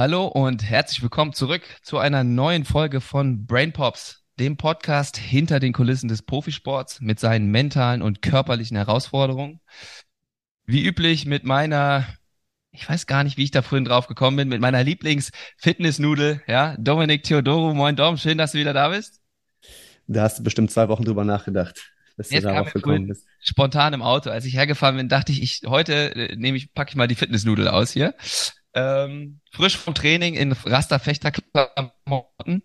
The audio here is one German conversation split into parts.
Hallo und herzlich willkommen zurück zu einer neuen Folge von Brain Pops, dem Podcast hinter den Kulissen des Profisports mit seinen mentalen und körperlichen Herausforderungen. Wie üblich mit meiner, ich weiß gar nicht, wie ich da vorhin drauf gekommen bin, mit meiner Lieblings-Fitnessnudel, ja, Dominik Theodoro. Moin Dom, schön, dass du wieder da bist. Da hast du bestimmt zwei Wochen drüber nachgedacht, dass Jetzt du darauf gekommen bist. Spontan im Auto, als ich hergefahren bin, dachte ich, ich heute äh, nehme ich, packe ich mal die Fitnessnudel aus hier. Ähm, frisch vom Training in Rasterfechterklamotten.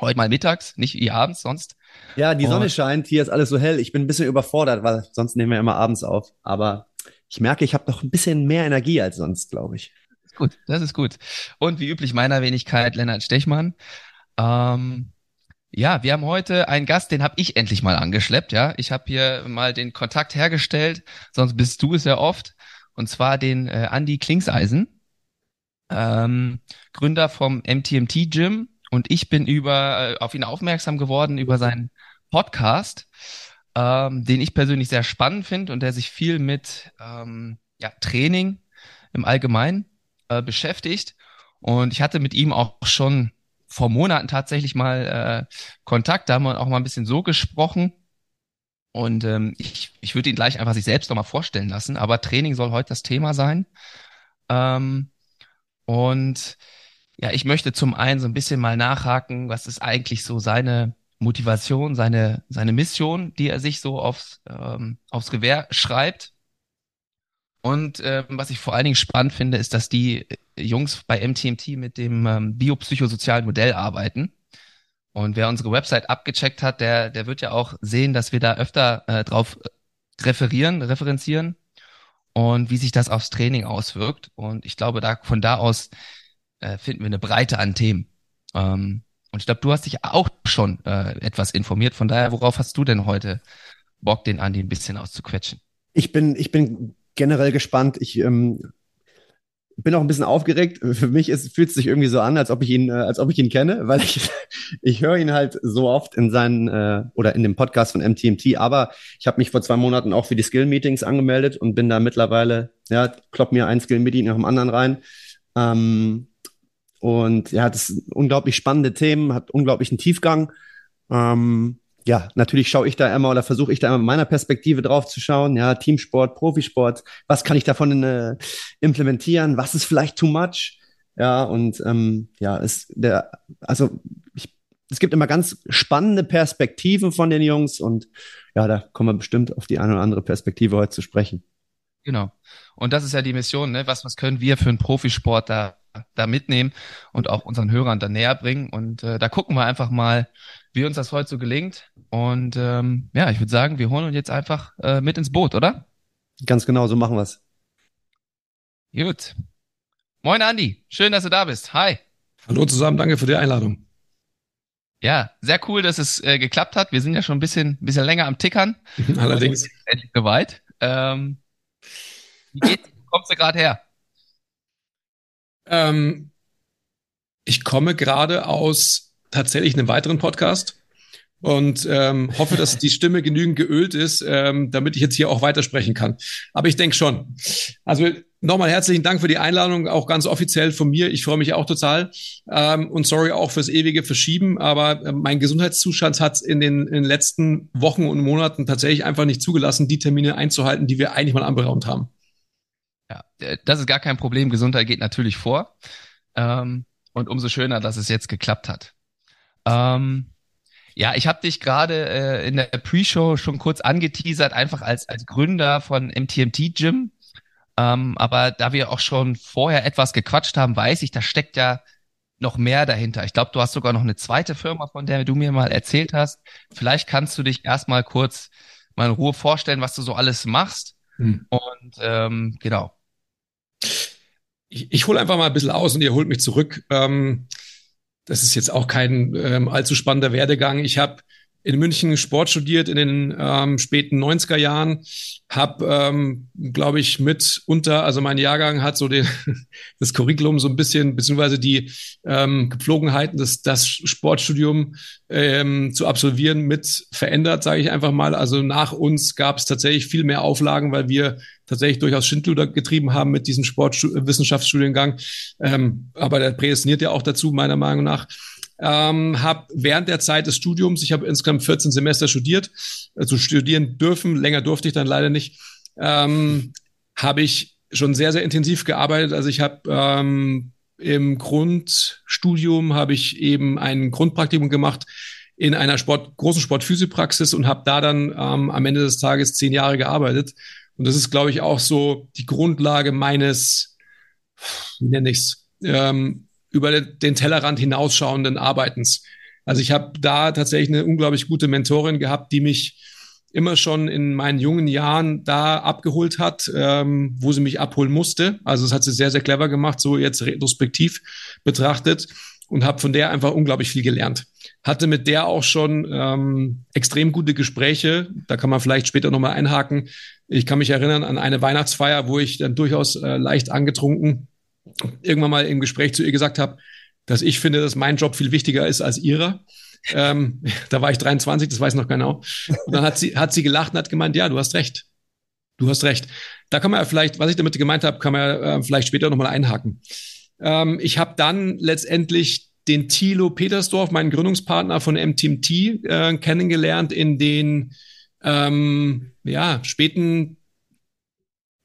Heute mal mittags, nicht wie abends sonst. Ja, die Sonne Und, scheint, hier ist alles so hell. Ich bin ein bisschen überfordert, weil sonst nehmen wir immer abends auf. Aber ich merke, ich habe noch ein bisschen mehr Energie als sonst, glaube ich. Das ist gut, das ist gut. Und wie üblich meiner Wenigkeit Lennart Stechmann. Ähm, ja, wir haben heute einen Gast, den habe ich endlich mal angeschleppt. Ja, ich habe hier mal den Kontakt hergestellt, sonst bist du es ja oft. Und zwar den äh, Andy Klingseisen ähm, Gründer vom MTMT Gym und ich bin über äh, auf ihn aufmerksam geworden über seinen Podcast, ähm, den ich persönlich sehr spannend finde und der sich viel mit ähm, ja, Training im Allgemeinen äh, beschäftigt. Und ich hatte mit ihm auch schon vor Monaten tatsächlich mal äh, Kontakt, da haben wir auch mal ein bisschen so gesprochen. Und ähm, ich, ich würde ihn gleich einfach sich selbst nochmal vorstellen lassen, aber Training soll heute das Thema sein. Ähm, und ja, ich möchte zum einen so ein bisschen mal nachhaken, was ist eigentlich so seine Motivation, seine, seine Mission, die er sich so aufs, ähm, aufs Gewehr schreibt. Und ähm, was ich vor allen Dingen spannend finde, ist, dass die Jungs bei MTMT mit dem ähm, biopsychosozialen Modell arbeiten. Und wer unsere Website abgecheckt hat, der, der wird ja auch sehen, dass wir da öfter äh, drauf referieren, referenzieren und wie sich das aufs Training auswirkt. Und ich glaube, da von da aus äh, finden wir eine Breite an Themen. Ähm, und ich glaube, du hast dich auch schon äh, etwas informiert. Von daher, worauf hast du denn heute Bock, den Andi ein bisschen auszuquetschen? Ich bin, ich bin generell gespannt. Ich ähm, bin auch ein bisschen aufgeregt. Für mich ist, fühlt es sich irgendwie so an, als ob ich ihn, äh, als ob ich ihn kenne, weil ich, ich höre ihn halt so oft in seinen äh, oder in dem Podcast von MTMT. Aber ich habe mich vor zwei Monaten auch für die Skill-Meetings angemeldet und bin da mittlerweile, ja, klopp mir ein Skill-Meeting nach dem anderen rein. Ähm, und ja, das unglaublich spannende Themen, hat unglaublichen Tiefgang. Ähm, ja, natürlich schaue ich da immer oder versuche ich da mit meiner Perspektive drauf zu schauen. Ja, Teamsport, Profisport, was kann ich davon äh, implementieren? Was ist vielleicht too much? Ja, und ähm, ja, ist der, also ich, es gibt immer ganz spannende Perspektiven von den Jungs und ja, da kommen wir bestimmt auf die eine oder andere Perspektive heute zu sprechen. Genau. Und das ist ja die Mission, ne? Was, was können wir für einen Profisport da, da mitnehmen und auch unseren Hörern da näher bringen? Und äh, da gucken wir einfach mal, wie uns das heute so gelingt. Und ähm, ja, ich würde sagen, wir holen uns jetzt einfach äh, mit ins Boot, oder? Ganz genau, so machen wir's. Gut. Moin Andi, schön, dass du da bist. Hi. Hallo zusammen, danke für die Einladung. Ja, sehr cool, dass es äh, geklappt hat. Wir sind ja schon ein bisschen, bisschen länger am Tickern. Allerdings. Endlich soweit. Ähm, wie geht's? Wo kommst du gerade her? Ähm, ich komme gerade aus tatsächlich einem weiteren Podcast und ähm, hoffe, dass die Stimme genügend geölt ist, ähm, damit ich jetzt hier auch weitersprechen kann. Aber ich denke schon. Also nochmal herzlichen Dank für die Einladung, auch ganz offiziell von mir. Ich freue mich auch total. Ähm, und sorry auch fürs ewige Verschieben, aber äh, mein Gesundheitszustand hat in den, in den letzten Wochen und Monaten tatsächlich einfach nicht zugelassen, die Termine einzuhalten, die wir eigentlich mal anberaumt haben. Ja, das ist gar kein Problem. Gesundheit geht natürlich vor. Ähm, und umso schöner, dass es jetzt geklappt hat. Ähm, ja, ich habe dich gerade äh, in der Pre-Show schon kurz angeteasert, einfach als, als Gründer von MTMT Gym. Ähm, aber da wir auch schon vorher etwas gequatscht haben, weiß ich, da steckt ja noch mehr dahinter. Ich glaube, du hast sogar noch eine zweite Firma, von der du mir mal erzählt hast. Vielleicht kannst du dich erstmal kurz mal in Ruhe vorstellen, was du so alles machst. Hm. Und ähm, genau. Ich, ich hole einfach mal ein bisschen aus und ihr holt mich zurück. Ähm, das ist jetzt auch kein ähm, allzu spannender Werdegang. Ich habe in München Sport studiert in den ähm, späten 90er Jahren, habe, ähm, glaube ich, mit unter, also mein Jahrgang hat so den, das Curriculum so ein bisschen, beziehungsweise die ähm, Gepflogenheiten, das, das Sportstudium ähm, zu absolvieren, mit verändert, sage ich einfach mal. Also nach uns gab es tatsächlich viel mehr Auflagen, weil wir tatsächlich durchaus Schindluder getrieben haben mit diesem Sportwissenschaftsstudiengang. Ähm, aber der prädestiniert ja auch dazu, meiner Meinung nach ähm, habe während der Zeit des Studiums, ich habe insgesamt 14 Semester studiert, also studieren dürfen, länger durfte ich dann leider nicht, ähm, habe ich schon sehr, sehr intensiv gearbeitet. Also ich habe ähm, im Grundstudium habe ich eben ein Grundpraktikum gemacht in einer Sport, großen Sportphysikpraxis und habe da dann ähm, am Ende des Tages zehn Jahre gearbeitet. Und das ist, glaube ich, auch so die Grundlage meines, wie nenne ich's, ähm, über den Tellerrand hinausschauenden Arbeitens. Also ich habe da tatsächlich eine unglaublich gute Mentorin gehabt, die mich immer schon in meinen jungen Jahren da abgeholt hat, ähm, wo sie mich abholen musste. Also das hat sie sehr, sehr clever gemacht, so jetzt retrospektiv betrachtet und habe von der einfach unglaublich viel gelernt. Hatte mit der auch schon ähm, extrem gute Gespräche. Da kann man vielleicht später nochmal einhaken. Ich kann mich erinnern an eine Weihnachtsfeier, wo ich dann durchaus äh, leicht angetrunken irgendwann mal im Gespräch zu ihr gesagt habe, dass ich finde, dass mein Job viel wichtiger ist als ihrer. Ähm, da war ich 23, das weiß ich noch genau. Und dann hat sie, hat sie gelacht und hat gemeint, ja, du hast recht. Du hast recht. Da kann man ja vielleicht, was ich damit gemeint habe, kann man ja äh, vielleicht später nochmal einhaken. Ähm, ich habe dann letztendlich den Thilo Petersdorf, meinen Gründungspartner von MTMT, äh, kennengelernt in den ähm, ja, späten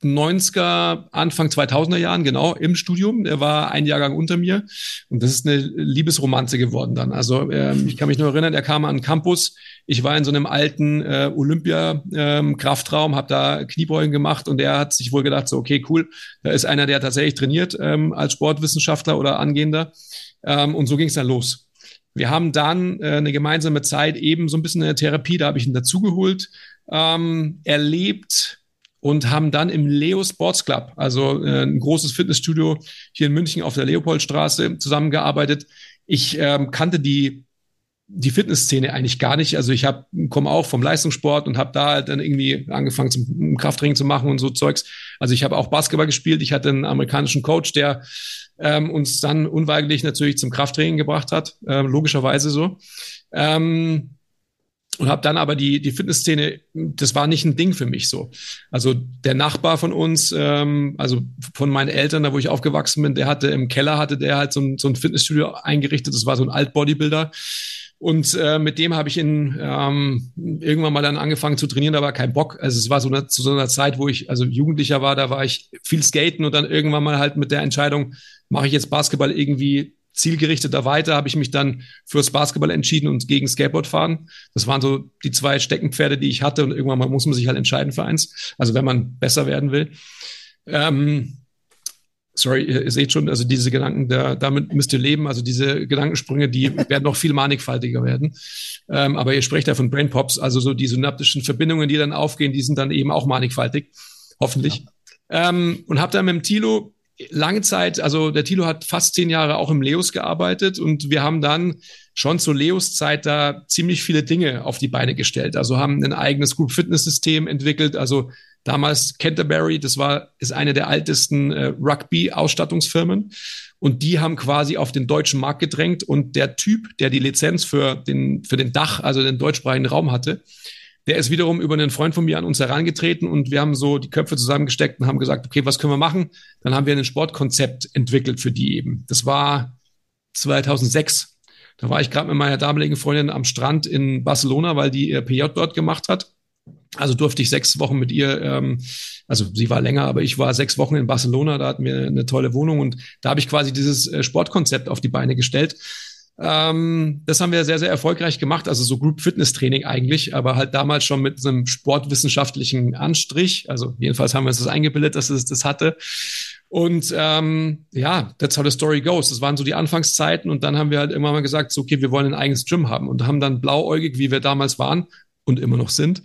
90er, Anfang 2000er Jahren, genau, im Studium. Er war ein Jahrgang unter mir. Und das ist eine Liebesromanze geworden dann. Also ähm, ich kann mich nur erinnern, er kam an den Campus. Ich war in so einem alten äh, Olympia-Kraftraum, ähm, habe da Kniebeugen gemacht und er hat sich wohl gedacht, so, okay, cool, da ist einer, der tatsächlich trainiert ähm, als Sportwissenschaftler oder Angehender. Ähm, und so ging es dann los. Wir haben dann äh, eine gemeinsame Zeit eben so ein bisschen eine Therapie, da habe ich ihn dazugeholt, ähm, erlebt, und haben dann im Leo Sports Club, also äh, ein großes Fitnessstudio hier in München auf der Leopoldstraße, zusammengearbeitet. Ich ähm, kannte die die Fitnessszene eigentlich gar nicht. Also ich habe komme auch vom Leistungssport und habe da dann irgendwie angefangen zum Krafttraining zu machen und so Zeugs. Also ich habe auch Basketball gespielt. Ich hatte einen amerikanischen Coach, der ähm, uns dann unweigerlich natürlich zum Krafttraining gebracht hat, äh, logischerweise so. Ähm, und habe dann aber die die Fitnessszene, das war nicht ein Ding für mich so. Also der Nachbar von uns, ähm, also von meinen Eltern, da wo ich aufgewachsen bin, der hatte im Keller hatte der halt so ein, so ein Fitnessstudio eingerichtet. Das war so ein Alt-Bodybuilder. Und äh, mit dem habe ich in, ähm, irgendwann mal dann angefangen zu trainieren, da war kein Bock. Also es war so eine, zu so einer Zeit, wo ich also Jugendlicher war, da war ich viel skaten und dann irgendwann mal halt mit der Entscheidung, mache ich jetzt Basketball irgendwie zielgerichteter weiter habe ich mich dann fürs Basketball entschieden und gegen Skateboard fahren. Das waren so die zwei Steckenpferde, die ich hatte und irgendwann mal muss man sich halt entscheiden für eins. Also wenn man besser werden will. Ähm, sorry, ihr, seht schon, also diese Gedanken, da, damit müsst ihr leben. Also diese Gedankensprünge, die werden noch viel mannigfaltiger werden. Ähm, aber ihr sprecht ja von Brain Pops, also so die synaptischen Verbindungen, die dann aufgehen, die sind dann eben auch mannigfaltig, hoffentlich. Ja. Ähm, und habe dann mit dem Tilo lange Zeit, also der Tilo hat fast zehn Jahre auch im Leos gearbeitet und wir haben dann schon zur Leos Zeit da ziemlich viele Dinge auf die Beine gestellt. Also haben ein eigenes Group Fitness System entwickelt. Also damals Canterbury, das war, ist eine der ältesten äh, Rugby Ausstattungsfirmen. Und die haben quasi auf den deutschen Markt gedrängt und der Typ, der die Lizenz für den, für den Dach, also den deutschsprachigen Raum hatte, der ist wiederum über einen Freund von mir an uns herangetreten und wir haben so die Köpfe zusammengesteckt und haben gesagt, okay, was können wir machen? Dann haben wir ein Sportkonzept entwickelt für die eben. Das war 2006. Da war ich gerade mit meiner damaligen Freundin am Strand in Barcelona, weil die ihr PJ dort gemacht hat. Also durfte ich sechs Wochen mit ihr, ähm, also sie war länger, aber ich war sechs Wochen in Barcelona, da hatten wir eine tolle Wohnung und da habe ich quasi dieses äh, Sportkonzept auf die Beine gestellt. Ähm, das haben wir sehr, sehr erfolgreich gemacht, also so Group Fitness Training eigentlich, aber halt damals schon mit einem sportwissenschaftlichen Anstrich. Also jedenfalls haben wir uns das eingebildet, dass es das hatte. Und ähm, ja, that's how the story goes. Das waren so die Anfangszeiten und dann haben wir halt immer mal gesagt, so, okay, wir wollen ein eigenes Gym haben und haben dann blauäugig, wie wir damals waren und immer noch sind,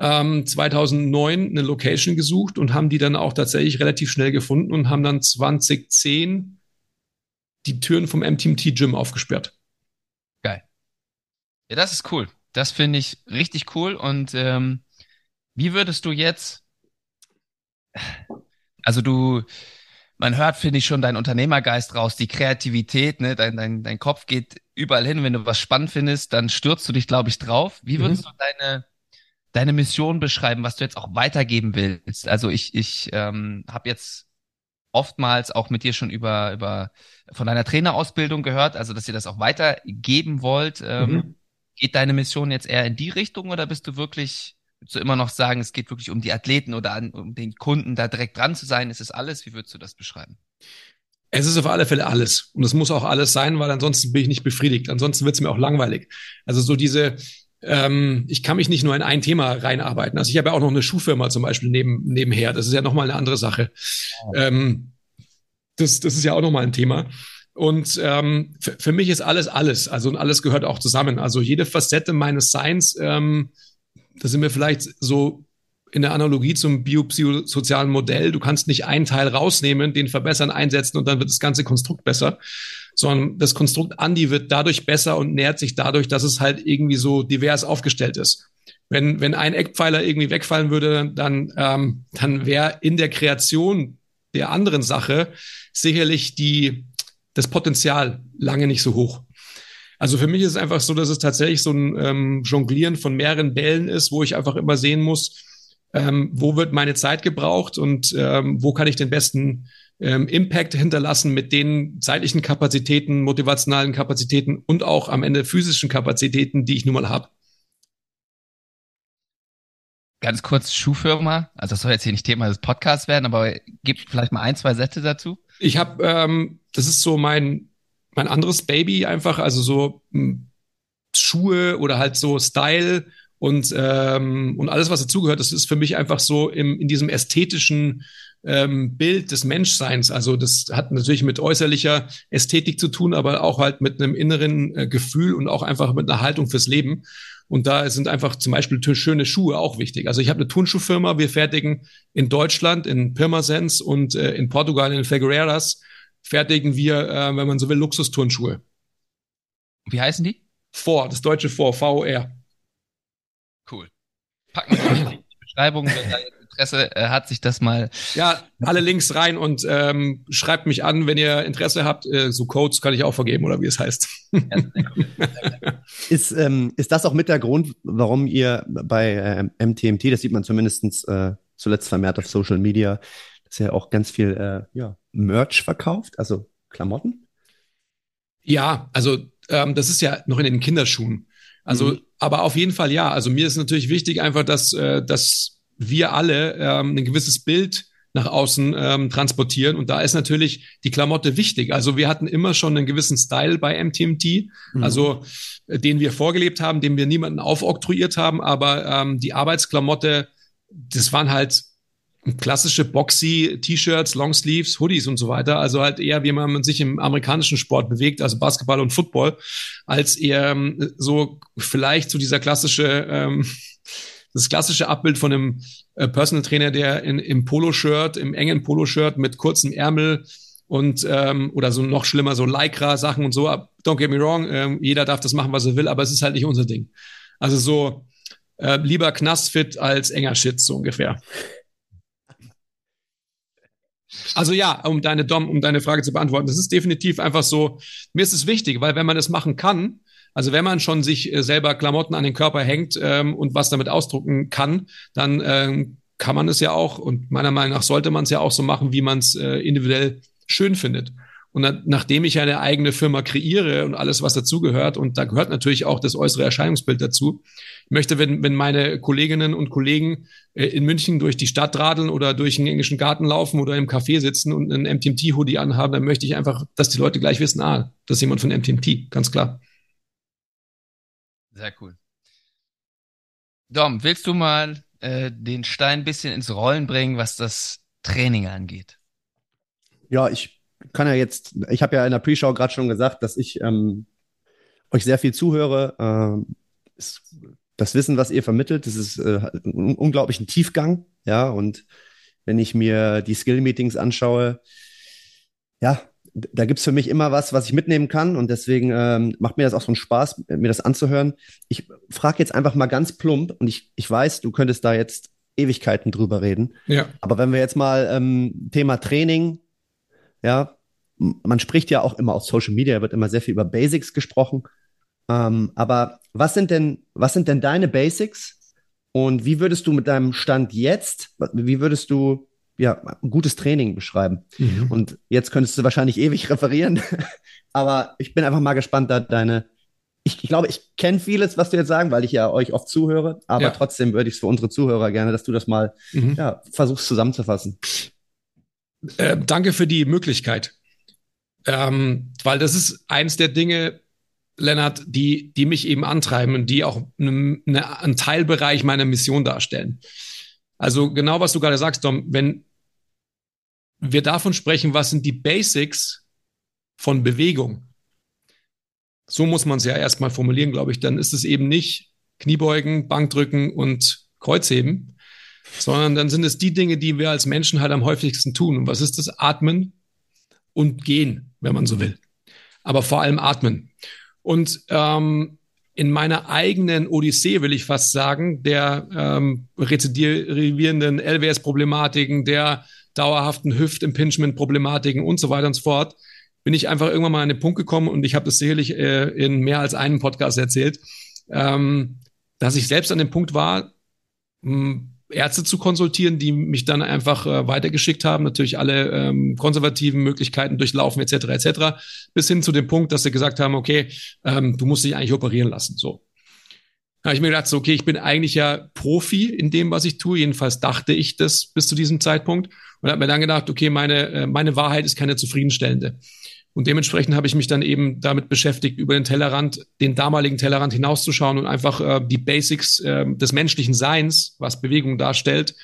ähm, 2009 eine Location gesucht und haben die dann auch tatsächlich relativ schnell gefunden und haben dann 2010 die Türen vom MTMT Gym aufgesperrt. Geil. Ja, das ist cool. Das finde ich richtig cool. Und ähm, wie würdest du jetzt, also du, man hört, finde ich, schon deinen Unternehmergeist raus, die Kreativität, ne, dein, dein, dein Kopf geht überall hin. Wenn du was spannend findest, dann stürzt du dich, glaube ich, drauf. Wie würdest mhm. du deine, deine Mission beschreiben, was du jetzt auch weitergeben willst? Also ich, ich ähm, habe jetzt oftmals auch mit dir schon über, über von deiner Trainerausbildung gehört, also dass ihr das auch weitergeben wollt. Ähm, mhm. Geht deine Mission jetzt eher in die Richtung oder bist du wirklich, würdest du immer noch sagen, es geht wirklich um die Athleten oder an, um den Kunden da direkt dran zu sein? Ist es alles? Wie würdest du das beschreiben? Es ist auf alle Fälle alles. Und es muss auch alles sein, weil ansonsten bin ich nicht befriedigt. Ansonsten wird es mir auch langweilig. Also so diese, ähm, ich kann mich nicht nur in ein Thema reinarbeiten. Also ich habe ja auch noch eine Schuhfirma zum Beispiel neben, nebenher. Das ist ja nochmal eine andere Sache. Ähm, das, das ist ja auch nochmal ein Thema. Und ähm, für, für mich ist alles alles. Also und alles gehört auch zusammen. Also jede Facette meines Seins, ähm, da sind wir vielleicht so in der Analogie zum biopsychosozialen Modell. Du kannst nicht einen Teil rausnehmen, den verbessern, einsetzen und dann wird das ganze Konstrukt besser, sondern das Konstrukt Andi wird dadurch besser und nähert sich dadurch, dass es halt irgendwie so divers aufgestellt ist. Wenn, wenn ein Eckpfeiler irgendwie wegfallen würde, dann, ähm, dann wäre in der Kreation der anderen Sache sicherlich die, das Potenzial lange nicht so hoch. Also für mich ist es einfach so, dass es tatsächlich so ein ähm, Jonglieren von mehreren Bällen ist, wo ich einfach immer sehen muss, ähm, wo wird meine Zeit gebraucht und ähm, wo kann ich den besten ähm, Impact hinterlassen mit den zeitlichen Kapazitäten, motivationalen Kapazitäten und auch am Ende physischen Kapazitäten, die ich nun mal habe. Ganz kurz Schuhfirma, also das soll jetzt hier nicht Thema des Podcasts werden, aber gibt vielleicht mal ein, zwei Sätze dazu. Ich habe, ähm, das ist so mein mein anderes Baby einfach, also so hm, Schuhe oder halt so Style und ähm, und alles was dazugehört. Das ist für mich einfach so im, in diesem ästhetischen ähm, Bild des Menschseins. Also das hat natürlich mit äußerlicher Ästhetik zu tun, aber auch halt mit einem inneren äh, Gefühl und auch einfach mit einer Haltung fürs Leben. Und da sind einfach zum Beispiel schöne Schuhe auch wichtig. Also ich habe eine Turnschuhfirma, wir fertigen in Deutschland, in Pirmasens und äh, in Portugal, in Figueiras, fertigen wir, äh, wenn man so will, Luxusturnschuhe. Wie heißen die? Vor, das deutsche Vor, VOR. Cool. Packen wir in die Beschreibung, wenn da jetzt Interesse äh, hat, sich das mal. Ja, alle Links rein und ähm, schreibt mich an, wenn ihr Interesse habt. Äh, so Codes kann ich auch vergeben oder wie es heißt. ist, ähm, ist das auch mit der Grund, warum ihr bei äh, MTMT, das sieht man zumindest äh, zuletzt vermehrt auf Social Media, dass ihr auch ganz viel äh, ja, Merch verkauft, also Klamotten? Ja, also ähm, das ist ja noch in den Kinderschuhen. Also, mhm. aber auf jeden Fall ja. Also mir ist natürlich wichtig einfach, dass, äh, dass wir alle ähm, ein gewisses Bild nach außen ähm, transportieren. Und da ist natürlich die Klamotte wichtig. Also wir hatten immer schon einen gewissen Style bei MTMT, mhm. also äh, den wir vorgelebt haben, den wir niemanden aufoktroyiert haben. Aber ähm, die Arbeitsklamotte, das waren halt klassische boxy T-Shirts, Longsleeves, Hoodies und so weiter. Also halt eher, wie man sich im amerikanischen Sport bewegt, also Basketball und Football, als eher ähm, so vielleicht so dieser klassische ähm, das klassische Abbild von einem äh, Personal Trainer, der in, im Poloshirt, im engen Poloshirt mit kurzem Ärmel und ähm, oder so noch schlimmer, so Lycra-Sachen und so. Don't get me wrong, ähm, jeder darf das machen, was er will, aber es ist halt nicht unser Ding. Also so äh, lieber Knastfit als enger Shit, so ungefähr. Also ja, um deine Dom, um deine Frage zu beantworten, das ist definitiv einfach so. Mir ist es wichtig, weil wenn man es machen kann, also wenn man schon sich äh, selber Klamotten an den Körper hängt ähm, und was damit ausdrucken kann, dann ähm, kann man es ja auch und meiner Meinung nach sollte man es ja auch so machen, wie man es äh, individuell schön findet. Und dann, nachdem ich eine eigene Firma kreiere und alles, was dazugehört, und da gehört natürlich auch das äußere Erscheinungsbild dazu, ich möchte, wenn, wenn meine Kolleginnen und Kollegen äh, in München durch die Stadt radeln oder durch einen englischen Garten laufen oder im Café sitzen und einen MTMT-Hoodie anhaben, dann möchte ich einfach, dass die Leute gleich wissen, ah, das ist jemand von MTMT, ganz klar. Sehr cool. Dom, willst du mal äh, den Stein ein bisschen ins Rollen bringen, was das Training angeht? Ja, ich kann ja jetzt, ich habe ja in der Pre-Show gerade schon gesagt, dass ich ähm, euch sehr viel zuhöre. Ähm, das Wissen, was ihr vermittelt, das ist äh, ein unglaublichen Tiefgang, ja, und wenn ich mir die Skill-Meetings anschaue, ja, da gibt's für mich immer was, was ich mitnehmen kann und deswegen ähm, macht mir das auch so einen Spaß, mir das anzuhören. Ich frage jetzt einfach mal ganz plump und ich, ich weiß, du könntest da jetzt Ewigkeiten drüber reden. Ja. Aber wenn wir jetzt mal ähm, Thema Training, ja, man spricht ja auch immer auf Social Media, wird immer sehr viel über Basics gesprochen. Ähm, aber was sind denn, was sind denn deine Basics? Und wie würdest du mit deinem Stand jetzt, wie würdest du ja, ein gutes Training beschreiben? Mhm. Und jetzt könntest du wahrscheinlich ewig referieren, aber ich bin einfach mal gespannt, da deine. Ich, ich glaube, ich kenne vieles, was du jetzt sagen, weil ich ja euch oft zuhöre, aber Ja. trotzdem würde ich es für unsere Zuhörer gerne, dass du das mal Mhm. ja, versuchst zusammenzufassen. Äh, danke für die Möglichkeit. Ähm, weil das ist eins der Dinge, Lennart, die, die mich eben antreiben und die auch ne, ne, einen Teilbereich meiner Mission darstellen. Also genau, was du gerade sagst, Dom, wenn wir davon sprechen, was sind die Basics von Bewegung, so muss man es ja erstmal formulieren, glaube ich, dann ist es eben nicht Kniebeugen, Bankdrücken und Kreuzheben, sondern dann sind es die Dinge, die wir als Menschen halt am häufigsten tun. Und was ist das? Atmen und gehen, wenn man so will. Aber vor allem atmen. Und ähm, in meiner eigenen Odyssee, will ich fast sagen, der ähm, rezidivierenden LWS-Problematiken, der dauerhaften Hüft-Impingement-Problematiken und so weiter und so fort, bin ich einfach irgendwann mal an den Punkt gekommen und ich habe das sicherlich äh, in mehr als einem Podcast erzählt, ähm, dass ich selbst an dem Punkt war, mh, Ärzte zu konsultieren, die mich dann einfach äh, weitergeschickt haben, natürlich alle ähm, konservativen Möglichkeiten durchlaufen etc. etc. bis hin zu dem Punkt, dass sie gesagt haben, okay, ähm, du musst dich eigentlich operieren lassen. So. Habe ich mir gedacht, so, okay, ich bin eigentlich ja Profi in dem, was ich tue. Jedenfalls dachte ich das bis zu diesem Zeitpunkt und habe mir dann gedacht, okay, meine äh, meine Wahrheit ist keine zufriedenstellende. Und dementsprechend habe ich mich dann eben damit beschäftigt, über den Tellerrand, den damaligen Tellerrand hinauszuschauen und einfach äh, die Basics äh, des menschlichen Seins, was Bewegung darstellt,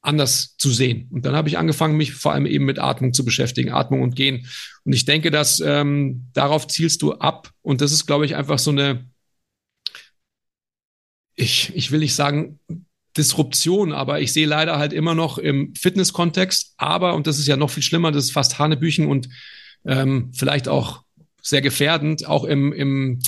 anders zu sehen. Und dann habe ich angefangen, mich vor allem eben mit Atmung zu beschäftigen, Atmung und Gehen. Und ich denke, dass ähm, darauf zielst du ab. Und das ist, glaube ich, einfach so eine, ich, ich will nicht sagen, Disruption, aber ich sehe leider halt immer noch im Fitness-Kontext, aber, und das ist ja noch viel schlimmer, das ist fast Hanebüchen und ähm, vielleicht auch sehr gefährdend, auch im, im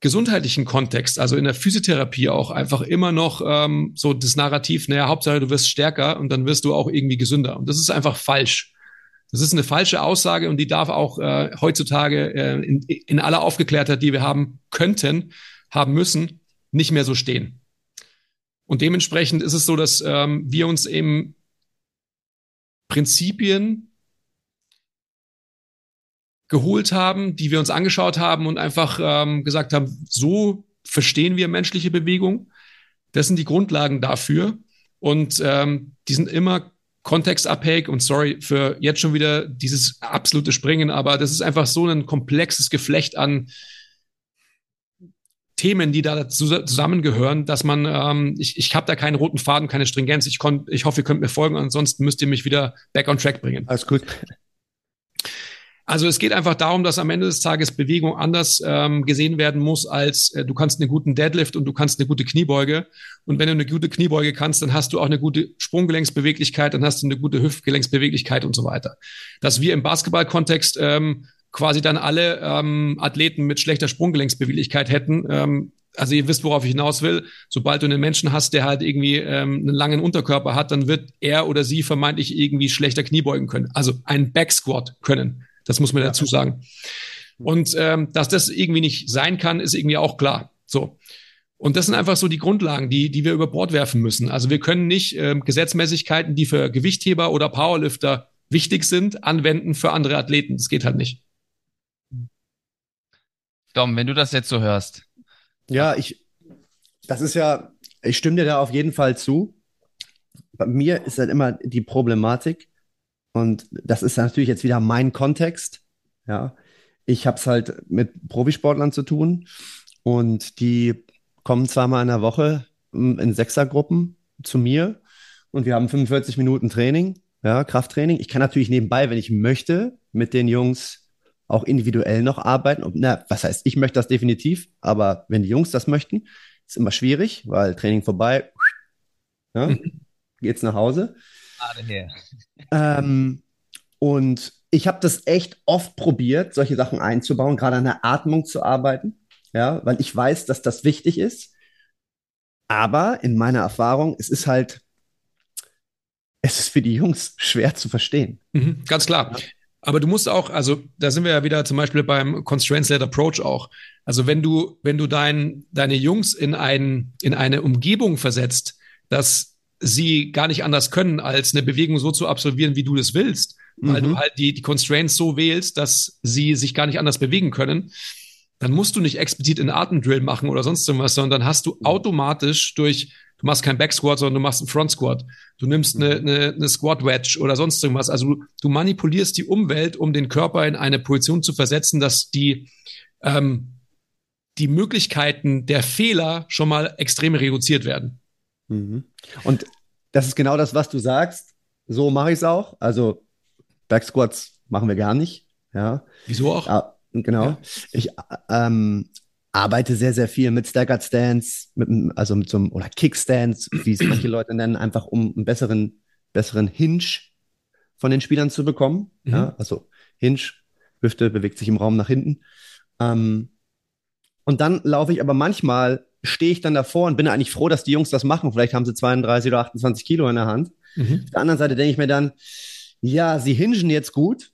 gesundheitlichen Kontext, also in der Physiotherapie auch einfach immer noch ähm, so das Narrativ, naja, Hauptsache du wirst stärker und dann wirst du auch irgendwie gesünder. Und das ist einfach falsch. Das ist eine falsche Aussage und die darf auch äh, heutzutage äh, in, in aller Aufgeklärtheit, die wir haben könnten, haben müssen, nicht mehr so stehen. Und dementsprechend ist es so, dass ähm, wir uns eben Prinzipien geholt haben, die wir uns angeschaut haben und einfach ähm, gesagt haben, so verstehen wir menschliche Bewegung. Das sind die Grundlagen dafür. Und ähm, die sind immer kontextabhängig und sorry für jetzt schon wieder dieses absolute Springen, aber das ist einfach so ein komplexes Geflecht an Themen, die da zusammengehören, dass man, ähm, ich, ich habe da keinen roten Faden, keine Stringenz. Ich, kon, ich hoffe, ihr könnt mir folgen, ansonsten müsst ihr mich wieder back on track bringen. Alles gut. Also es geht einfach darum, dass am Ende des Tages Bewegung anders ähm, gesehen werden muss, als äh, du kannst einen guten Deadlift und du kannst eine gute Kniebeuge. Und wenn du eine gute Kniebeuge kannst, dann hast du auch eine gute Sprunggelenksbeweglichkeit, dann hast du eine gute Hüftgelenksbeweglichkeit und so weiter. Dass wir im Basketballkontext ähm, quasi dann alle ähm, Athleten mit schlechter Sprunggelenksbeweglichkeit hätten. Ähm, also ihr wisst, worauf ich hinaus will. Sobald du einen Menschen hast, der halt irgendwie ähm, einen langen Unterkörper hat, dann wird er oder sie vermeintlich irgendwie schlechter Kniebeugen können. Also einen Backsquat können. Das muss man ja. dazu sagen. Und ähm, dass das irgendwie nicht sein kann, ist irgendwie auch klar. So. Und das sind einfach so die Grundlagen, die, die wir über Bord werfen müssen. Also wir können nicht ähm, Gesetzmäßigkeiten, die für Gewichtheber oder Powerlifter wichtig sind, anwenden für andere Athleten. Das geht halt nicht. Dom, wenn du das jetzt so hörst. Ja, ich, das ist ja, ich stimme dir da auf jeden Fall zu. Bei mir ist halt immer die Problematik, und das ist natürlich jetzt wieder mein Kontext. Ja, ich habe es halt mit Profisportlern zu tun und die kommen zweimal in der Woche in Sechsergruppen zu mir und wir haben 45 Minuten Training, ja, Krafttraining. Ich kann natürlich nebenbei, wenn ich möchte, mit den Jungs auch individuell noch arbeiten. Und, na, was heißt, ich möchte das definitiv, aber wenn die Jungs das möchten, ist immer schwierig, weil Training vorbei, ja, geht's nach Hause. Ähm, und ich habe das echt oft probiert, solche Sachen einzubauen, gerade an der Atmung zu arbeiten, ja, weil ich weiß, dass das wichtig ist. Aber in meiner Erfahrung, es ist halt, es ist für die Jungs schwer zu verstehen. Mhm, ganz klar. Ja. Aber du musst auch, also da sind wir ja wieder zum Beispiel beim Constraints-Led Approach auch. Also wenn du, wenn du dein, deine Jungs in, ein, in eine Umgebung versetzt, dass sie gar nicht anders können, als eine Bewegung so zu absolvieren, wie du das willst, weil mhm. du halt die, die Constraints so wählst, dass sie sich gar nicht anders bewegen können, dann musst du nicht explizit in Atemdrill machen oder sonst irgendwas, sondern dann hast du automatisch durch, du machst kein Backsquat, sondern du machst einen Front Squat. Du nimmst eine, eine, eine Squat Wedge oder sonst irgendwas. Also du, du manipulierst die Umwelt, um den Körper in eine Position zu versetzen, dass die, ähm, die Möglichkeiten der Fehler schon mal extrem reduziert werden. Mhm. Und das ist genau das, was du sagst. So mache ich es auch. Also Backsquats machen wir gar nicht. Ja. Wieso auch? Ja, genau. Ja. Ich ähm, arbeite sehr, sehr viel mit Staggered Stance, mit, also mit so einem, oder Kickstance, wie es manche Leute nennen, einfach um einen besseren, besseren Hinge von den Spielern zu bekommen. Mhm. Ja, also Hinge, Hüfte bewegt sich im Raum nach hinten. Ähm, und dann laufe ich aber manchmal, stehe ich dann davor und bin eigentlich froh, dass die Jungs das machen. Vielleicht haben sie 32 oder 28 Kilo in der Hand. Mhm. Auf der anderen Seite denke ich mir dann, ja, sie hingen jetzt gut,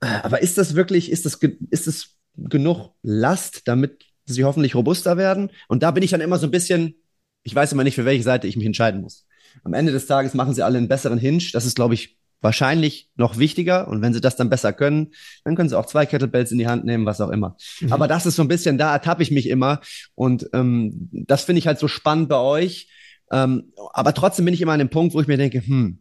aber ist das wirklich, ist das, ist das genug Last, damit sie hoffentlich robuster werden? Und da bin ich dann immer so ein bisschen, ich weiß immer nicht, für welche Seite ich mich entscheiden muss. Am Ende des Tages machen sie alle einen besseren Hinge. Das ist, glaube ich, wahrscheinlich noch wichtiger. Und wenn sie das dann besser können, dann können sie auch zwei Kettlebells in die Hand nehmen, was auch immer. Mhm. Aber das ist so ein bisschen, da ertappe ich mich immer. Und ähm, das finde ich halt so spannend bei euch. Ähm, aber trotzdem bin ich immer an dem Punkt, wo ich mir denke, hm,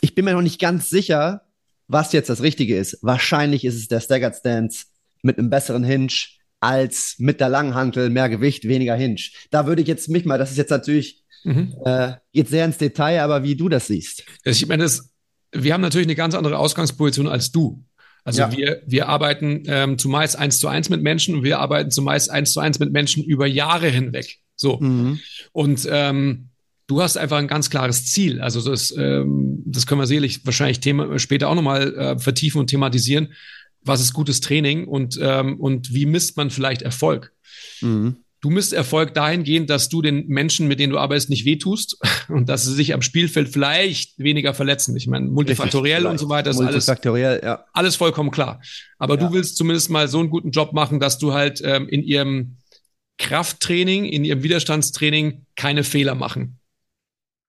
ich bin mir noch nicht ganz sicher, was jetzt das Richtige ist. Wahrscheinlich ist es der Staggered Stance mit einem besseren Hinge als mit der Langhantel, mehr Gewicht, weniger Hinge. Da würde ich jetzt mich mal, das ist jetzt natürlich, mhm. äh, geht sehr ins Detail, aber wie du das siehst. Ich meine, das, wir haben natürlich eine ganz andere Ausgangsposition als du. Also ja. wir, wir arbeiten ähm, zumeist eins zu eins mit Menschen und wir arbeiten zumeist eins zu eins mit Menschen über Jahre hinweg. So. Mhm. Und ähm, du hast einfach ein ganz klares Ziel. Also das, ähm, das können wir sicherlich wahrscheinlich Thema, später auch nochmal äh, vertiefen und thematisieren. Was ist gutes Training und, ähm, und wie misst man vielleicht Erfolg? Mhm. Du misst Erfolg dahingehend, dass du den Menschen, mit denen du arbeitest, nicht wehtust und dass sie sich am Spielfeld vielleicht weniger verletzen. Ich meine, multifaktoriell und so weiter ist alles, ja. alles vollkommen klar. Aber ja. du willst zumindest mal so einen guten Job machen, dass du halt ähm, in ihrem Krafttraining, in ihrem Widerstandstraining keine Fehler machen.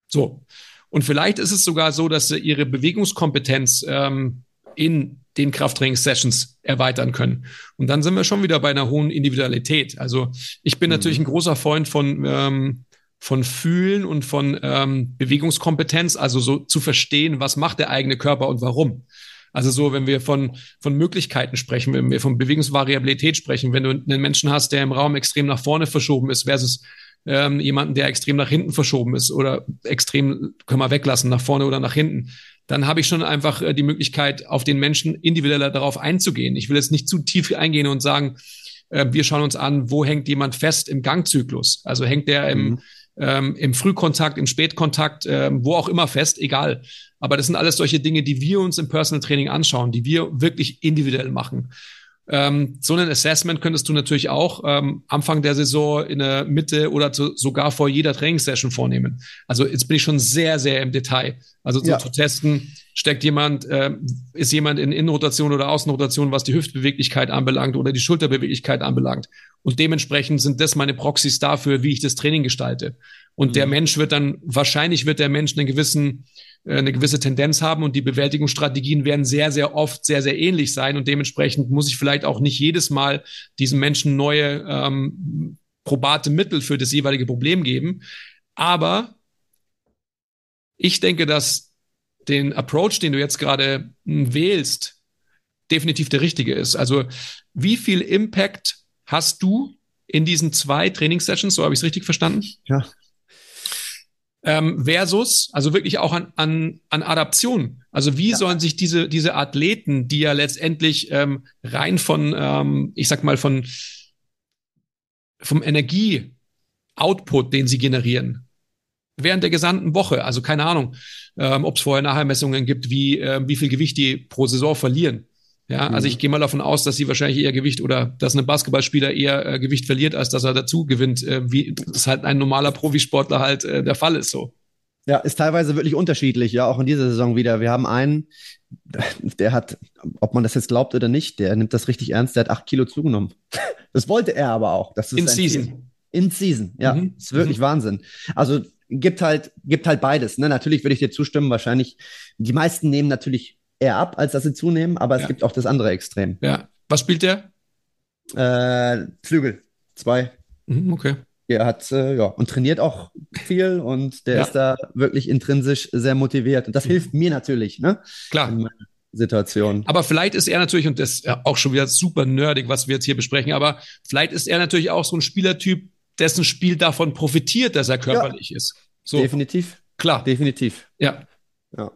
So. Und vielleicht ist es sogar so, dass sie ihre Bewegungskompetenz ähm, in den Krafttrainingssessions erweitern können. Und dann sind wir schon wieder bei einer hohen Individualität. Also ich bin mhm. natürlich ein großer Freund von ähm, von Fühlen und von ähm, Bewegungskompetenz, also so zu verstehen, was macht der eigene Körper und warum. Also so, wenn wir von, von Möglichkeiten sprechen, wenn wir von Bewegungsvariabilität sprechen, wenn du einen Menschen hast, der im Raum extrem nach vorne verschoben ist versus ähm, jemanden, der extrem nach hinten verschoben ist oder extrem, können wir weglassen, nach vorne oder nach hinten, dann habe ich schon einfach äh, die Möglichkeit, auf den Menschen individueller darauf einzugehen. Ich will jetzt nicht zu tief eingehen und sagen, äh, wir schauen uns an, wo hängt jemand fest im Gangzyklus? Also hängt der im, mhm. ähm, im Frühkontakt, im Spätkontakt, äh, wo auch immer fest, egal. Aber das sind alles solche Dinge, die wir uns im Personal Training anschauen, die wir wirklich individuell machen. Ähm, so ein Assessment könntest du natürlich auch ähm, Anfang der Saison in der Mitte oder zu, sogar vor jeder Trainingssession vornehmen. Also jetzt bin ich schon sehr, sehr im Detail. Also so ja. zu testen, steckt jemand, äh, ist jemand in Innenrotation oder Außenrotation, was die Hüftbeweglichkeit anbelangt oder die Schulterbeweglichkeit anbelangt. Und dementsprechend sind das meine Proxys dafür, wie ich das Training gestalte. Und mhm. der Mensch wird dann, wahrscheinlich wird der Mensch einen gewissen äh, eine gewisse Tendenz haben und die Bewältigungsstrategien werden sehr, sehr oft sehr, sehr ähnlich sein und dementsprechend muss ich vielleicht auch nicht jedes Mal diesen Menschen neue ähm, probate Mittel für das jeweilige Problem geben. Aber ich denke, dass den Approach, den du jetzt gerade hm, wählst, definitiv der richtige ist. Also wie viel Impact hast du in diesen zwei Trainingssessions? So habe ich es richtig verstanden? Ja, ähm, versus, also wirklich auch an, an, an Adaption. Also wie ja. sollen sich diese, diese Athleten, die ja letztendlich ähm, rein von, ähm, ich sag mal, von vom Energie-Output, den sie generieren, während der gesamten Woche. Also keine Ahnung, ähm, ob es Vorher-Nachher-Messungen gibt, wie, äh, wie viel Gewicht die pro Saison verlieren. Ja, mhm. also ich gehe mal davon aus, dass sie wahrscheinlich eher Gewicht oder dass ein Basketballspieler eher äh, Gewicht verliert, als dass er dazu gewinnt, äh, wie das halt ein normaler Profisportler halt äh, der Fall ist so. Ja, ist teilweise wirklich unterschiedlich, ja, auch in dieser Saison wieder. Wir haben einen, der hat, ob man das jetzt glaubt oder nicht, der nimmt das richtig ernst, der hat acht Kilo zugenommen. Das wollte er aber auch. Das ist In Season. Ziel. In Season, ja. Mhm. Ist wirklich mhm. Wahnsinn. Also gibt halt, gibt halt beides. Ne? Natürlich würde ich dir zustimmen, wahrscheinlich. Die meisten nehmen natürlich eher ab, als dass sie zunehmen, aber es ja. gibt auch das andere Extrem. Ja. Was spielt der? Äh, Flügel. Zwei. Mhm, okay. Er hat, äh, ja, und trainiert auch viel und der ja. ist da wirklich intrinsisch sehr motiviert. Und das mhm. hilft mir natürlich, ne? Klar. Situation. Aber vielleicht ist er natürlich, und das ist auch schon wieder super nerdig, was wir jetzt hier besprechen, aber vielleicht ist er natürlich auch so ein Spielertyp, dessen Spiel davon profitiert, dass er körperlich ja, ist. So. Definitiv. Klar. Definitiv. Ja. Ja.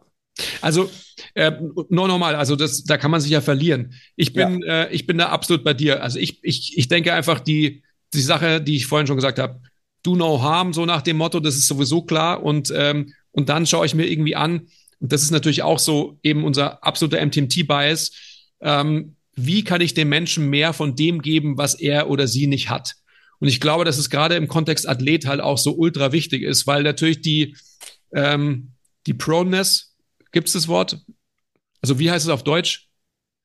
Also äh, nur normal, also das, da kann man sich ja verlieren. Ich bin, ja. äh, ich bin da absolut bei dir. Also ich, ich, ich denke einfach die, die Sache, die ich vorhin schon gesagt habe, do no harm, so nach dem Motto, das ist sowieso klar. Und ähm, und dann schaue ich mir irgendwie an. Und das ist natürlich auch so eben unser absoluter MTMT-Bias. Ähm, wie kann ich dem Menschen mehr von dem geben, was er oder sie nicht hat? Und ich glaube, dass es gerade im Kontext Athlet halt auch so ultra wichtig ist, weil natürlich die, ähm, die Proneness, gibt es das Wort? Also wie heißt es auf Deutsch?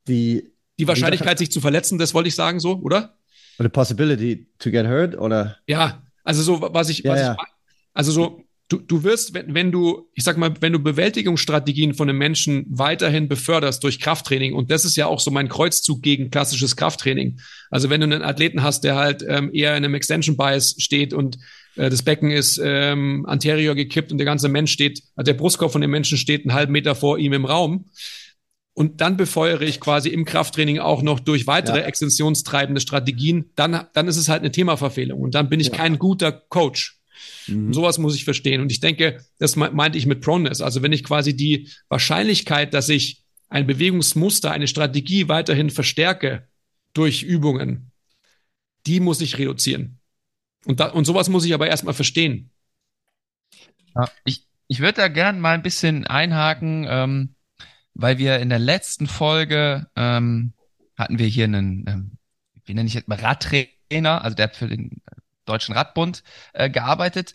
Die, die Wahrscheinlichkeit, sich zu verletzen, das wollte ich sagen, so, oder? The possibility to get hurt, oder? Ja, also so, was ich, ja, was ja. ich, also so, du, du wirst, wenn, wenn du, ich sag mal, wenn du Bewältigungsstrategien von einem Menschen weiterhin beförderst durch Krafttraining, und das ist ja auch so mein Kreuzzug gegen klassisches Krafttraining. Also wenn du einen Athleten hast, der halt ähm, eher in einem Extension Bias steht und äh, das Becken ist ähm, anterior gekippt und der ganze Mensch steht, also der Brustkorb von dem Menschen steht einen halben Meter vor ihm im Raum. Und dann befeuere ich quasi im Krafttraining auch noch durch weitere ja. extensionstreibende Strategien, dann, dann ist es halt eine Themaverfehlung. Und dann bin ich ja. kein guter Coach. Mhm. Sowas muss ich verstehen. Und ich denke, das meinte ich mit Proneness. Also wenn ich quasi die Wahrscheinlichkeit, dass ich ein Bewegungsmuster, eine Strategie weiterhin verstärke durch Übungen, die muss ich reduzieren. Und, da, und sowas muss ich aber erstmal verstehen. Ja, ich, ich würde da gern mal ein bisschen einhaken, ähm, weil wir in der letzten Folge ähm, hatten wir hier einen, ähm, wie nenne ich jetzt mal, Radtrainer, also der hat für den Deutschen Radbund äh, gearbeitet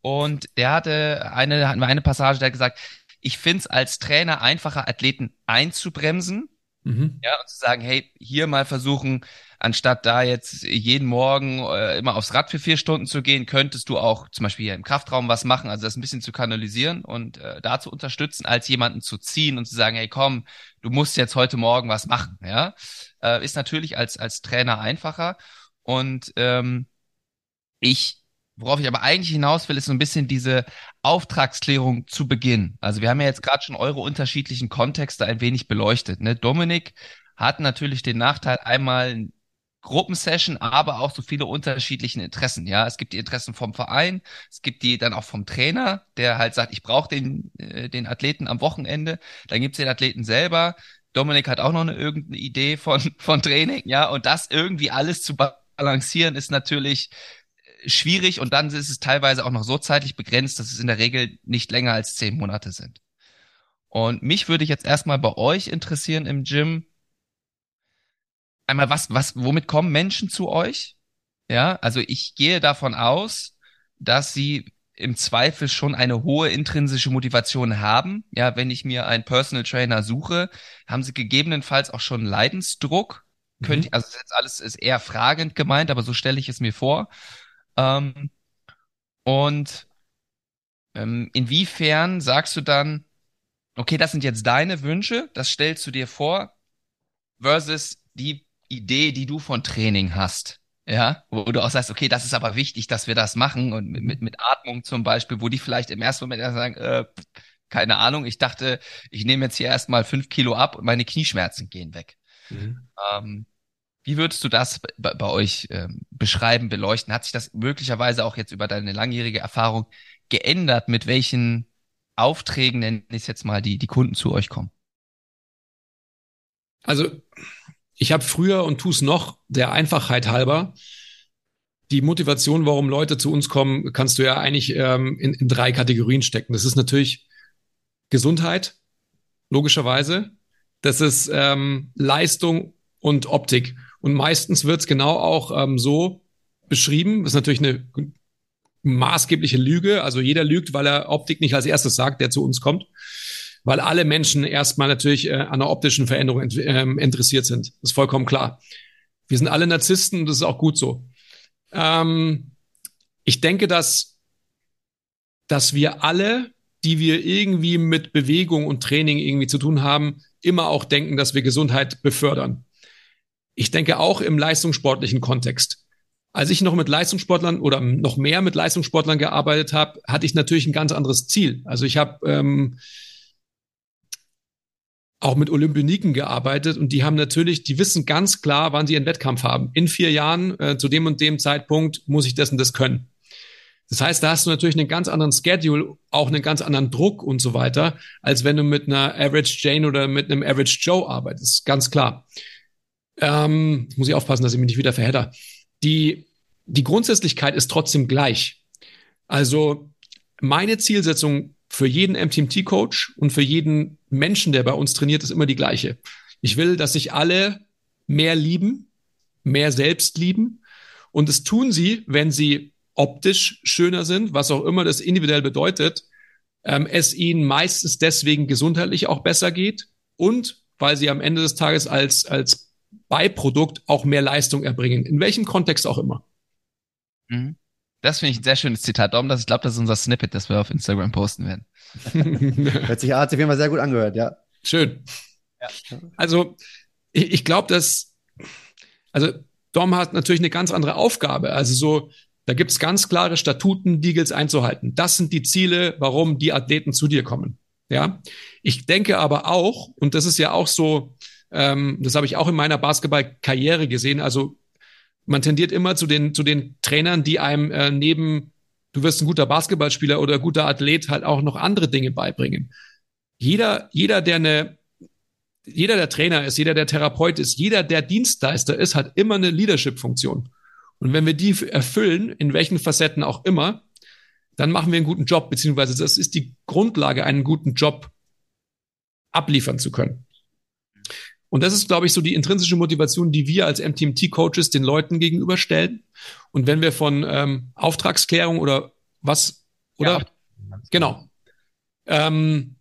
und der hatte eine, hatten wir eine Passage, der hat gesagt, ich finde es als Trainer einfacher, Athleten einzubremsen, mhm. ja, und zu sagen, hey, hier mal versuchen, anstatt da jetzt jeden Morgen äh, immer aufs Rad für vier Stunden zu gehen, könntest du auch zum Beispiel hier im Kraftraum was machen, also das ein bisschen zu kanalisieren und äh, da zu unterstützen, als jemanden zu ziehen und zu sagen, hey, komm, du musst jetzt heute Morgen was machen, ja, äh, ist natürlich als als Trainer einfacher und ähm, ich, worauf ich aber eigentlich hinaus will, ist so ein bisschen diese Auftragsklärung zu Beginn. Also wir haben ja jetzt gerade schon eure unterschiedlichen Kontexte ein wenig beleuchtet. Ne? Dominik hat natürlich den Nachteil einmal Gruppensession, aber auch so viele unterschiedlichen Interessen. Ja, es gibt die Interessen vom Verein, es gibt die dann auch vom Trainer, der halt sagt, ich brauche den äh, den Athleten am Wochenende. Dann gibt's den Athleten selber. Dominik hat auch noch eine irgendeine Idee von von Training, ja, und das irgendwie alles zu balancieren ist natürlich schwierig und dann ist es teilweise auch noch so zeitlich begrenzt, dass es in der Regel nicht länger als zehn Monate sind. Und mich würde ich jetzt erstmal bei euch interessieren im Gym. Einmal, was, was, womit kommen Menschen zu euch? Ja, also ich gehe davon aus, dass sie im Zweifel schon eine hohe intrinsische Motivation haben. Ja, wenn ich mir einen Personal Trainer suche, haben sie gegebenenfalls auch schon Leidensdruck. Mhm. Könnte, also das ist jetzt alles ist eher fragend gemeint, aber so stelle ich es mir vor. Ähm, und ähm, inwiefern sagst du dann, okay, das sind jetzt deine Wünsche, das stellst du dir vor, versus die Idee, die du von Training hast. Ja, wo du auch sagst, okay, das ist aber wichtig, dass wir das machen und mit, mit, mit Atmung zum Beispiel, wo die vielleicht im ersten Moment sagen, äh, keine Ahnung, ich dachte, ich nehme jetzt hier erstmal fünf Kilo ab und meine Knieschmerzen gehen weg. Mhm. Ähm, wie würdest du das bei, bei euch ähm, beschreiben, beleuchten? Hat sich das möglicherweise auch jetzt über deine langjährige Erfahrung geändert, mit welchen Aufträgen, nenne ich jetzt mal, die, die Kunden zu euch kommen? Also ich habe früher und tue es noch der Einfachheit halber die Motivation, warum Leute zu uns kommen, kannst du ja eigentlich ähm, in, in drei Kategorien stecken. Das ist natürlich Gesundheit, logischerweise. Das ist ähm, Leistung und Optik. Und meistens wird es genau auch ähm, so beschrieben. Das ist natürlich eine maßgebliche Lüge. Also jeder lügt, weil er Optik nicht als erstes sagt, der zu uns kommt. Weil alle Menschen erstmal natürlich äh, an einer optischen Veränderung int ähm, interessiert sind. Das ist vollkommen klar. Wir sind alle Narzissten und das ist auch gut so. Ähm, ich denke, dass, dass wir alle, die wir irgendwie mit Bewegung und Training irgendwie zu tun haben, immer auch denken, dass wir Gesundheit befördern. Ich denke auch im leistungssportlichen Kontext. Als ich noch mit Leistungssportlern oder noch mehr mit Leistungssportlern gearbeitet habe, hatte ich natürlich ein ganz anderes Ziel. Also ich habe ähm, auch mit Olympioniken gearbeitet und die haben natürlich, die wissen ganz klar, wann sie einen Wettkampf haben. In vier Jahren, äh, zu dem und dem Zeitpunkt, muss ich das und das können. Das heißt, da hast du natürlich einen ganz anderen Schedule, auch einen ganz anderen Druck und so weiter, als wenn du mit einer Average Jane oder mit einem Average Joe arbeitest. Ganz klar. Ähm, muss ich aufpassen, dass ich mich nicht wieder verhedder. Die, die Grundsätzlichkeit ist trotzdem gleich. Also meine Zielsetzung für jeden MTMT-Coach und für jeden Menschen, der bei uns trainiert, ist immer die gleiche. Ich will, dass sich alle mehr lieben, mehr selbst lieben. Und das tun sie, wenn sie optisch schöner sind, was auch immer das individuell bedeutet, ähm, es ihnen meistens deswegen gesundheitlich auch besser geht und weil sie am Ende des Tages als, als Beiprodukt auch mehr Leistung erbringen, in welchem Kontext auch immer. Mhm. Das finde ich ein sehr schönes Zitat. Darum, dass ich glaube, das ist unser Snippet, das wir auf Instagram posten werden. Hört sich, hat sich auf jeden Fall sehr gut angehört, ja. Schön. Ja. Also, ich, ich glaube, dass, also Dom hat natürlich eine ganz andere Aufgabe. Also so, da gibt es ganz klare Statuten, die gilt einzuhalten. Das sind die Ziele, warum die Athleten zu dir kommen. Ja, ich denke aber auch, und das ist ja auch so, ähm, das habe ich auch in meiner Basketballkarriere gesehen. Also man tendiert immer zu den, zu den Trainern, die einem äh, neben, du wirst ein guter Basketballspieler oder guter Athlet halt auch noch andere Dinge beibringen. Jeder, jeder, der eine, jeder, der Trainer ist, jeder, der Therapeut ist, jeder, der Dienstleister ist, hat immer eine Leadership-Funktion. Und wenn wir die erfüllen, in welchen Facetten auch immer, dann machen wir einen guten Job, beziehungsweise das ist die Grundlage, einen guten Job abliefern zu können. Und das ist, glaube ich, so die intrinsische Motivation, die wir als MTMT-Coaches den Leuten gegenüberstellen. Und wenn wir von ähm, Auftragsklärung oder was, oder? Ja. Genau. Ähm,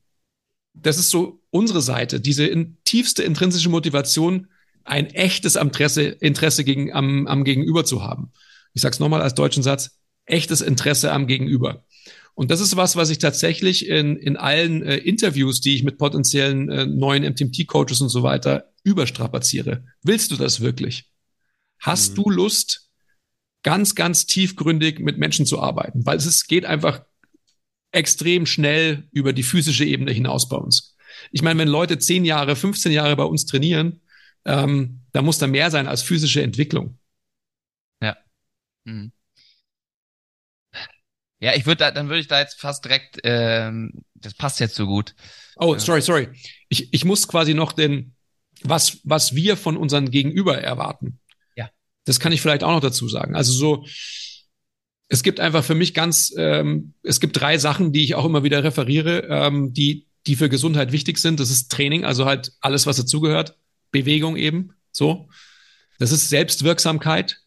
das ist so unsere Seite, diese in, tiefste intrinsische Motivation, ein echtes Interesse, Interesse gegen, am, am Gegenüber zu haben. Ich sage es nochmal als deutschen Satz, echtes Interesse am Gegenüber. Und das ist was, was ich tatsächlich in, in allen äh, Interviews, die ich mit potenziellen äh, neuen MTMT-Coaches und so weiter überstrapaziere. Willst du das wirklich? Hast mhm. du Lust, ganz, ganz tiefgründig mit Menschen zu arbeiten? Weil es geht einfach extrem schnell über die physische Ebene hinaus bei uns. Ich meine, wenn Leute zehn Jahre, 15 Jahre bei uns trainieren, ähm, da muss da mehr sein als physische Entwicklung. Ja. Mhm. Ja, ich würde da, dann würde ich da jetzt fast direkt, ähm, das passt jetzt so gut. Oh, sorry, sorry. Ich, ich muss quasi noch den, was, was wir von unseren Gegenüber erwarten. Ja. Das kann ich vielleicht auch noch dazu sagen. Also so, es gibt einfach für mich ganz, ähm, es gibt drei Sachen, die ich auch immer wieder referiere, ähm, die, die für Gesundheit wichtig sind. Das ist Training, also halt alles, was dazugehört. Bewegung eben, so. Das ist Selbstwirksamkeit.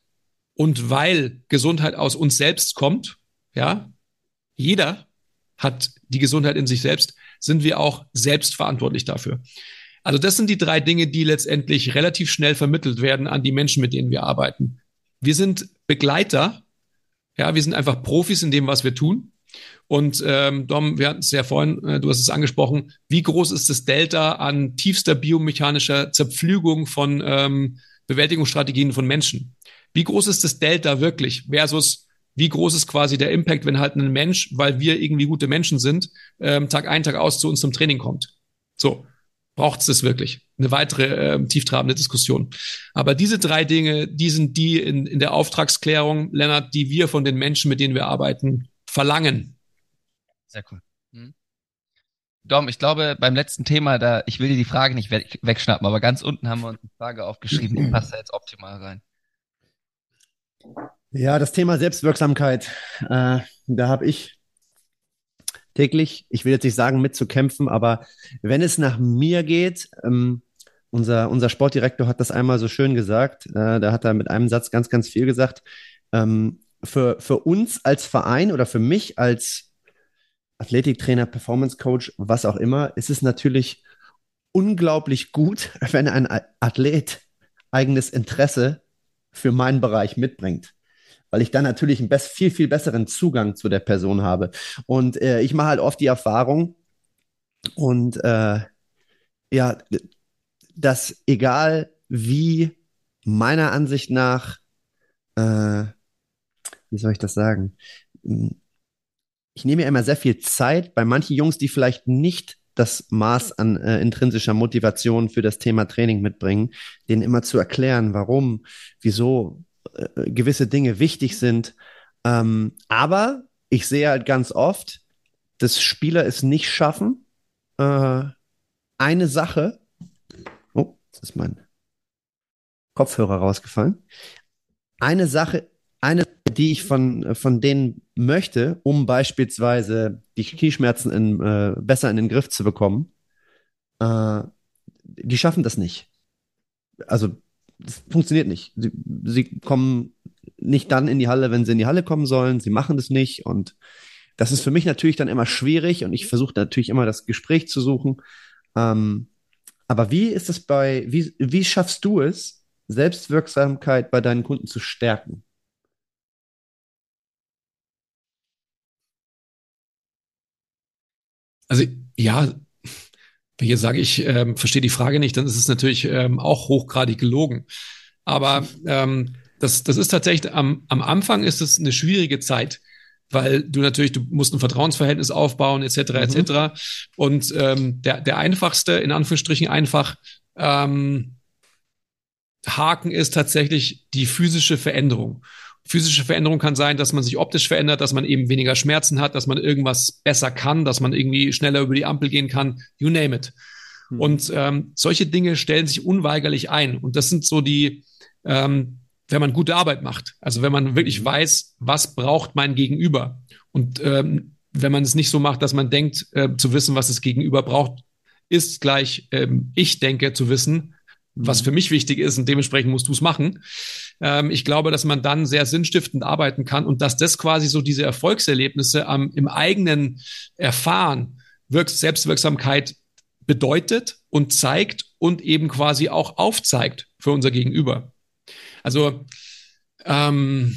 Und weil Gesundheit aus uns selbst kommt, ja, jeder hat die Gesundheit in sich selbst, sind wir auch selbst verantwortlich dafür. Also das sind die drei Dinge, die letztendlich relativ schnell vermittelt werden an die Menschen, mit denen wir arbeiten. Wir sind Begleiter, ja, wir sind einfach Profis in dem, was wir tun. Und ähm, Dom, wir hatten es ja vorhin, äh, du hast es angesprochen, wie groß ist das Delta an tiefster biomechanischer Zerpflügung von ähm, Bewältigungsstrategien von Menschen? Wie groß ist das Delta wirklich versus wie groß ist quasi der Impact, wenn halt ein Mensch, weil wir irgendwie gute Menschen sind, ähm, Tag ein, Tag aus zu uns zum Training kommt. So, braucht es das wirklich? Eine weitere ähm, tieftrabende Diskussion. Aber diese drei Dinge, die sind die in, in der Auftragsklärung, Lennart, die wir von den Menschen, mit denen wir arbeiten, verlangen. Sehr cool. Mhm. Dom, ich glaube, beim letzten Thema, da, ich will dir die Frage nicht we wegschnappen, aber ganz unten haben wir uns eine Frage aufgeschrieben, die passt da jetzt optimal rein. Ja, das Thema Selbstwirksamkeit, äh, da habe ich täglich, ich will jetzt nicht sagen mitzukämpfen, aber wenn es nach mir geht, ähm, unser, unser Sportdirektor hat das einmal so schön gesagt, äh, da hat er mit einem Satz ganz, ganz viel gesagt. Ähm, für, für uns als Verein oder für mich als Athletiktrainer, Performance Coach, was auch immer, ist es natürlich unglaublich gut, wenn ein Athlet eigenes Interesse für meinen Bereich mitbringt weil ich dann natürlich einen best, viel, viel besseren Zugang zu der Person habe. Und äh, ich mache halt oft die Erfahrung und äh, ja, dass egal wie meiner Ansicht nach, äh, wie soll ich das sagen? Ich nehme ja immer sehr viel Zeit bei manchen Jungs, die vielleicht nicht das Maß an äh, intrinsischer Motivation für das Thema Training mitbringen, denen immer zu erklären, warum, wieso äh, gewisse Dinge wichtig sind. Ähm, aber ich sehe halt ganz oft, dass Spieler es nicht schaffen, äh, eine Sache, oh, jetzt ist mein Kopfhörer rausgefallen, eine Sache, eine, die ich von, von denen möchte, um beispielsweise die Knieschmerzen in, äh, besser in den Griff zu bekommen, äh, die schaffen das nicht. Also das funktioniert nicht. Sie, sie kommen nicht dann in die Halle, wenn sie in die Halle kommen sollen. Sie machen das nicht. Und das ist für mich natürlich dann immer schwierig. Und ich versuche natürlich immer das Gespräch zu suchen. Ähm, aber wie ist es bei, wie, wie schaffst du es, Selbstwirksamkeit bei deinen Kunden zu stärken? Also ja, wenn ich jetzt sage, ich ähm, verstehe die Frage nicht, dann ist es natürlich ähm, auch hochgradig gelogen. Aber ähm, das, das ist tatsächlich am, am Anfang ist es eine schwierige Zeit, weil du natürlich, du musst ein Vertrauensverhältnis aufbauen, etc. Mhm. etc. Und ähm, der, der einfachste, in Anführungsstrichen einfach, ähm, Haken ist tatsächlich die physische Veränderung. Physische Veränderung kann sein, dass man sich optisch verändert, dass man eben weniger Schmerzen hat, dass man irgendwas besser kann, dass man irgendwie schneller über die Ampel gehen kann, you name it. Mhm. Und ähm, solche Dinge stellen sich unweigerlich ein. Und das sind so die, ähm, wenn man gute Arbeit macht. Also wenn man wirklich hm. weiß, was braucht mein Gegenüber. Und ähm, wenn man es nicht so macht, dass man denkt, äh, zu wissen, was das Gegenüber braucht, ist gleich, ähm, ich denke zu wissen, was mhm. für mich wichtig ist und dementsprechend musst du es machen. Ähm, ich glaube, dass man dann sehr sinnstiftend arbeiten kann und dass das quasi so diese Erfolgserlebnisse am, im eigenen Erfahren Wirk Selbstwirksamkeit bedeutet und zeigt und eben quasi auch aufzeigt für unser Gegenüber. Also ähm,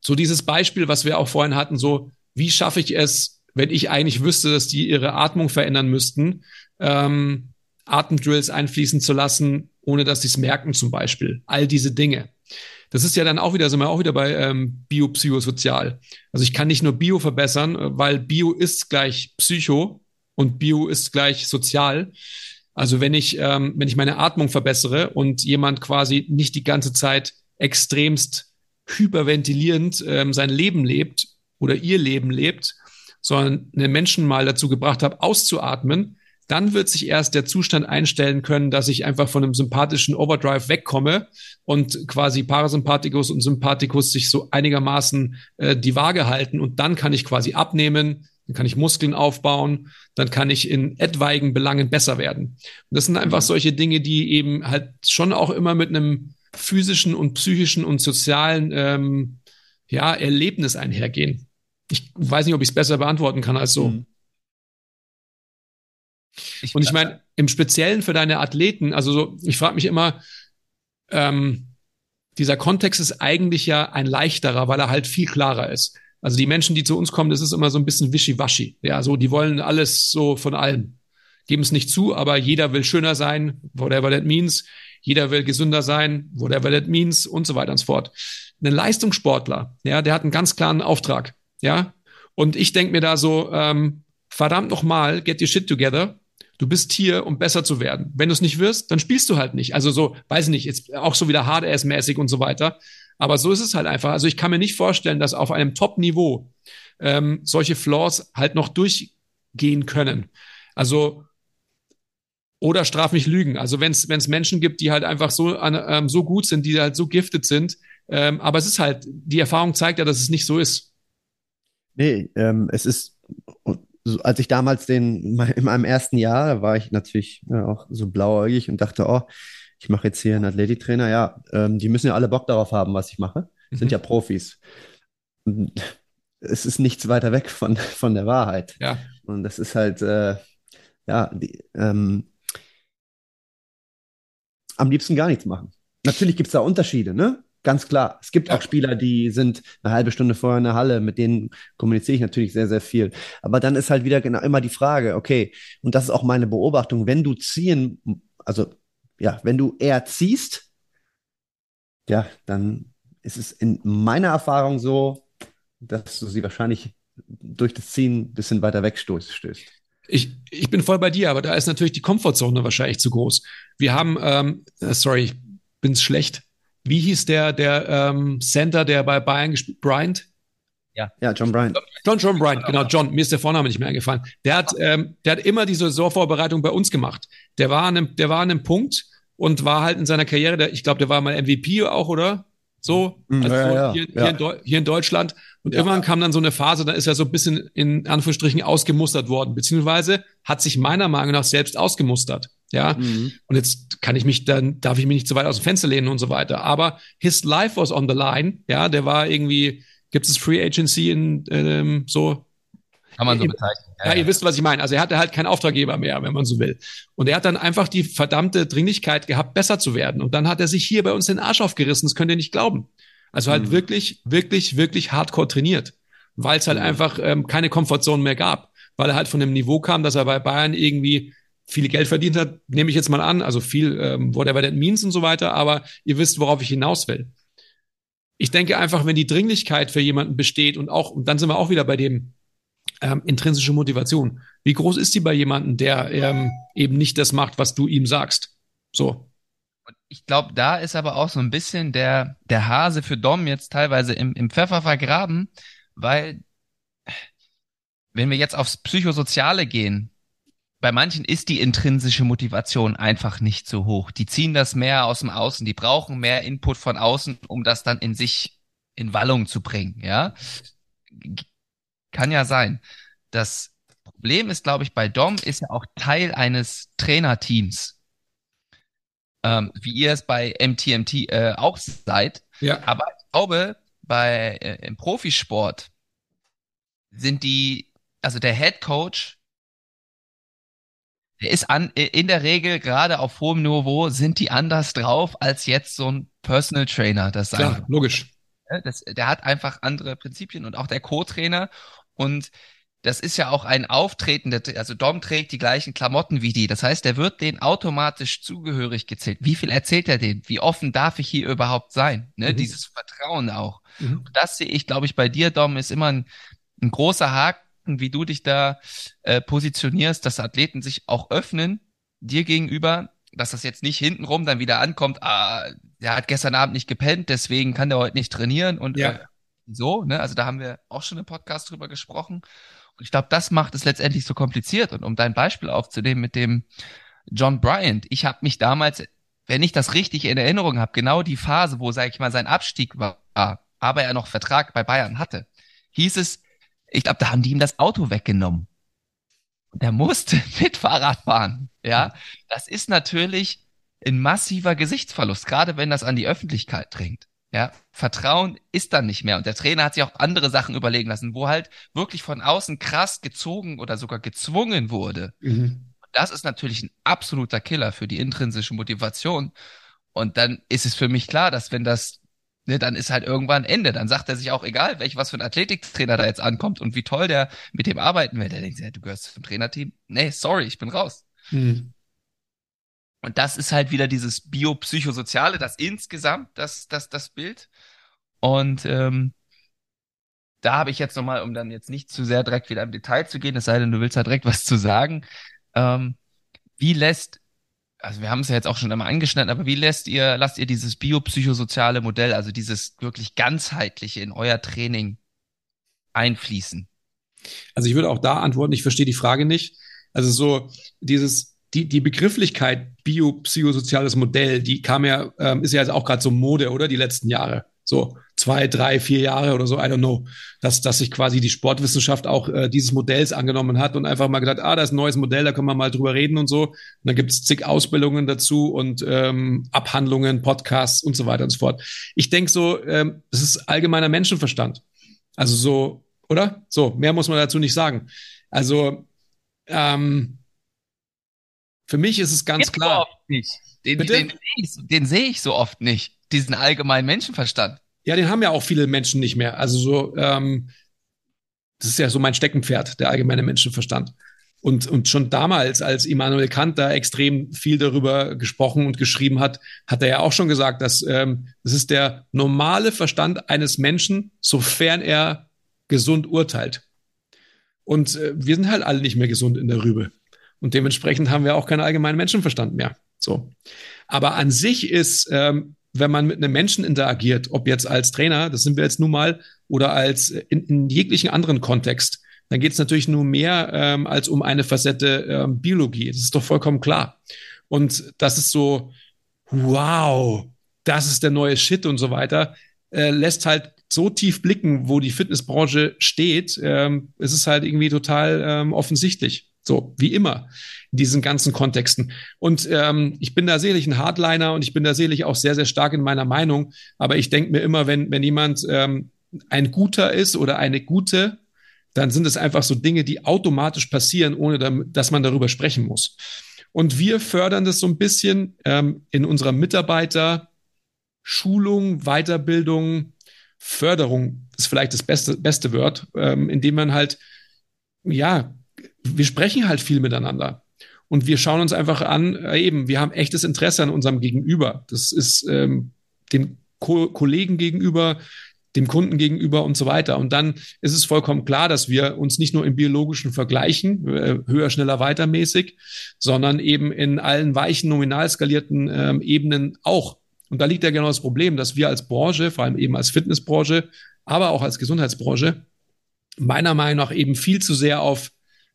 so dieses Beispiel, was wir auch vorhin hatten, so wie schaffe ich es, wenn ich eigentlich wüsste, dass die ihre Atmung verändern müssten, ähm, Atemdrills einfließen zu lassen, ohne dass sie es merken zum Beispiel. All diese Dinge. Das ist ja dann auch wieder, sind wir auch wieder bei ähm, biopsychosozial. Also ich kann nicht nur Bio verbessern, weil Bio ist gleich Psycho und Bio ist gleich sozial. Also wenn ich, ähm, wenn ich meine Atmung verbessere und jemand quasi nicht die ganze Zeit extremst hyperventilierend ähm, sein Leben lebt oder ihr Leben lebt, sondern einen Menschen mal dazu gebracht habe, auszuatmen, dann wird sich erst der Zustand einstellen können, dass ich einfach von einem sympathischen Overdrive wegkomme und quasi Parasympathikus und Sympathikus sich so einigermaßen äh, die Waage halten und dann kann ich quasi abnehmen, dann kann ich Muskeln aufbauen, dann kann ich in etwaigen Belangen besser werden. Und das sind einfach solche Dinge, die eben halt schon auch immer mit einem physischen und psychischen und sozialen ähm, ja, Erlebnis einhergehen. Ich weiß nicht, ob ich es besser beantworten kann als so. Mhm. Ich und ich meine, im Speziellen für deine Athleten, also so, ich frage mich immer, ähm, dieser Kontext ist eigentlich ja ein leichterer, weil er halt viel klarer ist. Also die Menschen, die zu uns kommen, das ist immer so ein bisschen wischiwaschi. Ja, so, die wollen alles so von allem. Geben es nicht zu, aber jeder will schöner sein, whatever that means. Jeder will gesünder sein, whatever that means und so weiter und so fort. Ein Leistungssportler, ja, der hat einen ganz klaren Auftrag, ja. Und ich denke mir da so, ähm, verdammt nochmal, get your shit together Du bist hier, um besser zu werden. Wenn du es nicht wirst, dann spielst du halt nicht. Also so, weiß ich nicht, jetzt auch so wieder Hard-Ass-mäßig und so weiter. Aber so ist es halt einfach. Also ich kann mir nicht vorstellen, dass auf einem Top-Niveau ähm, solche Flaws halt noch durchgehen können. Also oder straf mich Lügen. Also wenn es Menschen gibt, die halt einfach so, ähm, so gut sind, die halt so giftet sind, ähm, aber es ist halt, die Erfahrung zeigt ja, dass es nicht so ist. Nee, ähm, es ist, als ich damals den, in meinem ersten Jahr, da war ich natürlich auch so blauäugig und dachte, oh, ich mache jetzt hier einen Athletiktrainer. Ja, ähm, die müssen ja alle Bock darauf haben, was ich mache. Sind mhm. ja Profis. Es ist nichts weiter weg von, von der Wahrheit. Ja. Und das ist halt, äh, ja, die, ähm, am liebsten gar nichts machen. Natürlich gibt es da Unterschiede, ne? Ganz klar. Es gibt ja. auch Spieler, die sind eine halbe Stunde vorher in der Halle, mit denen kommuniziere ich natürlich sehr, sehr viel. Aber dann ist halt wieder genau immer die Frage, okay, und das ist auch meine Beobachtung, wenn du ziehen, also ja, wenn du eher ziehst, ja, dann ist es in meiner Erfahrung so, dass du sie wahrscheinlich durch das Ziehen ein bisschen weiter wegstößt. Ich, ich bin voll bei dir, aber da ist natürlich die Komfortzone wahrscheinlich zu groß. Wir haben, ähm, äh, sorry, ich bin's schlecht. Wie hieß der, der ähm, Center, der bei Bayern gespielt, Bryant? Ja. ja, John Bryant. John, John Bryant, genau, John, mir ist der Vorname nicht mehr eingefallen. Der hat, ähm, der hat immer diese Saisonvorbereitung bei uns gemacht. Der war an einem, der war an einem Punkt und war halt in seiner Karriere, der, ich glaube, der war mal MVP auch, oder? So, mhm. also ja, ja, hier, ja. Hier, in hier, in Deutschland. Und irgendwann kam dann so eine Phase, da ist er so ein bisschen in Anführungsstrichen ausgemustert worden, beziehungsweise hat sich meiner Meinung nach selbst ausgemustert. Ja. Mhm. Und jetzt kann ich mich dann, darf ich mich nicht zu weit aus dem Fenster lehnen und so weiter. Aber his life was on the line. Ja, der war irgendwie, gibt es Free Agency in ähm, so kann man so bezeichnen. Ja, ja, ihr wisst, was ich meine. Also er hatte halt keinen Auftraggeber mehr, wenn man so will. Und er hat dann einfach die verdammte Dringlichkeit gehabt, besser zu werden. Und dann hat er sich hier bei uns den Arsch aufgerissen. Das könnt ihr nicht glauben. Also halt mhm. wirklich, wirklich, wirklich hardcore trainiert. Weil es halt mhm. einfach ähm, keine Komfortzone mehr gab. Weil er halt von dem Niveau kam, dass er bei Bayern irgendwie viel Geld verdient hat, nehme ich jetzt mal an. Also viel, ähm, whatever that means und so weiter. Aber ihr wisst, worauf ich hinaus will. Ich denke einfach, wenn die Dringlichkeit für jemanden besteht und auch, und dann sind wir auch wieder bei dem, ähm, intrinsische Motivation. Wie groß ist die bei jemandem, der ähm, eben nicht das macht, was du ihm sagst? So. Ich glaube, da ist aber auch so ein bisschen der, der Hase für Dom jetzt teilweise im, im Pfeffer vergraben, weil wenn wir jetzt aufs Psychosoziale gehen, bei manchen ist die intrinsische Motivation einfach nicht so hoch. Die ziehen das mehr aus dem Außen, die brauchen mehr Input von außen, um das dann in sich in Wallung zu bringen, ja. Kann ja sein. Das Problem ist, glaube ich, bei Dom ist ja auch Teil eines Trainerteams. Ähm, wie ihr es bei MTMT äh, auch seid. Ja. Aber ich glaube, bei äh, im Profisport sind die, also der Head Coach, ist an, in der Regel gerade auf hohem Niveau sind die anders drauf als jetzt so ein Personal Trainer. Das Klar, logisch. Das, der hat einfach andere Prinzipien und auch der Co-Trainer und das ist ja auch ein Auftreten, also Dom trägt die gleichen Klamotten wie die. Das heißt, der wird denen automatisch zugehörig gezählt. Wie viel erzählt er denen? Wie offen darf ich hier überhaupt sein? Ne? Mhm. Dieses Vertrauen auch. Mhm. Das sehe ich, glaube ich, bei dir, Dom, ist immer ein, ein großer Haken, wie du dich da äh, positionierst, dass Athleten sich auch öffnen dir gegenüber, dass das jetzt nicht hintenrum dann wieder ankommt, ah, der hat gestern Abend nicht gepennt, deswegen kann der heute nicht trainieren und ja. äh, so, ne? Also da haben wir auch schon im Podcast drüber gesprochen. Und ich glaube, das macht es letztendlich so kompliziert. Und um dein Beispiel aufzunehmen mit dem John Bryant, ich habe mich damals, wenn ich das richtig in Erinnerung habe, genau die Phase, wo, sage ich mal, sein Abstieg war, aber er noch Vertrag bei Bayern hatte, hieß es, ich glaube, da haben die ihm das Auto weggenommen. Und er musste mit Fahrrad fahren. Ja, das ist natürlich ein massiver Gesichtsverlust, gerade wenn das an die Öffentlichkeit dringt. Ja, Vertrauen ist dann nicht mehr. Und der Trainer hat sich auch andere Sachen überlegen lassen, wo halt wirklich von außen krass gezogen oder sogar gezwungen wurde. Mhm. Das ist natürlich ein absoluter Killer für die intrinsische Motivation. Und dann ist es für mich klar, dass wenn das, ne, dann ist halt irgendwann Ende. Dann sagt er sich auch, egal, welch was für ein Athletiktrainer da jetzt ankommt und wie toll der mit dem arbeiten will. Der denkt, ja, du gehörst zum Trainerteam. Nee, sorry, ich bin raus. Mhm. Und das ist halt wieder dieses biopsychosoziale, das insgesamt, das, das, das Bild. Und ähm, da habe ich jetzt nochmal, um dann jetzt nicht zu sehr direkt wieder im Detail zu gehen, es sei denn, du willst da direkt was zu sagen. Ähm, wie lässt, also wir haben es ja jetzt auch schon einmal angeschnitten, aber wie lässt ihr, lasst ihr dieses biopsychosoziale Modell, also dieses wirklich ganzheitliche in euer Training einfließen? Also ich würde auch da antworten, ich verstehe die Frage nicht. Also so dieses, die, die Begrifflichkeit biopsychosoziales Modell, die kam ja, ähm, ist ja jetzt auch gerade so Mode, oder? Die letzten Jahre. So zwei, drei, vier Jahre oder so, I don't know, dass, dass sich quasi die Sportwissenschaft auch äh, dieses Modells angenommen hat und einfach mal gedacht, ah, da ist ein neues Modell, da können wir mal drüber reden und so. Und dann gibt es zig Ausbildungen dazu und ähm, Abhandlungen, Podcasts und so weiter und so fort. Ich denke so, ähm, das ist allgemeiner Menschenverstand. Also so, oder? So, mehr muss man dazu nicht sagen. Also, ähm, für mich ist es ganz Gibt's klar. Nicht. Den, den, sehe ich, den sehe ich so oft nicht, diesen allgemeinen Menschenverstand. Ja, den haben ja auch viele Menschen nicht mehr. Also so, ähm, das ist ja so mein Steckenpferd, der allgemeine Menschenverstand. Und, und schon damals, als Immanuel Kant da extrem viel darüber gesprochen und geschrieben hat, hat er ja auch schon gesagt, dass ähm, das ist der normale Verstand eines Menschen, sofern er gesund urteilt. Und äh, wir sind halt alle nicht mehr gesund in der Rübe. Und dementsprechend haben wir auch keinen allgemeinen Menschenverstand mehr. So. Aber an sich ist, ähm, wenn man mit einem Menschen interagiert, ob jetzt als Trainer, das sind wir jetzt nun mal, oder als in, in jeglichen anderen Kontext, dann geht es natürlich nur mehr ähm, als um eine Facette ähm, Biologie. Das ist doch vollkommen klar. Und das ist so, wow, das ist der neue Shit und so weiter, äh, lässt halt so tief blicken, wo die Fitnessbranche steht. Ähm, es ist halt irgendwie total ähm, offensichtlich. So, wie immer in diesen ganzen Kontexten. Und ähm, ich bin da sicherlich ein Hardliner und ich bin da sicherlich auch sehr, sehr stark in meiner Meinung. Aber ich denke mir immer, wenn, wenn jemand ähm, ein Guter ist oder eine Gute, dann sind es einfach so Dinge, die automatisch passieren, ohne dass man darüber sprechen muss. Und wir fördern das so ein bisschen ähm, in unserer Mitarbeiterschulung, Weiterbildung, Förderung ist vielleicht das beste, beste Wort, ähm, indem man halt, ja, wir sprechen halt viel miteinander. Und wir schauen uns einfach an, eben, wir haben echtes Interesse an unserem Gegenüber. Das ist ähm, dem Ko Kollegen gegenüber, dem Kunden gegenüber und so weiter. Und dann ist es vollkommen klar, dass wir uns nicht nur im biologischen vergleichen, äh, höher, schneller, weiter mäßig, sondern eben in allen weichen, nominal skalierten ähm, Ebenen auch. Und da liegt ja genau das Problem, dass wir als Branche, vor allem eben als Fitnessbranche, aber auch als Gesundheitsbranche, meiner Meinung nach eben viel zu sehr auf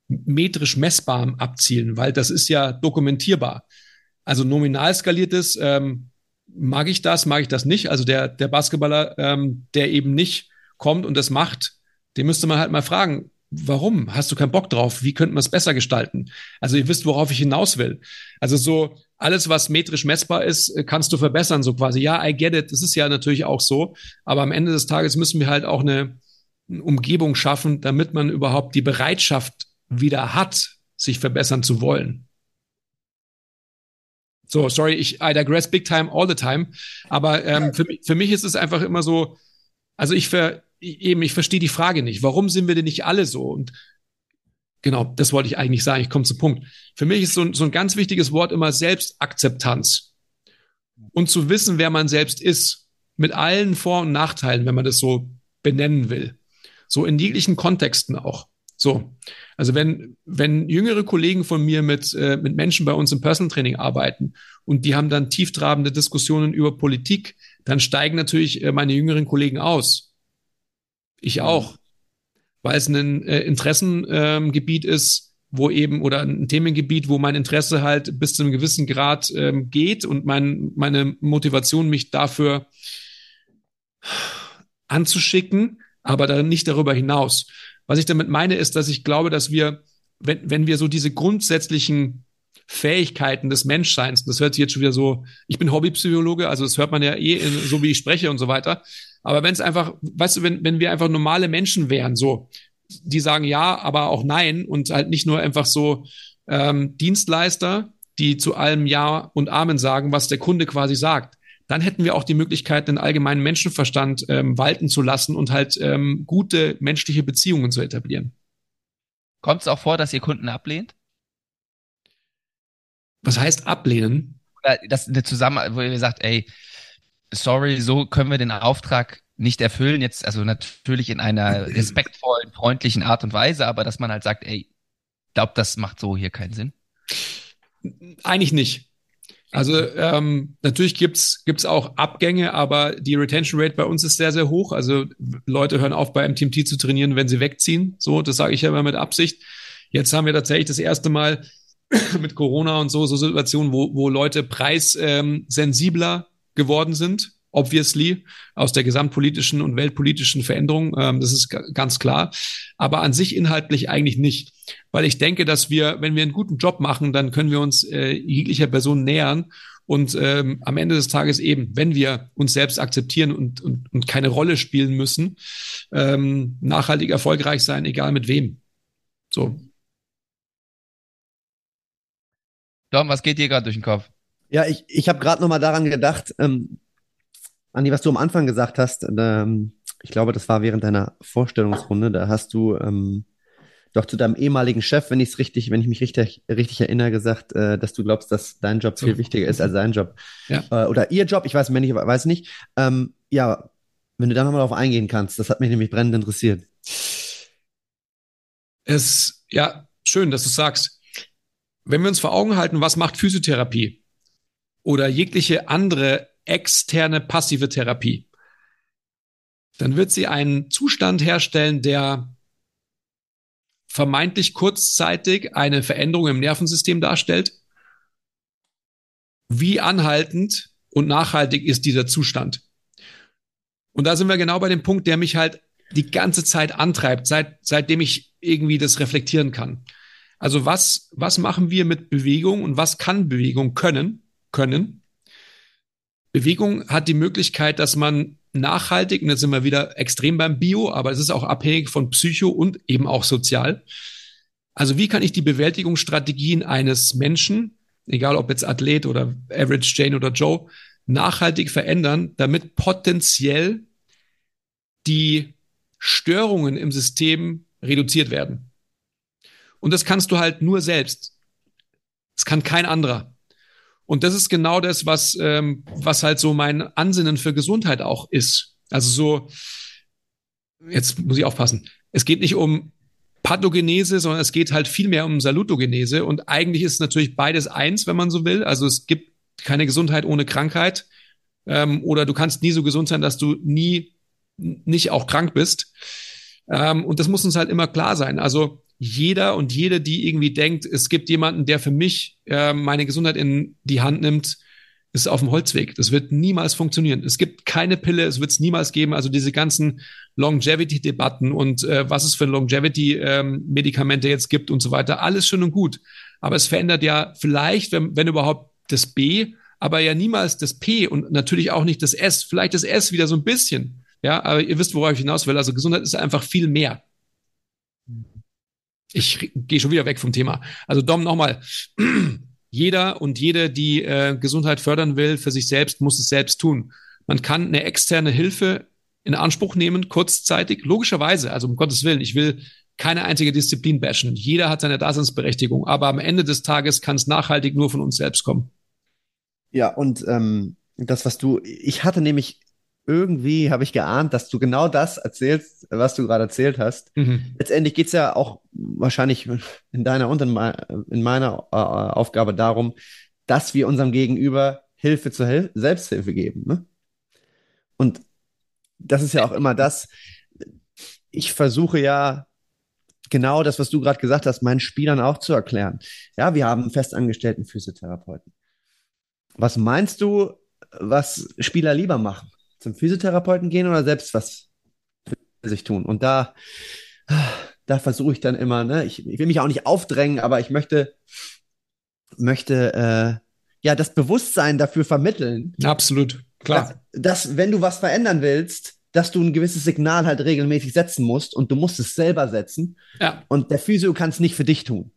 metrisch messbarem abzielen, weil das ist ja dokumentierbar. Also nominal skaliertes, ähm, mag ich das, mag ich das nicht. Also der, der Basketballer, ähm, der eben nicht kommt und das macht, den müsste man halt mal fragen, warum? Hast du keinen Bock drauf? Wie könnte man es besser gestalten? Also ihr wisst, worauf ich hinaus will. Also so alles, was metrisch messbar ist, kannst du verbessern, so quasi. Ja, I get it. Das ist ja natürlich auch so. Aber am Ende des Tages müssen wir halt auch eine, eine Umgebung schaffen, damit man überhaupt die Bereitschaft wieder hat, sich verbessern zu wollen. So, sorry, ich I digress big time all the time. Aber ähm, für, für mich ist es einfach immer so, also ich ver, eben, ich verstehe die Frage nicht. Warum sind wir denn nicht alle so? Und genau, das wollte ich eigentlich sagen. Ich komme zum Punkt. Für mich ist so, so ein ganz wichtiges Wort immer Selbstakzeptanz. Und zu wissen, wer man selbst ist, mit allen Vor- und Nachteilen, wenn man das so benennen will. So in jeglichen Kontexten auch. So. Also wenn, wenn jüngere Kollegen von mir mit, äh, mit Menschen bei uns im Personal Training arbeiten und die haben dann tieftrabende Diskussionen über Politik, dann steigen natürlich äh, meine jüngeren Kollegen aus. Ich mhm. auch. Weil es ein äh, Interessengebiet ähm, ist, wo eben, oder ein Themengebiet, wo mein Interesse halt bis zu einem gewissen Grad ähm, geht und mein, meine Motivation, mich dafür anzuschicken, aber dann nicht darüber hinaus. Was ich damit meine, ist, dass ich glaube, dass wir, wenn, wenn wir so diese grundsätzlichen Fähigkeiten des Menschseins, das hört sich jetzt schon wieder so, ich bin Hobbypsychologe, also das hört man ja eh, in, so wie ich spreche und so weiter. Aber wenn es einfach, weißt du, wenn, wenn wir einfach normale Menschen wären, so, die sagen ja, aber auch nein und halt nicht nur einfach so ähm, Dienstleister, die zu allem Ja und Amen sagen, was der Kunde quasi sagt, dann hätten wir auch die Möglichkeit, den allgemeinen Menschenverstand ähm, walten zu lassen und halt ähm, gute menschliche Beziehungen zu etablieren. Kommt es auch vor, dass ihr Kunden ablehnt? Was heißt ablehnen? Oder das eine Zusammen, wo ihr sagt, ey, sorry, so können wir den Auftrag nicht erfüllen. Jetzt, also natürlich in einer respektvollen, freundlichen Art und Weise, aber dass man halt sagt, ey, glaubt, das macht so hier keinen Sinn. Eigentlich nicht. Also ähm, natürlich gibt's gibt's auch Abgänge, aber die Retention Rate bei uns ist sehr, sehr hoch. Also Leute hören auf, bei MTMT zu trainieren, wenn sie wegziehen. So, das sage ich ja immer mit Absicht. Jetzt haben wir tatsächlich das erste Mal mit Corona und so, so Situationen, wo, wo Leute preissensibler geworden sind, obviously, aus der gesamtpolitischen und weltpolitischen Veränderung. Ähm, das ist ganz klar. Aber an sich inhaltlich eigentlich nicht. Weil ich denke, dass wir, wenn wir einen guten Job machen, dann können wir uns äh, jeglicher Person nähern und ähm, am Ende des Tages eben, wenn wir uns selbst akzeptieren und, und, und keine Rolle spielen müssen, ähm, nachhaltig erfolgreich sein, egal mit wem. So. Dom, was geht dir gerade durch den Kopf? Ja, ich, ich habe gerade noch mal daran gedacht, ähm, Andi, was du am Anfang gesagt hast, ähm, ich glaube, das war während deiner Vorstellungsrunde, da hast du ähm, doch zu deinem ehemaligen Chef, wenn ich es richtig, wenn ich mich richtig, richtig erinnere, gesagt, äh, dass du glaubst, dass dein Job viel wichtiger ist als sein Job. Ja. Äh, oder ihr Job, ich weiß mir nicht, weiß nicht. Ähm, ja, wenn du da nochmal darauf eingehen kannst, das hat mich nämlich brennend interessiert. Es, ja, schön, dass du sagst. Wenn wir uns vor Augen halten, was macht Physiotherapie oder jegliche andere externe passive Therapie, dann wird sie einen Zustand herstellen, der vermeintlich kurzzeitig eine Veränderung im Nervensystem darstellt. Wie anhaltend und nachhaltig ist dieser Zustand? Und da sind wir genau bei dem Punkt, der mich halt die ganze Zeit antreibt, seit, seitdem ich irgendwie das reflektieren kann. Also was, was machen wir mit Bewegung und was kann Bewegung können, können? Bewegung hat die Möglichkeit, dass man nachhaltig, und jetzt sind wir wieder extrem beim Bio, aber es ist auch abhängig von Psycho und eben auch sozial. Also wie kann ich die Bewältigungsstrategien eines Menschen, egal ob jetzt Athlet oder Average Jane oder Joe, nachhaltig verändern, damit potenziell die Störungen im System reduziert werden. Und das kannst du halt nur selbst. Das kann kein anderer. Und das ist genau das, was, ähm, was halt so mein Ansinnen für Gesundheit auch ist. Also so, jetzt muss ich aufpassen. Es geht nicht um Pathogenese, sondern es geht halt viel mehr um Salutogenese. Und eigentlich ist natürlich beides eins, wenn man so will. Also es gibt keine Gesundheit ohne Krankheit. Ähm, oder du kannst nie so gesund sein, dass du nie nicht auch krank bist. Ähm, und das muss uns halt immer klar sein. Also jeder und jede, die irgendwie denkt, es gibt jemanden, der für mich äh, meine Gesundheit in die Hand nimmt, ist auf dem Holzweg. Das wird niemals funktionieren. Es gibt keine Pille, es wird es niemals geben. Also diese ganzen Longevity-Debatten und äh, was es für Longevity-Medikamente ähm, jetzt gibt und so weiter, alles schön und gut. Aber es verändert ja vielleicht, wenn, wenn überhaupt, das B, aber ja niemals das P und natürlich auch nicht das S. Vielleicht das S wieder so ein bisschen. Ja, aber ihr wisst, worauf ich hinaus will. Also Gesundheit ist einfach viel mehr ich gehe schon wieder weg vom Thema. Also Dom, nochmal. Jeder und jede, die äh, Gesundheit fördern will für sich selbst, muss es selbst tun. Man kann eine externe Hilfe in Anspruch nehmen, kurzzeitig, logischerweise, also um Gottes Willen, ich will keine einzige Disziplin bashen. Jeder hat seine Daseinsberechtigung, aber am Ende des Tages kann es nachhaltig nur von uns selbst kommen. Ja, und ähm, das, was du, ich hatte nämlich irgendwie habe ich geahnt, dass du genau das erzählst, was du gerade erzählt hast. Mhm. Letztendlich geht's ja auch wahrscheinlich in deiner und in, meiner äh, Aufgabe darum, dass wir unserem Gegenüber Hilfe zur Hel Selbsthilfe geben. Ne? Und das ist ja auch immer das, ich versuche ja genau das, was du gerade gesagt hast, meinen Spielern auch zu erklären. Ja, wir haben einen festangestellten Physiotherapeuten. Was meinst du, was Spieler lieber machen? Zum Physiotherapeuten gehen oder selbst was für sich tun. Und da, da versuche ich dann immer, ne, ich, ich, will mich auch nicht aufdrängen, aber ich möchte, möchte äh, ja das Bewusstsein dafür vermitteln. Absolut, klar. Dass, dass, wenn du was verändern willst, dass du ein gewisses Signal halt regelmäßig setzen musst und du musst es selber setzen. Ja. Und der Physio kann es nicht für dich tun.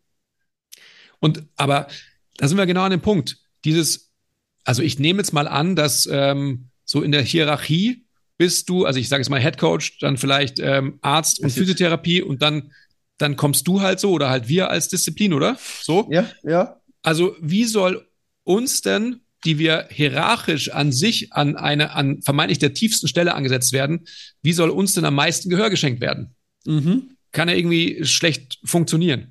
Und aber da sind wir genau an dem Punkt. Dieses, also ich nehme jetzt mal an, dass ähm, so in der Hierarchie bist du, also ich sage jetzt mal Head Coach, dann vielleicht ähm, Arzt und Physiotherapie und dann dann kommst du halt so oder halt wir als Disziplin, oder? So? Ja, ja. Also wie soll uns denn, die wir hierarchisch an sich an eine an vermeintlich der tiefsten Stelle angesetzt werden, wie soll uns denn am meisten Gehör geschenkt werden? Mhm. Kann ja irgendwie schlecht funktionieren.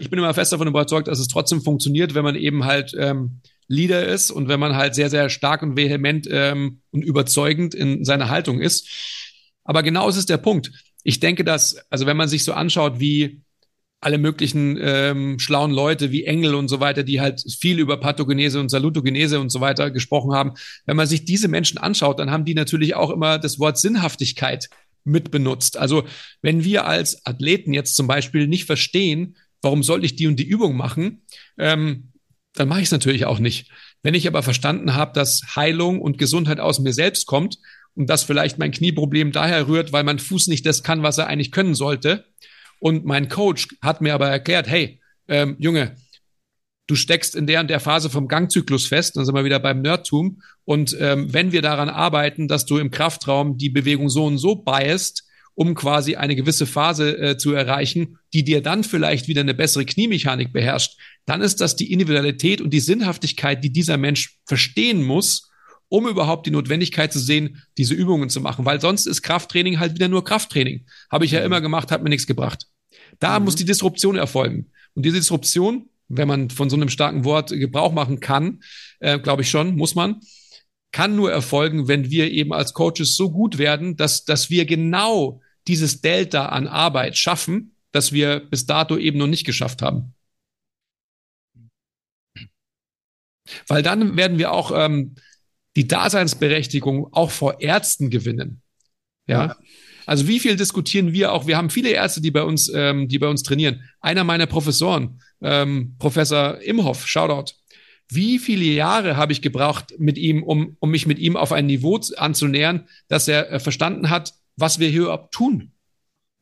Ich bin immer fest davon überzeugt, dass es trotzdem funktioniert, wenn man eben halt ähm, Leader ist und wenn man halt sehr, sehr stark und vehement ähm, und überzeugend in seiner Haltung ist. Aber genau ist es der Punkt. Ich denke, dass, also wenn man sich so anschaut, wie alle möglichen ähm, schlauen Leute wie Engel und so weiter, die halt viel über Pathogenese und Salutogenese und so weiter gesprochen haben. Wenn man sich diese Menschen anschaut, dann haben die natürlich auch immer das Wort Sinnhaftigkeit mit benutzt. Also wenn wir als Athleten jetzt zum Beispiel nicht verstehen, warum soll ich die und die Übung machen, ähm, dann mache ich es natürlich auch nicht. Wenn ich aber verstanden habe, dass Heilung und Gesundheit aus mir selbst kommt und dass vielleicht mein Knieproblem daher rührt, weil mein Fuß nicht das kann, was er eigentlich können sollte, und mein Coach hat mir aber erklärt, hey, ähm, Junge, du steckst in der und der Phase vom Gangzyklus fest, dann sind wir wieder beim Nerdtum. Und ähm, wenn wir daran arbeiten, dass du im Kraftraum die Bewegung so und so biasst, um quasi eine gewisse Phase äh, zu erreichen, die dir dann vielleicht wieder eine bessere Kniemechanik beherrscht, dann ist das die Individualität und die Sinnhaftigkeit, die dieser Mensch verstehen muss, um überhaupt die Notwendigkeit zu sehen, diese Übungen zu machen. Weil sonst ist Krafttraining halt wieder nur Krafttraining. Habe ich ja mhm. immer gemacht, hat mir nichts gebracht. Da mhm. muss die Disruption erfolgen. Und diese Disruption, wenn man von so einem starken Wort Gebrauch machen kann, äh, glaube ich schon, muss man, kann nur erfolgen, wenn wir eben als Coaches so gut werden, dass, dass wir genau dieses Delta an Arbeit schaffen, das wir bis dato eben noch nicht geschafft haben. Weil dann werden wir auch ähm, die Daseinsberechtigung auch vor Ärzten gewinnen. Ja? ja. Also wie viel diskutieren wir auch? Wir haben viele Ärzte, die bei uns, ähm, die bei uns trainieren. Einer meiner Professoren, ähm, Professor Imhoff, Shoutout. Wie viele Jahre habe ich gebraucht mit ihm, um, um mich mit ihm auf ein Niveau anzunähern, dass er äh, verstanden hat, was wir hier überhaupt tun?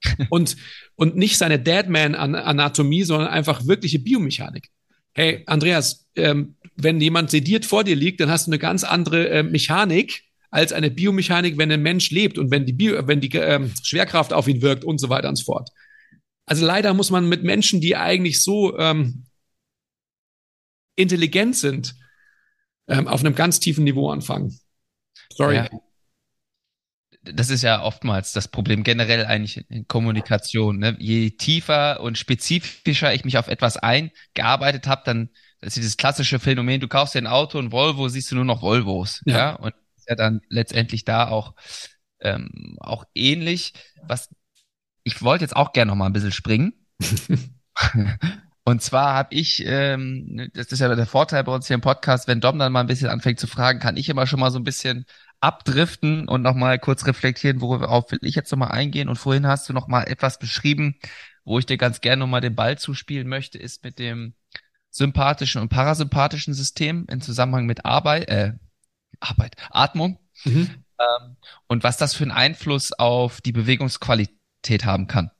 und, und nicht seine Deadman-Anatomie, sondern einfach wirkliche Biomechanik. Hey, Andreas, ähm, wenn jemand sediert vor dir liegt, dann hast du eine ganz andere äh, Mechanik als eine Biomechanik, wenn ein Mensch lebt und wenn die, Bio, wenn die ähm, Schwerkraft auf ihn wirkt und so weiter und so fort. Also leider muss man mit Menschen, die eigentlich so ähm, intelligent sind, ähm, auf einem ganz tiefen Niveau anfangen. Sorry. Ja. Das ist ja oftmals das Problem generell eigentlich in Kommunikation. Ne? Je tiefer und spezifischer ich mich auf etwas eingearbeitet habe, dann das ist dieses klassische Phänomen, du kaufst dir ein Auto, ein Volvo, siehst du nur noch Volvos. Ja. ja? Und ja dann letztendlich da auch, ähm, auch ähnlich. Was ich wollte jetzt auch gerne noch mal ein bisschen springen. Und zwar habe ich, ähm, das ist ja der Vorteil bei uns hier im Podcast, wenn Dom dann mal ein bisschen anfängt zu fragen, kann ich immer schon mal so ein bisschen abdriften und nochmal kurz reflektieren, worauf will ich jetzt nochmal eingehen. Und vorhin hast du nochmal etwas beschrieben, wo ich dir ganz gerne nochmal den Ball zuspielen möchte, ist mit dem sympathischen und parasympathischen System in Zusammenhang mit Arbeit, äh, Arbeit, Atmung. Mhm. Ähm, und was das für einen Einfluss auf die Bewegungsqualität haben kann.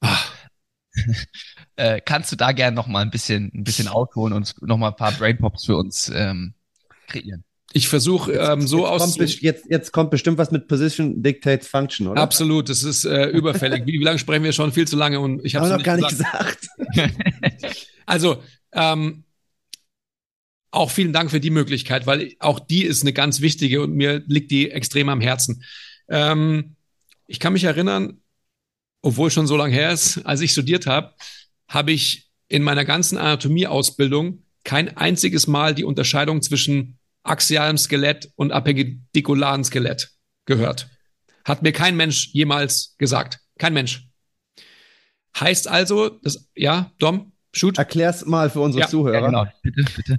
äh, kannst du da gerne noch mal ein bisschen, ein bisschen ausholen und noch mal ein paar Brainpops für uns ähm, kreieren? Ich versuche ähm, so aus. jetzt, jetzt kommt bestimmt was mit Position Dictates Function, oder? Absolut, das ist äh, überfällig. wie, wie lange sprechen wir schon? Viel zu lange und ich habe noch gar nicht gesagt. gesagt. also ähm, auch vielen Dank für die Möglichkeit, weil auch die ist eine ganz wichtige und mir liegt die extrem am Herzen. Ähm, ich kann mich erinnern, obwohl schon so lange her ist, als ich studiert habe, habe ich in meiner ganzen Anatomieausbildung kein einziges Mal die Unterscheidung zwischen axialem Skelett und appendikularen Skelett gehört. Hat mir kein Mensch jemals gesagt. Kein Mensch. Heißt also, das, ja, Dom, shoot. Erklär's mal für unsere ja, Zuhörer. Ja, genau. Bitte, bitte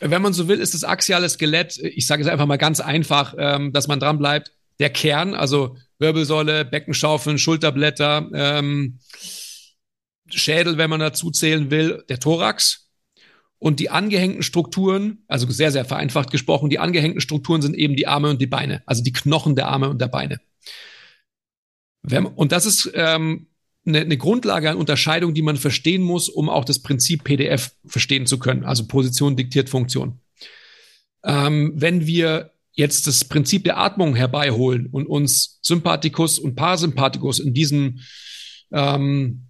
wenn man so will, ist das axiale Skelett, ich sage es einfach mal ganz einfach, ähm, dass man dran bleibt, der Kern, also Wirbelsäule, Beckenschaufeln, Schulterblätter, ähm, Schädel, wenn man dazu zählen will, der Thorax. Und die angehängten Strukturen, also sehr, sehr vereinfacht gesprochen, die angehängten Strukturen sind eben die Arme und die Beine, also die Knochen der Arme und der Beine. Wenn, und das ist ähm, eine, eine Grundlage an Unterscheidung, die man verstehen muss, um auch das Prinzip PDF verstehen zu können, also Position diktiert Funktion. Ähm, wenn wir jetzt das Prinzip der Atmung herbeiholen und uns Sympathikus und Parasympathikus in diesem ähm,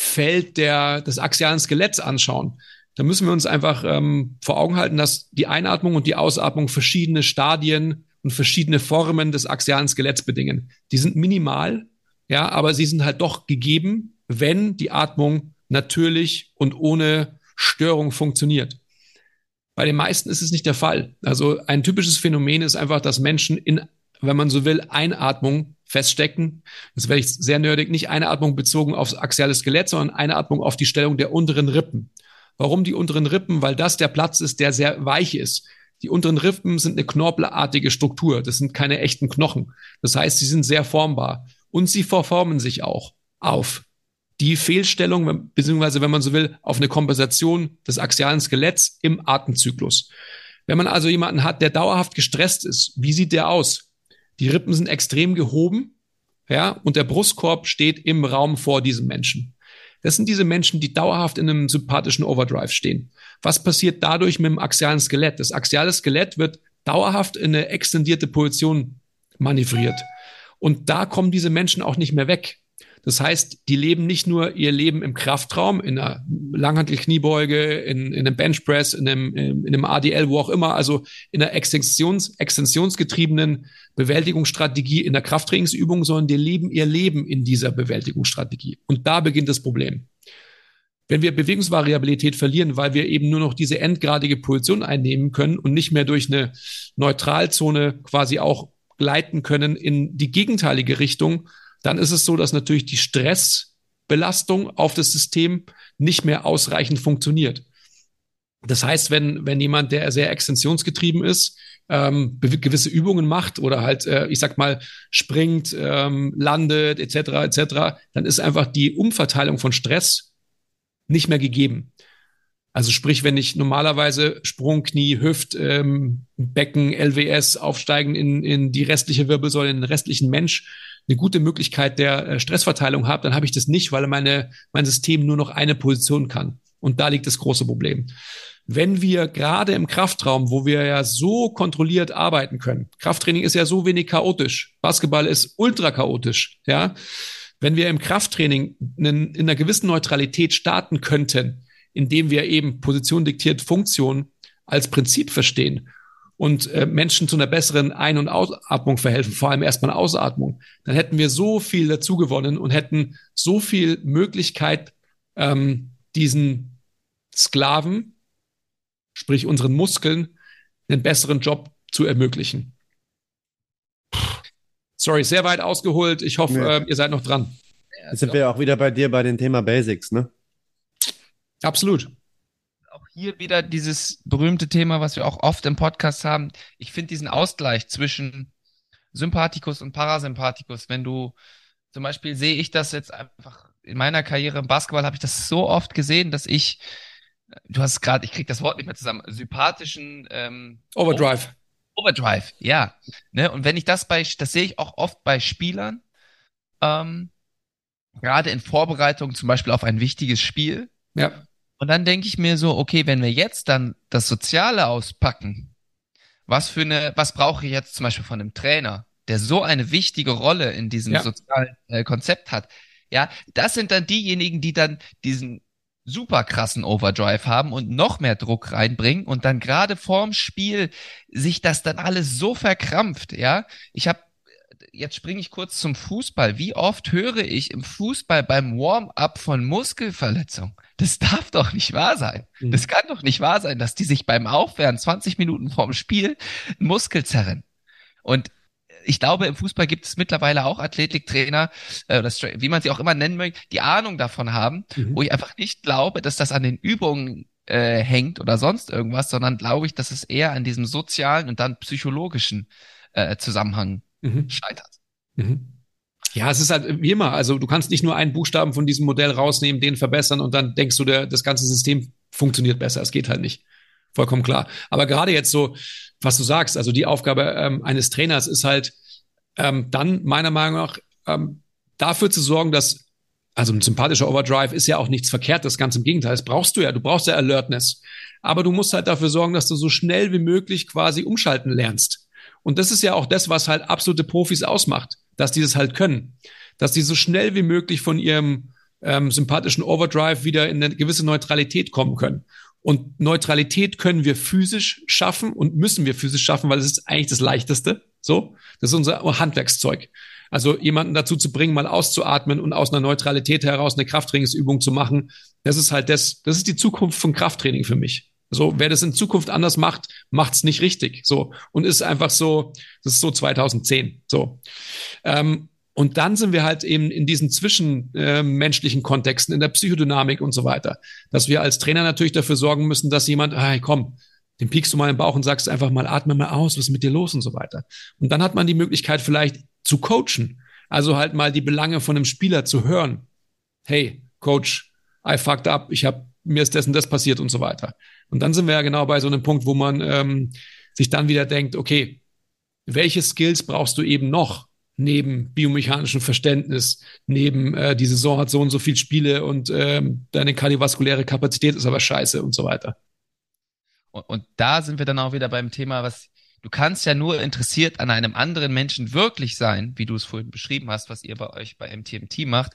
Feld der, des axialen Skeletts anschauen, dann müssen wir uns einfach ähm, vor Augen halten, dass die Einatmung und die Ausatmung verschiedene Stadien und verschiedene Formen des axialen Skeletts bedingen. Die sind minimal, ja, aber sie sind halt doch gegeben, wenn die Atmung natürlich und ohne Störung funktioniert. Bei den meisten ist es nicht der Fall. Also ein typisches Phänomen ist einfach, dass Menschen in, wenn man so will, Einatmung feststecken. Das werde ich sehr nerdig. Nicht eine Atmung bezogen aufs axiale Skelett, sondern eine Atmung auf die Stellung der unteren Rippen. Warum die unteren Rippen? Weil das der Platz ist, der sehr weich ist. Die unteren Rippen sind eine knorpelartige Struktur. Das sind keine echten Knochen. Das heißt, sie sind sehr formbar und sie verformen sich auch auf die Fehlstellung, beziehungsweise, wenn man so will, auf eine Kompensation des axialen Skeletts im Atemzyklus. Wenn man also jemanden hat, der dauerhaft gestresst ist, wie sieht der aus? Die Rippen sind extrem gehoben, ja, und der Brustkorb steht im Raum vor diesem Menschen. Das sind diese Menschen, die dauerhaft in einem sympathischen Overdrive stehen. Was passiert dadurch mit dem axialen Skelett? Das axiale Skelett wird dauerhaft in eine extendierte Position manövriert. Und da kommen diese Menschen auch nicht mehr weg. Das heißt, die leben nicht nur ihr Leben im Kraftraum, in einer Langhantel-Kniebeuge, in, in einem Benchpress, in einem, in einem ADL, wo auch immer, also in einer Extensions, extensionsgetriebenen Bewältigungsstrategie in der Krafttrainingsübung, sondern die leben ihr Leben in dieser Bewältigungsstrategie. Und da beginnt das Problem. Wenn wir Bewegungsvariabilität verlieren, weil wir eben nur noch diese endgradige Position einnehmen können und nicht mehr durch eine Neutralzone quasi auch gleiten können in die gegenteilige Richtung, dann ist es so, dass natürlich die Stressbelastung auf das System nicht mehr ausreichend funktioniert. Das heißt, wenn, wenn jemand, der sehr extensionsgetrieben ist, ähm, gewisse Übungen macht oder halt, äh, ich sag mal, springt, ähm, landet, etc., etc., dann ist einfach die Umverteilung von Stress nicht mehr gegeben. Also sprich, wenn ich normalerweise Sprung, Knie, Hüft, ähm, Becken, LWS aufsteigen in, in die restliche Wirbelsäule, in den restlichen Mensch, eine gute Möglichkeit der äh, Stressverteilung habe, dann habe ich das nicht, weil meine, mein System nur noch eine Position kann. Und da liegt das große Problem. Wenn wir gerade im Kraftraum, wo wir ja so kontrolliert arbeiten können, Krafttraining ist ja so wenig chaotisch, Basketball ist ultra chaotisch, ja. Wenn wir im Krafttraining in, in einer gewissen Neutralität starten könnten, indem wir eben Position diktiert Funktion als Prinzip verstehen und äh, Menschen zu einer besseren Ein- und Ausatmung verhelfen, vor allem erstmal Ausatmung, dann hätten wir so viel dazu gewonnen und hätten so viel Möglichkeit, ähm, diesen Sklaven, sprich unseren Muskeln, einen besseren Job zu ermöglichen. Sorry, sehr weit ausgeholt. Ich hoffe, ja. äh, ihr seid noch dran. Jetzt sind wir auch wieder bei dir bei dem Thema Basics, ne? Absolut hier wieder dieses berühmte Thema, was wir auch oft im Podcast haben. Ich finde diesen Ausgleich zwischen Sympathikus und Parasympathikus, wenn du zum Beispiel sehe ich das jetzt einfach in meiner Karriere im Basketball habe ich das so oft gesehen, dass ich, du hast gerade, ich krieg das Wort nicht mehr zusammen, sympathischen ähm, Overdrive. Overdrive, ja. Ne? Und wenn ich das bei, das sehe ich auch oft bei Spielern, ähm, gerade in Vorbereitung zum Beispiel auf ein wichtiges Spiel. Ja. Und dann denke ich mir so, okay, wenn wir jetzt dann das Soziale auspacken, was für eine, was brauche ich jetzt zum Beispiel von einem Trainer, der so eine wichtige Rolle in diesem ja. sozialen äh, Konzept hat? Ja, das sind dann diejenigen, die dann diesen super krassen Overdrive haben und noch mehr Druck reinbringen und dann gerade vorm Spiel sich das dann alles so verkrampft, ja. Ich habe jetzt springe ich kurz zum Fußball. Wie oft höre ich im Fußball beim Warm-up von Muskelverletzung? Das darf doch nicht wahr sein. Mhm. Das kann doch nicht wahr sein, dass die sich beim Aufwärmen 20 Minuten vorm Spiel Muskel zerren. Und ich glaube, im Fußball gibt es mittlerweile auch Athletiktrainer, äh, oder wie man sie auch immer nennen möchte, die Ahnung davon haben, mhm. wo ich einfach nicht glaube, dass das an den Übungen äh, hängt oder sonst irgendwas, sondern glaube ich, dass es eher an diesem sozialen und dann psychologischen äh, Zusammenhang mhm. scheitert. Mhm. Ja, es ist halt wie immer. Also du kannst nicht nur einen Buchstaben von diesem Modell rausnehmen, den verbessern und dann denkst du, der, das ganze System funktioniert besser. Es geht halt nicht. Vollkommen klar. Aber gerade jetzt so, was du sagst, also die Aufgabe ähm, eines Trainers ist halt ähm, dann meiner Meinung nach ähm, dafür zu sorgen, dass also ein sympathischer Overdrive ist ja auch nichts Verkehrtes, ganz im Gegenteil. Das brauchst du ja. Du brauchst ja Alertness. Aber du musst halt dafür sorgen, dass du so schnell wie möglich quasi umschalten lernst. Und das ist ja auch das, was halt absolute Profis ausmacht dass die das halt können. Dass die so schnell wie möglich von ihrem ähm, sympathischen Overdrive wieder in eine gewisse Neutralität kommen können. Und Neutralität können wir physisch schaffen und müssen wir physisch schaffen, weil es ist eigentlich das Leichteste. So, das ist unser Handwerkszeug. Also jemanden dazu zu bringen, mal auszuatmen und aus einer Neutralität heraus eine Krafttrainingsübung zu machen, das ist halt das, das ist die Zukunft von Krafttraining für mich. So, wer das in Zukunft anders macht, macht's nicht richtig. So und ist einfach so, das ist so 2010. So. Ähm, Und dann sind wir halt eben in diesen zwischenmenschlichen äh, Kontexten, in der Psychodynamik und so weiter, dass wir als Trainer natürlich dafür sorgen müssen, dass jemand, hey, komm, den piekst du mal im Bauch und sagst einfach mal, atme mal aus, was ist mit dir los und so weiter. Und dann hat man die Möglichkeit vielleicht zu coachen. Also halt mal die Belange von einem Spieler zu hören. Hey, Coach, I fucked up, ich habe mir ist dessen das passiert und so weiter. Und dann sind wir ja genau bei so einem Punkt, wo man ähm, sich dann wieder denkt, okay, welche Skills brauchst du eben noch? neben biomechanischem Verständnis, neben äh, die Saison hat so und so viel Spiele und ähm, deine kardiovaskuläre Kapazität ist aber scheiße und so weiter. Und, und da sind wir dann auch wieder beim Thema, was du kannst ja nur interessiert an einem anderen Menschen wirklich sein, wie du es vorhin beschrieben hast, was ihr bei euch bei MTMT macht,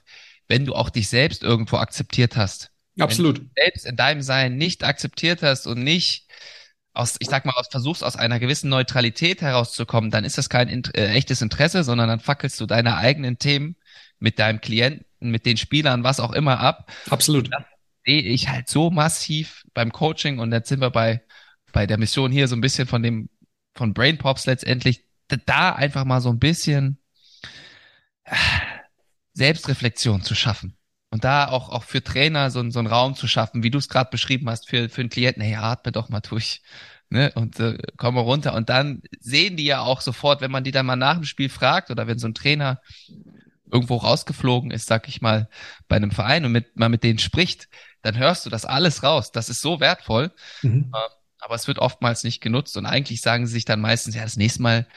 wenn du auch dich selbst irgendwo akzeptiert hast. Absolut. Wenn du selbst in deinem Sein nicht akzeptiert hast und nicht aus, ich sag mal, aus versuchst aus einer gewissen Neutralität herauszukommen, dann ist das kein äh, echtes Interesse, sondern dann fackelst du deine eigenen Themen mit deinem Klienten, mit den Spielern, was auch immer ab. Absolut. Das sehe ich halt so massiv beim Coaching und jetzt sind wir bei, bei der Mission hier so ein bisschen von dem, von Brain Pops letztendlich, da einfach mal so ein bisschen äh, Selbstreflexion zu schaffen. Und da auch, auch für Trainer so, so einen Raum zu schaffen, wie du es gerade beschrieben hast, für, für einen Klienten, hey, atme doch mal durch. Ne, und äh, komm mal runter. Und dann sehen die ja auch sofort, wenn man die dann mal nach dem Spiel fragt oder wenn so ein Trainer irgendwo rausgeflogen ist, sag ich mal, bei einem Verein und mit, mal mit denen spricht, dann hörst du das alles raus. Das ist so wertvoll. Mhm. Äh, aber es wird oftmals nicht genutzt und eigentlich sagen sie sich dann meistens, ja, das nächste Mal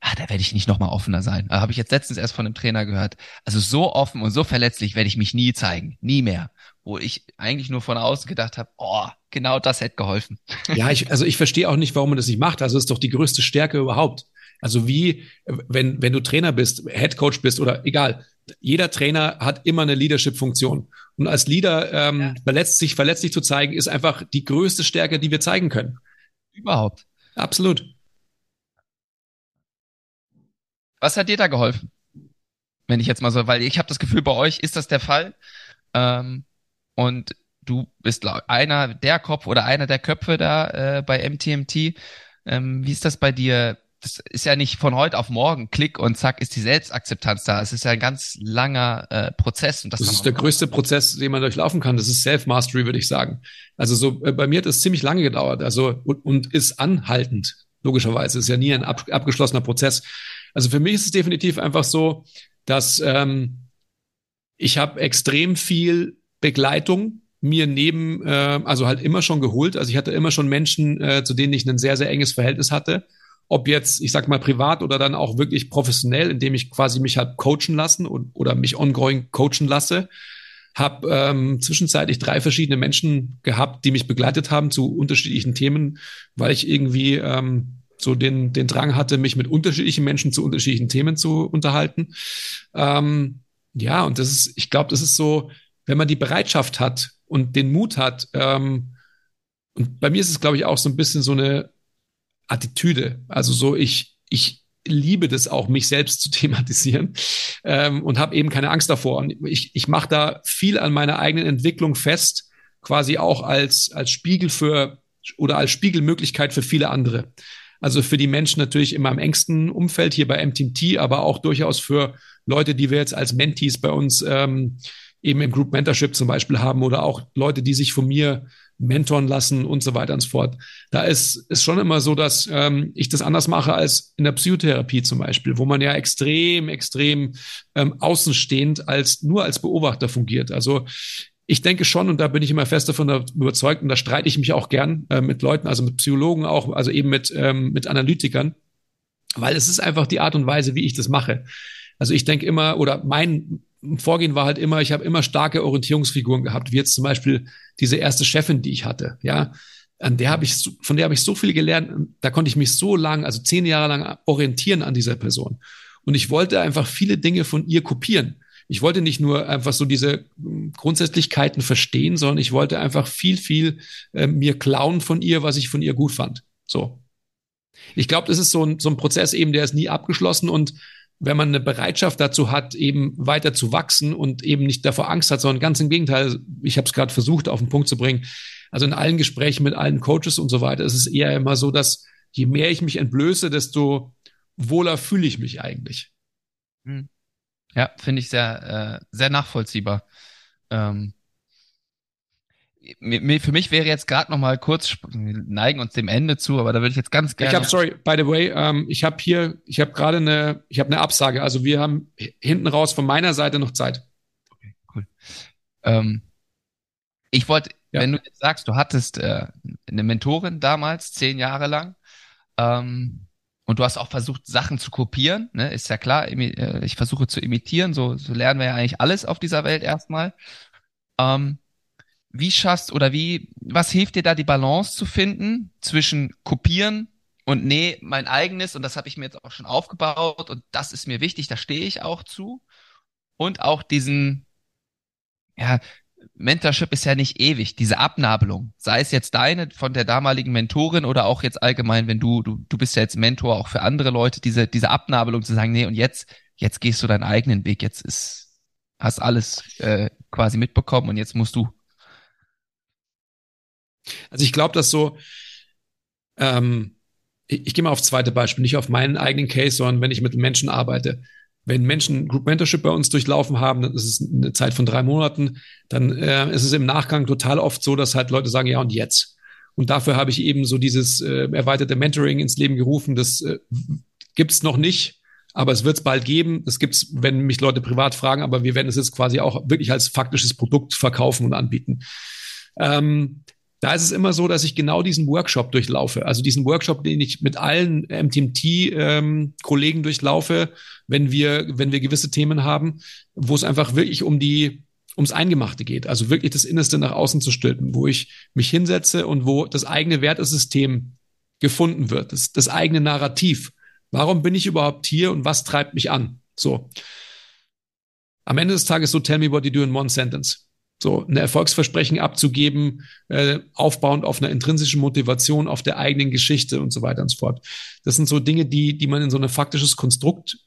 ah, da werde ich nicht nochmal offener sein. Habe ich jetzt letztens erst von einem Trainer gehört. Also so offen und so verletzlich werde ich mich nie zeigen. Nie mehr. Wo ich eigentlich nur von außen gedacht habe, oh, genau das hätte geholfen. Ja, ich, also ich verstehe auch nicht, warum man das nicht macht. Also es ist doch die größte Stärke überhaupt. Also wie, wenn, wenn du Trainer bist, Head Coach bist oder egal, jeder Trainer hat immer eine Leadership-Funktion. Und als Leader ähm, ja. verletzt, sich verletzlich zu zeigen, ist einfach die größte Stärke, die wir zeigen können. Überhaupt. Absolut. Was hat dir da geholfen? Wenn ich jetzt mal so, weil ich habe das Gefühl, bei euch ist das der Fall. Ähm, und du bist einer der Kopf oder einer der Köpfe da äh, bei MTMT. Ähm, wie ist das bei dir? Das ist ja nicht von heute auf morgen, klick und zack, ist die Selbstakzeptanz da. Es ist ja ein ganz langer äh, Prozess. Und das, das ist der größte Prozess, den man durchlaufen kann. Das ist Self-Mastery, würde ich sagen. Also so äh, bei mir hat es ziemlich lange gedauert, also und, und ist anhaltend. Logischerweise ist ja nie ein ab, abgeschlossener Prozess. Also für mich ist es definitiv einfach so, dass ähm, ich habe extrem viel Begleitung mir neben, äh, also halt immer schon geholt. Also ich hatte immer schon Menschen, äh, zu denen ich ein sehr, sehr enges Verhältnis hatte. Ob jetzt, ich sag mal, privat oder dann auch wirklich professionell, indem ich quasi mich halt coachen lassen und, oder mich ongoing coachen lasse. Hab ähm, zwischenzeitlich drei verschiedene Menschen gehabt, die mich begleitet haben zu unterschiedlichen Themen, weil ich irgendwie ähm, so den, den Drang hatte, mich mit unterschiedlichen Menschen zu unterschiedlichen Themen zu unterhalten. Ähm, ja, und das ist, ich glaube, das ist so, wenn man die Bereitschaft hat und den Mut hat, ähm, und bei mir ist es, glaube ich, auch so ein bisschen so eine Attitüde. Also so, ich, ich liebe das auch, mich selbst zu thematisieren ähm, und habe eben keine Angst davor. Und ich, ich mache da viel an meiner eigenen Entwicklung fest, quasi auch als, als Spiegel für oder als Spiegelmöglichkeit für viele andere. Also für die Menschen natürlich immer im engsten Umfeld hier bei MTMT, aber auch durchaus für Leute, die wir jetzt als Mentees bei uns ähm, eben im Group Mentorship zum Beispiel haben oder auch Leute, die sich von mir mentoren lassen und so weiter und so fort. Da ist ist schon immer so, dass ähm, ich das anders mache als in der Psychotherapie zum Beispiel, wo man ja extrem, extrem ähm, außenstehend als nur als Beobachter fungiert. Also ich denke schon, und da bin ich immer fest davon überzeugt, und da streite ich mich auch gern äh, mit Leuten, also mit Psychologen auch, also eben mit, ähm, mit Analytikern, weil es ist einfach die Art und Weise, wie ich das mache. Also ich denke immer, oder mein Vorgehen war halt immer, ich habe immer starke Orientierungsfiguren gehabt, wie jetzt zum Beispiel diese erste Chefin, die ich hatte, ja. An der habe ich, von der habe ich so viel gelernt, da konnte ich mich so lang, also zehn Jahre lang orientieren an dieser Person. Und ich wollte einfach viele Dinge von ihr kopieren ich wollte nicht nur einfach so diese hm, Grundsätzlichkeiten verstehen, sondern ich wollte einfach viel, viel äh, mir klauen von ihr, was ich von ihr gut fand. So. Ich glaube, das ist so ein, so ein Prozess eben, der ist nie abgeschlossen und wenn man eine Bereitschaft dazu hat, eben weiter zu wachsen und eben nicht davor Angst hat, sondern ganz im Gegenteil, ich habe es gerade versucht auf den Punkt zu bringen, also in allen Gesprächen mit allen Coaches und so weiter, ist es eher immer so, dass je mehr ich mich entblöße, desto wohler fühle ich mich eigentlich. Hm. Ja, finde ich sehr, äh, sehr nachvollziehbar. Ähm, für mich wäre jetzt gerade noch mal kurz, wir neigen uns dem Ende zu, aber da würde ich jetzt ganz gerne. Ich habe, sorry, by the way, ähm, ich habe hier, ich habe gerade eine, ich habe eine Absage. Also wir haben hinten raus von meiner Seite noch Zeit. Okay, cool. Ähm, ich wollte, ja. wenn du jetzt sagst, du hattest äh, eine Mentorin damals, zehn Jahre lang, ähm, und du hast auch versucht, Sachen zu kopieren, ne? ist ja klar, äh, ich versuche zu imitieren, so, so lernen wir ja eigentlich alles auf dieser Welt erstmal. Ähm, wie schaffst oder wie, was hilft dir da die Balance zu finden zwischen kopieren und nee, mein eigenes und das habe ich mir jetzt auch schon aufgebaut und das ist mir wichtig, da stehe ich auch zu und auch diesen, ja, Mentorship ist ja nicht ewig, diese Abnabelung, sei es jetzt deine von der damaligen Mentorin oder auch jetzt allgemein, wenn du, du, du bist ja jetzt Mentor auch für andere Leute, diese, diese Abnabelung zu sagen, nee, und jetzt, jetzt gehst du deinen eigenen Weg, jetzt ist, hast alles äh, quasi mitbekommen und jetzt musst du. Also ich glaube, dass so, ähm, ich, ich gehe mal aufs zweite Beispiel, nicht auf meinen eigenen Case, sondern wenn ich mit Menschen arbeite. Wenn Menschen Group Mentorship bei uns durchlaufen haben, dann ist es eine Zeit von drei Monaten, dann äh, ist es im Nachgang total oft so, dass halt Leute sagen, ja und jetzt. Und dafür habe ich eben so dieses äh, erweiterte Mentoring ins Leben gerufen. Das äh, gibt noch nicht, aber es wird es bald geben. Das gibt's, wenn mich Leute privat fragen, aber wir werden es jetzt quasi auch wirklich als faktisches Produkt verkaufen und anbieten. Ähm, da ist es immer so, dass ich genau diesen Workshop durchlaufe. Also diesen Workshop, den ich mit allen MTMT-Kollegen ähm, durchlaufe, wenn wir, wenn wir gewisse Themen haben, wo es einfach wirklich um die, ums Eingemachte geht. Also wirklich das Innerste nach außen zu stülpen, wo ich mich hinsetze und wo das eigene Wertesystem gefunden wird, das, das eigene Narrativ. Warum bin ich überhaupt hier und was treibt mich an? So. Am Ende des Tages so, tell me what you do in one sentence so ein Erfolgsversprechen abzugeben, äh, aufbauend auf einer intrinsischen Motivation, auf der eigenen Geschichte und so weiter und so fort. Das sind so Dinge, die, die man in so ein faktisches Konstrukt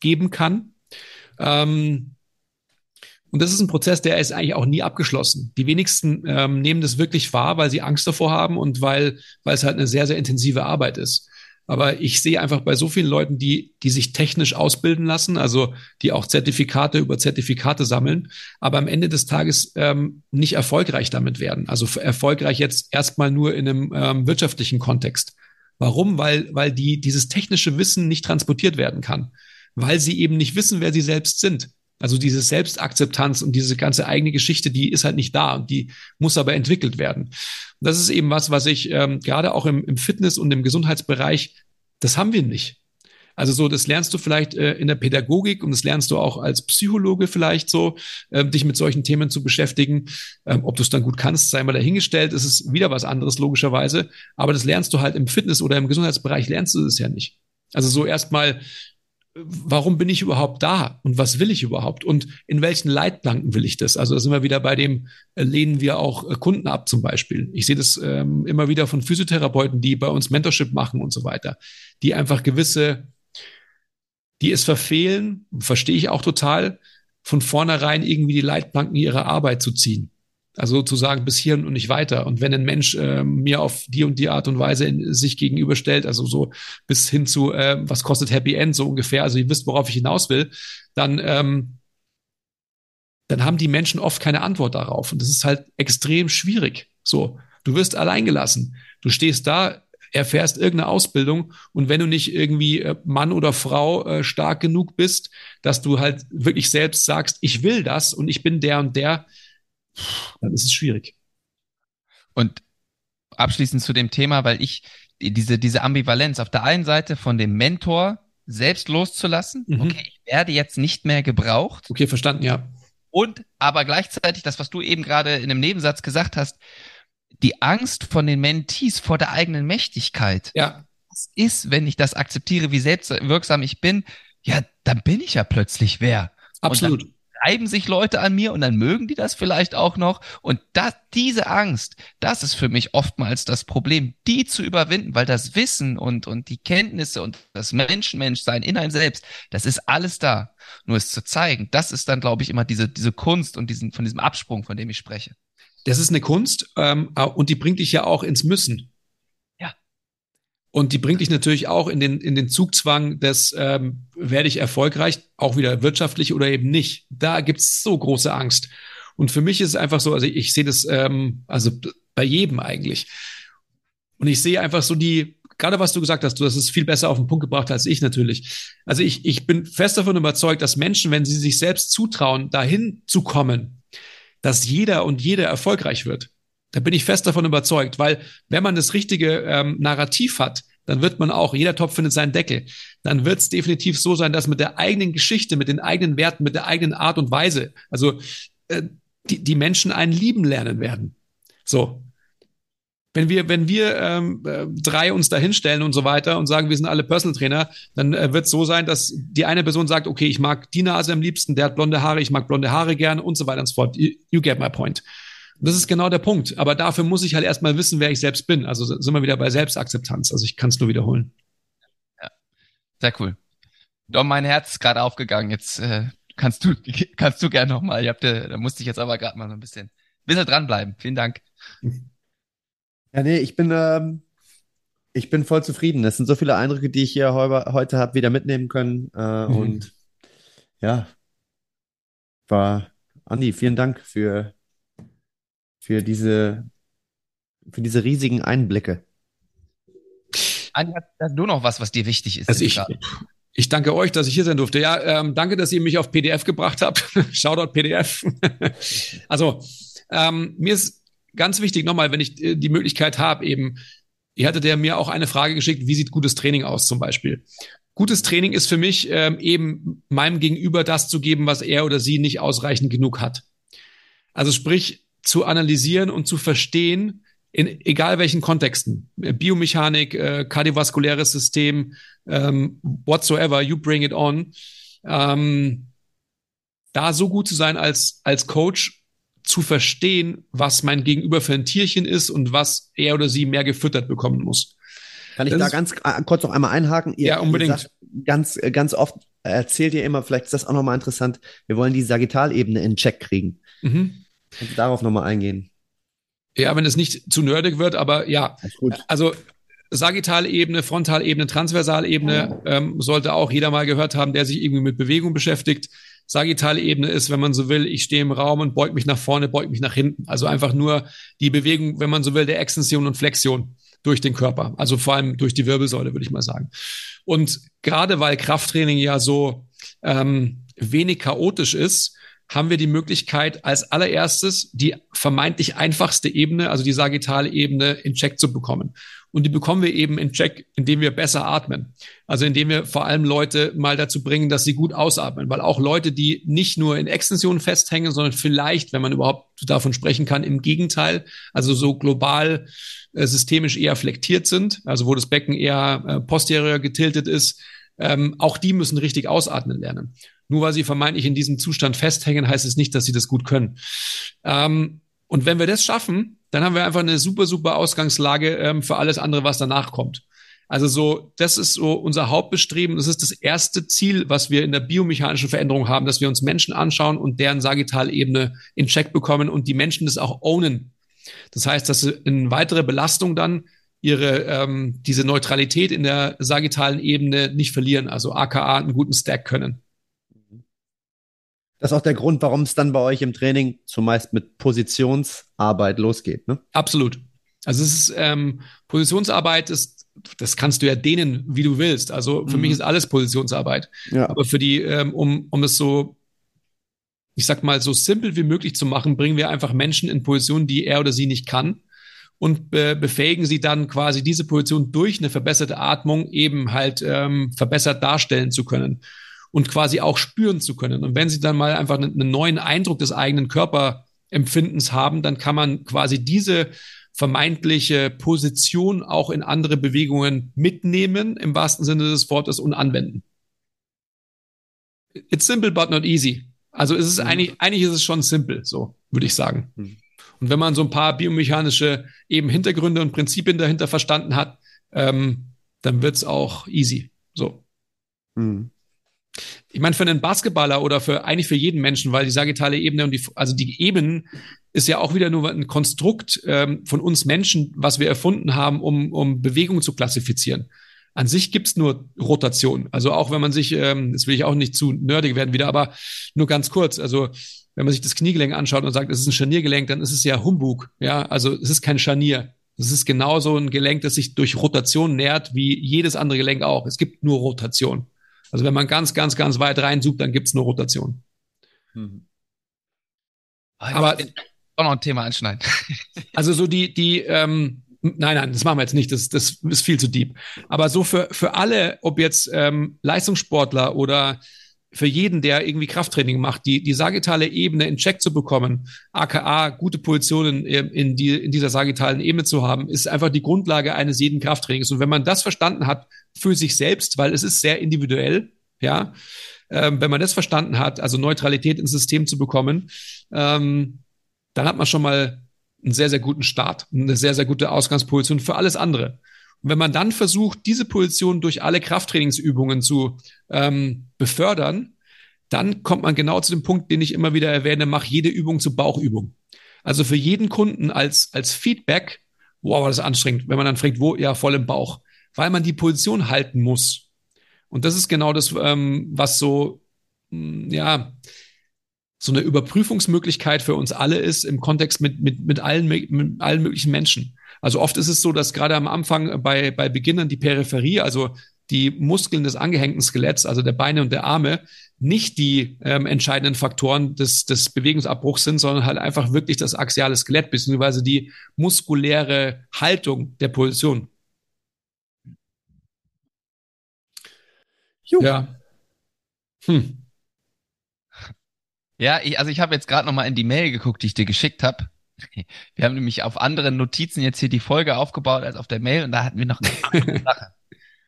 geben kann. Ähm, und das ist ein Prozess, der ist eigentlich auch nie abgeschlossen. Die wenigsten ähm, nehmen das wirklich wahr, weil sie Angst davor haben und weil, weil es halt eine sehr, sehr intensive Arbeit ist. Aber ich sehe einfach bei so vielen Leuten, die, die sich technisch ausbilden lassen, also die auch Zertifikate über Zertifikate sammeln, aber am Ende des Tages ähm, nicht erfolgreich damit werden. Also erfolgreich jetzt erstmal nur in einem ähm, wirtschaftlichen Kontext. Warum? Weil, weil die, dieses technische Wissen nicht transportiert werden kann. Weil sie eben nicht wissen, wer sie selbst sind. Also diese Selbstakzeptanz und diese ganze eigene Geschichte, die ist halt nicht da und die muss aber entwickelt werden. Und das ist eben was, was ich ähm, gerade auch im, im Fitness- und im Gesundheitsbereich, das haben wir nicht. Also so, das lernst du vielleicht äh, in der Pädagogik und das lernst du auch als Psychologe vielleicht so, äh, dich mit solchen Themen zu beschäftigen. Ähm, ob du es dann gut kannst, sei mal dahingestellt, ist es wieder was anderes logischerweise. Aber das lernst du halt im Fitness- oder im Gesundheitsbereich lernst du es ja nicht. Also so erstmal warum bin ich überhaupt da und was will ich überhaupt und in welchen Leitplanken will ich das? Also da sind wir wieder bei dem, äh, lehnen wir auch äh, Kunden ab zum Beispiel. Ich sehe das ähm, immer wieder von Physiotherapeuten, die bei uns Mentorship machen und so weiter, die einfach gewisse, die es verfehlen, verstehe ich auch total, von vornherein irgendwie die Leitplanken ihrer Arbeit zu ziehen. Also sozusagen bis hierhin und nicht weiter. Und wenn ein Mensch äh, mir auf die und die Art und Weise in, sich gegenüberstellt, also so bis hin zu, äh, was kostet Happy End, so ungefähr, also ihr wisst, worauf ich hinaus will, dann, ähm, dann haben die Menschen oft keine Antwort darauf. Und das ist halt extrem schwierig. So, du wirst alleingelassen. Du stehst da, erfährst irgendeine Ausbildung und wenn du nicht irgendwie äh, Mann oder Frau äh, stark genug bist, dass du halt wirklich selbst sagst, ich will das und ich bin der und der, dann ist es schwierig. Und abschließend zu dem Thema, weil ich diese, diese Ambivalenz auf der einen Seite von dem Mentor selbst loszulassen, mhm. okay, ich werde jetzt nicht mehr gebraucht. Okay, verstanden, ja. Und aber gleichzeitig das, was du eben gerade in einem Nebensatz gesagt hast, die Angst von den Mentees vor der eigenen Mächtigkeit. Ja. Was ist, wenn ich das akzeptiere, wie selbstwirksam ich bin? Ja, dann bin ich ja plötzlich wer. Absolut reiben sich Leute an mir und dann mögen die das vielleicht auch noch. Und das, diese Angst, das ist für mich oftmals das Problem, die zu überwinden, weil das Wissen und, und die Kenntnisse und das Menschenmenschsein in einem selbst, das ist alles da. Nur es zu zeigen, das ist dann, glaube ich, immer diese, diese Kunst und diesen, von diesem Absprung, von dem ich spreche. Das ist eine Kunst ähm, und die bringt dich ja auch ins Müssen. Und die bringt dich natürlich auch in den, in den Zugzwang des, ähm, werde ich erfolgreich, auch wieder wirtschaftlich oder eben nicht. Da gibt's so große Angst. Und für mich ist es einfach so, also ich sehe das, ähm, also bei jedem eigentlich. Und ich sehe einfach so die, gerade was du gesagt hast, du hast es viel besser auf den Punkt gebracht als ich natürlich. Also ich, ich bin fest davon überzeugt, dass Menschen, wenn sie sich selbst zutrauen, dahin zu kommen, dass jeder und jede erfolgreich wird. Da bin ich fest davon überzeugt, weil wenn man das richtige ähm, Narrativ hat, dann wird man auch, jeder Topf findet seinen Deckel. Dann wird es definitiv so sein, dass mit der eigenen Geschichte, mit den eigenen Werten, mit der eigenen Art und Weise, also äh, die, die Menschen einen lieben lernen werden. So. Wenn wir, wenn wir ähm, äh, drei uns da hinstellen und so weiter und sagen, wir sind alle Personal Trainer, dann äh, wird es so sein, dass die eine Person sagt, okay, ich mag die Nase am liebsten, der hat blonde Haare, ich mag blonde Haare gern und so weiter und so fort. You, you get my point. Das ist genau der Punkt. Aber dafür muss ich halt erstmal wissen, wer ich selbst bin. Also sind wir wieder bei Selbstakzeptanz. Also ich kann es nur wiederholen. Ja, sehr cool. Dom, mein Herz ist gerade aufgegangen. Jetzt äh, kannst du kannst du gerne nochmal. Ich da musste ich jetzt aber gerade mal so ein bisschen, bisschen dranbleiben. Vielen Dank. Ja, nee, ich bin ähm, ich bin voll zufrieden. Das sind so viele Eindrücke, die ich hier heute, heute habe wieder mitnehmen können. Äh, mhm. Und ja, war Andi, vielen Dank für für diese, für diese riesigen Einblicke. Andi, hast du noch was, was dir wichtig ist? Also ich, ich danke euch, dass ich hier sein durfte. Ja, ähm, danke, dass ihr mich auf PDF gebracht habt. Shoutout PDF. also, ähm, mir ist ganz wichtig nochmal, wenn ich äh, die Möglichkeit habe, eben, ihr hattet ja mir auch eine Frage geschickt, wie sieht gutes Training aus zum Beispiel? Gutes Training ist für mich ähm, eben meinem Gegenüber das zu geben, was er oder sie nicht ausreichend genug hat. Also sprich, zu analysieren und zu verstehen, in egal welchen Kontexten, Biomechanik, äh, kardiovaskuläres System, ähm, whatsoever, you bring it on, ähm, da so gut zu sein als, als Coach, zu verstehen, was mein Gegenüber für ein Tierchen ist und was er oder sie mehr gefüttert bekommen muss. Kann ich das da ganz äh, kurz noch einmal einhaken? Ihr, ja, unbedingt. Sagt, ganz, äh, ganz oft erzählt ihr immer, vielleicht ist das auch nochmal interessant, wir wollen die Sagittalebene in Check kriegen. Mhm. Kannst du darauf nochmal eingehen? Ja, wenn es nicht zu nerdig wird, aber ja. Also Sagittalebene, Frontalebene, Transversalebene ähm, sollte auch jeder mal gehört haben, der sich irgendwie mit Bewegung beschäftigt. Sagittalebene ist, wenn man so will, ich stehe im Raum und beug mich nach vorne, beug mich nach hinten. Also einfach nur die Bewegung, wenn man so will, der Extension und Flexion durch den Körper. Also vor allem durch die Wirbelsäule, würde ich mal sagen. Und gerade weil Krafttraining ja so ähm, wenig chaotisch ist, haben wir die Möglichkeit, als allererstes die vermeintlich einfachste Ebene, also die sagittale Ebene, in Check zu bekommen. Und die bekommen wir eben in Check, indem wir besser atmen. Also indem wir vor allem Leute mal dazu bringen, dass sie gut ausatmen. Weil auch Leute, die nicht nur in Extensionen festhängen, sondern vielleicht, wenn man überhaupt davon sprechen kann, im Gegenteil, also so global äh, systemisch eher flektiert sind, also wo das Becken eher äh, posterior getiltet ist, ähm, auch die müssen richtig ausatmen lernen. Nur weil sie vermeintlich in diesem Zustand festhängen, heißt es nicht, dass sie das gut können. Ähm, und wenn wir das schaffen, dann haben wir einfach eine super, super Ausgangslage ähm, für alles andere, was danach kommt. Also so, das ist so unser Hauptbestreben. Das ist das erste Ziel, was wir in der biomechanischen Veränderung haben, dass wir uns Menschen anschauen und deren Sagittalebene in Check bekommen und die Menschen das auch ownen. Das heißt, dass sie in weitere Belastung dann ihre ähm, diese Neutralität in der sagittalen Ebene nicht verlieren, also aka einen guten Stack können. Das ist auch der Grund, warum es dann bei euch im Training zumeist mit Positionsarbeit losgeht, ne? Absolut. Also es ist ähm, Positionsarbeit ist, das kannst du ja dehnen, wie du willst. Also für mhm. mich ist alles Positionsarbeit. Ja. Aber für die, ähm, um, um es so, ich sag mal, so simpel wie möglich zu machen, bringen wir einfach Menschen in Positionen, die er oder sie nicht kann und be befähigen sie dann quasi diese Position durch eine verbesserte Atmung eben halt ähm, verbessert darstellen zu können und quasi auch spüren zu können. Und wenn sie dann mal einfach einen, neuen Eindruck des eigenen Körperempfindens haben, dann kann man quasi diese vermeintliche Position auch in andere Bewegungen mitnehmen, im wahrsten Sinne des Wortes, und anwenden. It's simple but not easy. Also es ist mhm. eigentlich, eigentlich ist es schon simpel, so würde ich sagen. Mhm. Und wenn man so ein paar biomechanische eben Hintergründe und Prinzipien dahinter verstanden hat, ähm, dann wird's auch easy. So. Mhm. Ich meine, für einen Basketballer oder für eigentlich für jeden Menschen, weil die sagittale Ebene und die, also die Ebenen ist ja auch wieder nur ein Konstrukt ähm, von uns Menschen, was wir erfunden haben, um, um Bewegung zu klassifizieren. An sich gibt's nur Rotation. Also auch wenn man sich, ähm, das will ich auch nicht zu nerdig werden wieder, aber nur ganz kurz. Also wenn man sich das Kniegelenk anschaut und sagt, es ist ein Scharniergelenk, dann ist es ja Humbug. Ja, also es ist kein Scharnier. Es ist genauso ein Gelenk, das sich durch Rotation nährt, wie jedes andere Gelenk auch. Es gibt nur Rotation. Also wenn man ganz, ganz, ganz weit reinsucht, dann gibt's nur Rotation. Mhm. Aber auch noch ein Thema anschneiden. Also so die, die, ähm, nein, nein, das machen wir jetzt nicht, das, das ist viel zu deep. Aber so für, für alle, ob jetzt ähm, Leistungssportler oder für jeden, der irgendwie Krafttraining macht, die, die sagittale Ebene in Check zu bekommen, aka gute Positionen in, die, in dieser sagittalen Ebene zu haben, ist einfach die Grundlage eines jeden Krafttrainings. Und wenn man das verstanden hat für sich selbst, weil es ist sehr individuell, ja, ähm, wenn man das verstanden hat, also Neutralität ins System zu bekommen, ähm, dann hat man schon mal einen sehr, sehr guten Start, eine sehr, sehr gute Ausgangsposition für alles andere. Wenn man dann versucht, diese Position durch alle Krafttrainingsübungen zu ähm, befördern, dann kommt man genau zu dem Punkt, den ich immer wieder erwähne, mach jede Übung zur Bauchübung. Also für jeden Kunden als, als Feedback, wow, das ist anstrengend, wenn man dann fragt, wo, ja, voll im Bauch, weil man die Position halten muss. Und das ist genau das, ähm, was so, mh, hm, ja, so eine Überprüfungsmöglichkeit für uns alle ist im Kontext mit, mit, mit, allen, mit allen möglichen Menschen. Also oft ist es so, dass gerade am Anfang bei, bei Beginnern die Peripherie, also die Muskeln des angehängten Skeletts, also der Beine und der Arme, nicht die ähm, entscheidenden Faktoren des, des Bewegungsabbruchs sind, sondern halt einfach wirklich das axiale Skelett beziehungsweise die muskuläre Haltung der Position. Juh. Ja. Hm. Ja, ich, also ich habe jetzt gerade noch mal in die Mail geguckt, die ich dir geschickt habe. Wir haben nämlich auf anderen Notizen jetzt hier die Folge aufgebaut als auf der Mail und da hatten wir noch eine Sache.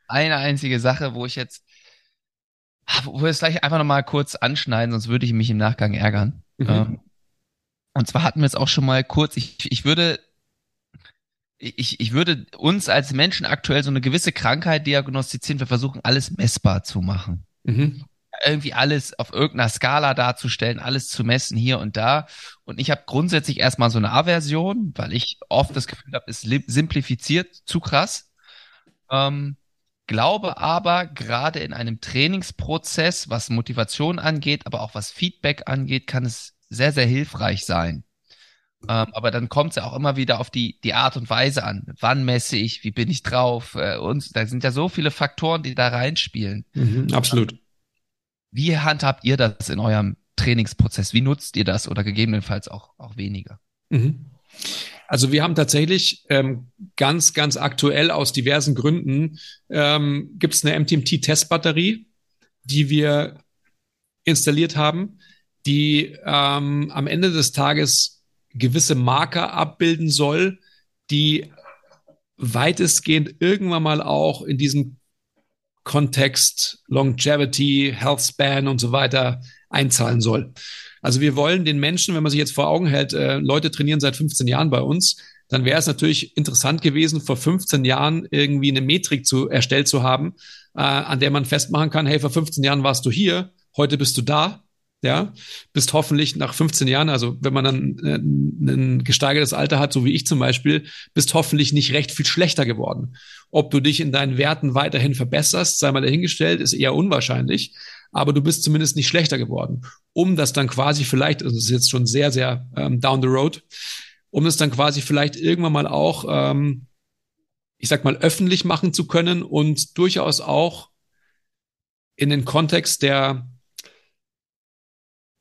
Eine einzige Sache, wo ich jetzt, wo wir es gleich einfach noch mal kurz anschneiden, sonst würde ich mich im Nachgang ärgern. Mhm. Ähm, und zwar hatten wir es auch schon mal kurz, ich, ich würde ich, ich würde uns als Menschen aktuell so eine gewisse Krankheit diagnostizieren. Wir versuchen alles messbar zu machen. Mhm irgendwie alles auf irgendeiner Skala darzustellen, alles zu messen hier und da. Und ich habe grundsätzlich erstmal so eine Aversion, weil ich oft das Gefühl habe, es simplifiziert zu krass. Ähm, glaube aber, gerade in einem Trainingsprozess, was Motivation angeht, aber auch was Feedback angeht, kann es sehr, sehr hilfreich sein. Ähm, aber dann kommt es ja auch immer wieder auf die, die Art und Weise an. Wann messe ich? Wie bin ich drauf? Äh, und da sind ja so viele Faktoren, die da reinspielen. Mhm, absolut. Wie handhabt ihr das in eurem Trainingsprozess? Wie nutzt ihr das oder gegebenenfalls auch, auch weniger? Mhm. Also wir haben tatsächlich ähm, ganz, ganz aktuell aus diversen Gründen ähm, gibt es eine MTMT-Testbatterie, die wir installiert haben, die ähm, am Ende des Tages gewisse Marker abbilden soll, die weitestgehend irgendwann mal auch in diesem Kontext, Longevity, Health Span und so weiter einzahlen soll. Also wir wollen den Menschen, wenn man sich jetzt vor Augen hält, äh, Leute trainieren seit 15 Jahren bei uns, dann wäre es natürlich interessant gewesen, vor 15 Jahren irgendwie eine Metrik zu erstellt zu haben, äh, an der man festmachen kann, hey, vor 15 Jahren warst du hier, heute bist du da ja, bist hoffentlich nach 15 Jahren, also wenn man dann äh, ein gesteigertes Alter hat, so wie ich zum Beispiel, bist hoffentlich nicht recht viel schlechter geworden. Ob du dich in deinen Werten weiterhin verbesserst, sei mal dahingestellt, ist eher unwahrscheinlich, aber du bist zumindest nicht schlechter geworden. Um das dann quasi vielleicht, also das ist jetzt schon sehr, sehr ähm, down the road, um das dann quasi vielleicht irgendwann mal auch, ähm, ich sag mal, öffentlich machen zu können und durchaus auch in den Kontext der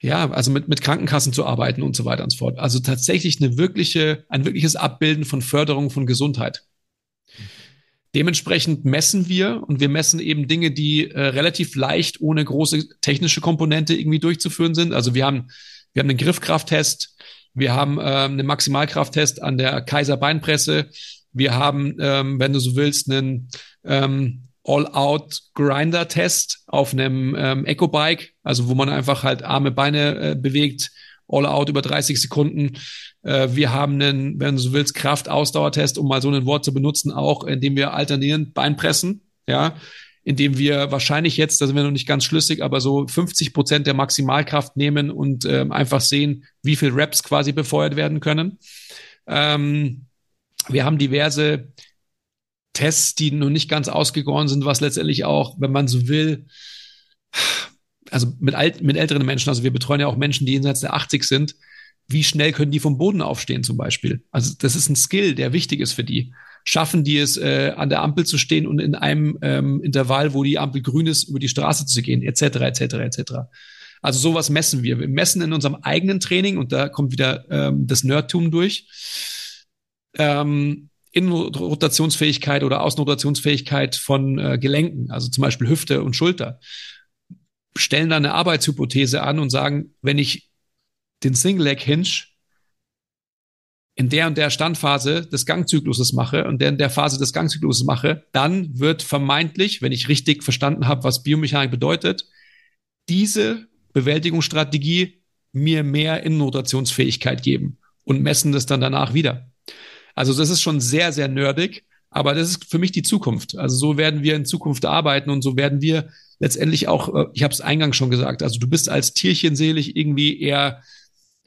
ja, also mit, mit Krankenkassen zu arbeiten und so weiter und so fort. Also tatsächlich eine wirkliche, ein wirkliches Abbilden von Förderung von Gesundheit. Dementsprechend messen wir und wir messen eben Dinge, die äh, relativ leicht ohne große technische Komponente irgendwie durchzuführen sind. Also wir haben, wir haben einen Griffkrafttest, wir haben ähm, einen Maximalkrafttest an der Kaiser Beinpresse, wir haben, ähm, wenn du so willst, einen ähm, All-Out-Grinder-Test auf einem ähm, Eco-Bike, also wo man einfach halt Arme, Beine äh, bewegt, All-Out über 30 Sekunden. Äh, wir haben einen, wenn du so willst, Kraft-Ausdauertest, um mal so ein Wort zu benutzen, auch indem wir alternierend Beinpressen, ja, indem wir wahrscheinlich jetzt, da sind wir noch nicht ganz schlüssig, aber so 50 Prozent der Maximalkraft nehmen und ähm, einfach sehen, wie viel Reps quasi befeuert werden können. Ähm, wir haben diverse Tests, die noch nicht ganz ausgegoren sind, was letztendlich auch, wenn man so will, also mit, alt, mit älteren Menschen, also wir betreuen ja auch Menschen, die jenseits der 80 sind, wie schnell können die vom Boden aufstehen zum Beispiel? Also das ist ein Skill, der wichtig ist für die. Schaffen die es, äh, an der Ampel zu stehen und in einem ähm, Intervall, wo die Ampel grün ist, über die Straße zu gehen, etc., etc., etc. Also sowas messen wir. Wir messen in unserem eigenen Training, und da kommt wieder ähm, das Nerdtum durch, ähm, Innenrotationsfähigkeit oder Außenrotationsfähigkeit von äh, Gelenken, also zum Beispiel Hüfte und Schulter. Stellen da eine Arbeitshypothese an und sagen, wenn ich den Single Leg Hinge in der und der Standphase des Gangzykluses mache und der in der Phase des Gangzykluses mache, dann wird vermeintlich, wenn ich richtig verstanden habe, was Biomechanik bedeutet, diese Bewältigungsstrategie mir mehr Innenrotationsfähigkeit geben und messen das dann danach wieder. Also das ist schon sehr, sehr nerdig, aber das ist für mich die Zukunft. Also so werden wir in Zukunft arbeiten und so werden wir letztendlich auch, äh, ich habe es eingangs schon gesagt, also du bist als Tierchen selig irgendwie eher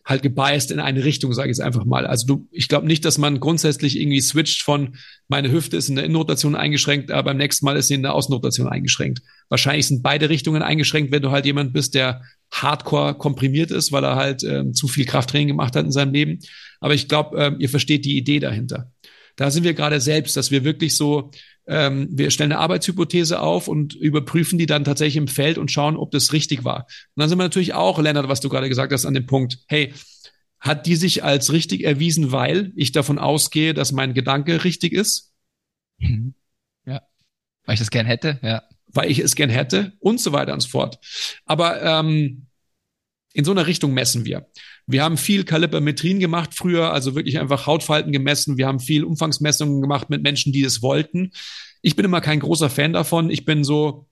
halt gebiased in eine Richtung, sage ich jetzt einfach mal. Also du, ich glaube nicht, dass man grundsätzlich irgendwie switcht von meine Hüfte ist in der Innenrotation eingeschränkt, aber beim nächsten Mal ist sie in der Außenrotation eingeschränkt. Wahrscheinlich sind beide Richtungen eingeschränkt, wenn du halt jemand bist, der hardcore komprimiert ist, weil er halt ähm, zu viel Krafttraining gemacht hat in seinem Leben. Aber ich glaube, ähm, ihr versteht die Idee dahinter. Da sind wir gerade selbst, dass wir wirklich so ähm, wir stellen eine Arbeitshypothese auf und überprüfen die dann tatsächlich im Feld und schauen, ob das richtig war. Und dann sind wir natürlich auch, Lennart, was du gerade gesagt hast, an dem Punkt, hey, hat die sich als richtig erwiesen, weil ich davon ausgehe, dass mein Gedanke richtig ist? Mhm. Ja. Weil ich das gern hätte, ja. Weil ich es gern hätte und so weiter und so fort. Aber ähm, in so einer Richtung messen wir. Wir haben viel Kalipermetrien gemacht früher, also wirklich einfach Hautfalten gemessen. Wir haben viel Umfangsmessungen gemacht mit Menschen, die es wollten. Ich bin immer kein großer Fan davon. Ich bin so,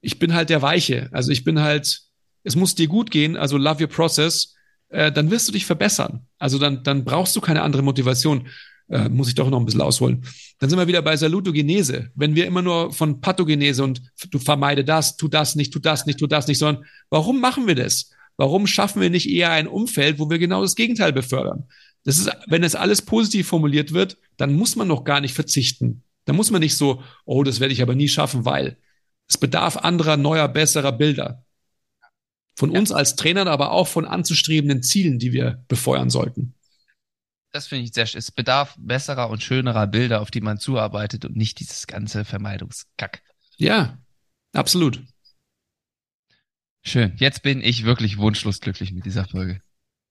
ich bin halt der Weiche. Also ich bin halt, es muss dir gut gehen, also love your process, äh, dann wirst du dich verbessern. Also dann, dann brauchst du keine andere Motivation. Äh, muss ich doch noch ein bisschen ausholen. Dann sind wir wieder bei Salutogenese. Wenn wir immer nur von Pathogenese und du vermeide das, tu das nicht, tu das nicht, tu das nicht, sondern warum machen wir das? Warum schaffen wir nicht eher ein Umfeld, wo wir genau das Gegenteil befördern? Das ist, wenn es alles positiv formuliert wird, dann muss man noch gar nicht verzichten. Da muss man nicht so, oh, das werde ich aber nie schaffen, weil es bedarf anderer, neuer, besserer Bilder. Von ja. uns als Trainern, aber auch von anzustrebenden Zielen, die wir befeuern sollten. Das finde ich sehr schön. Es bedarf besserer und schönerer Bilder, auf die man zuarbeitet und nicht dieses ganze Vermeidungskack. Ja, absolut. Schön. Jetzt bin ich wirklich wunschlos glücklich mit dieser Folge.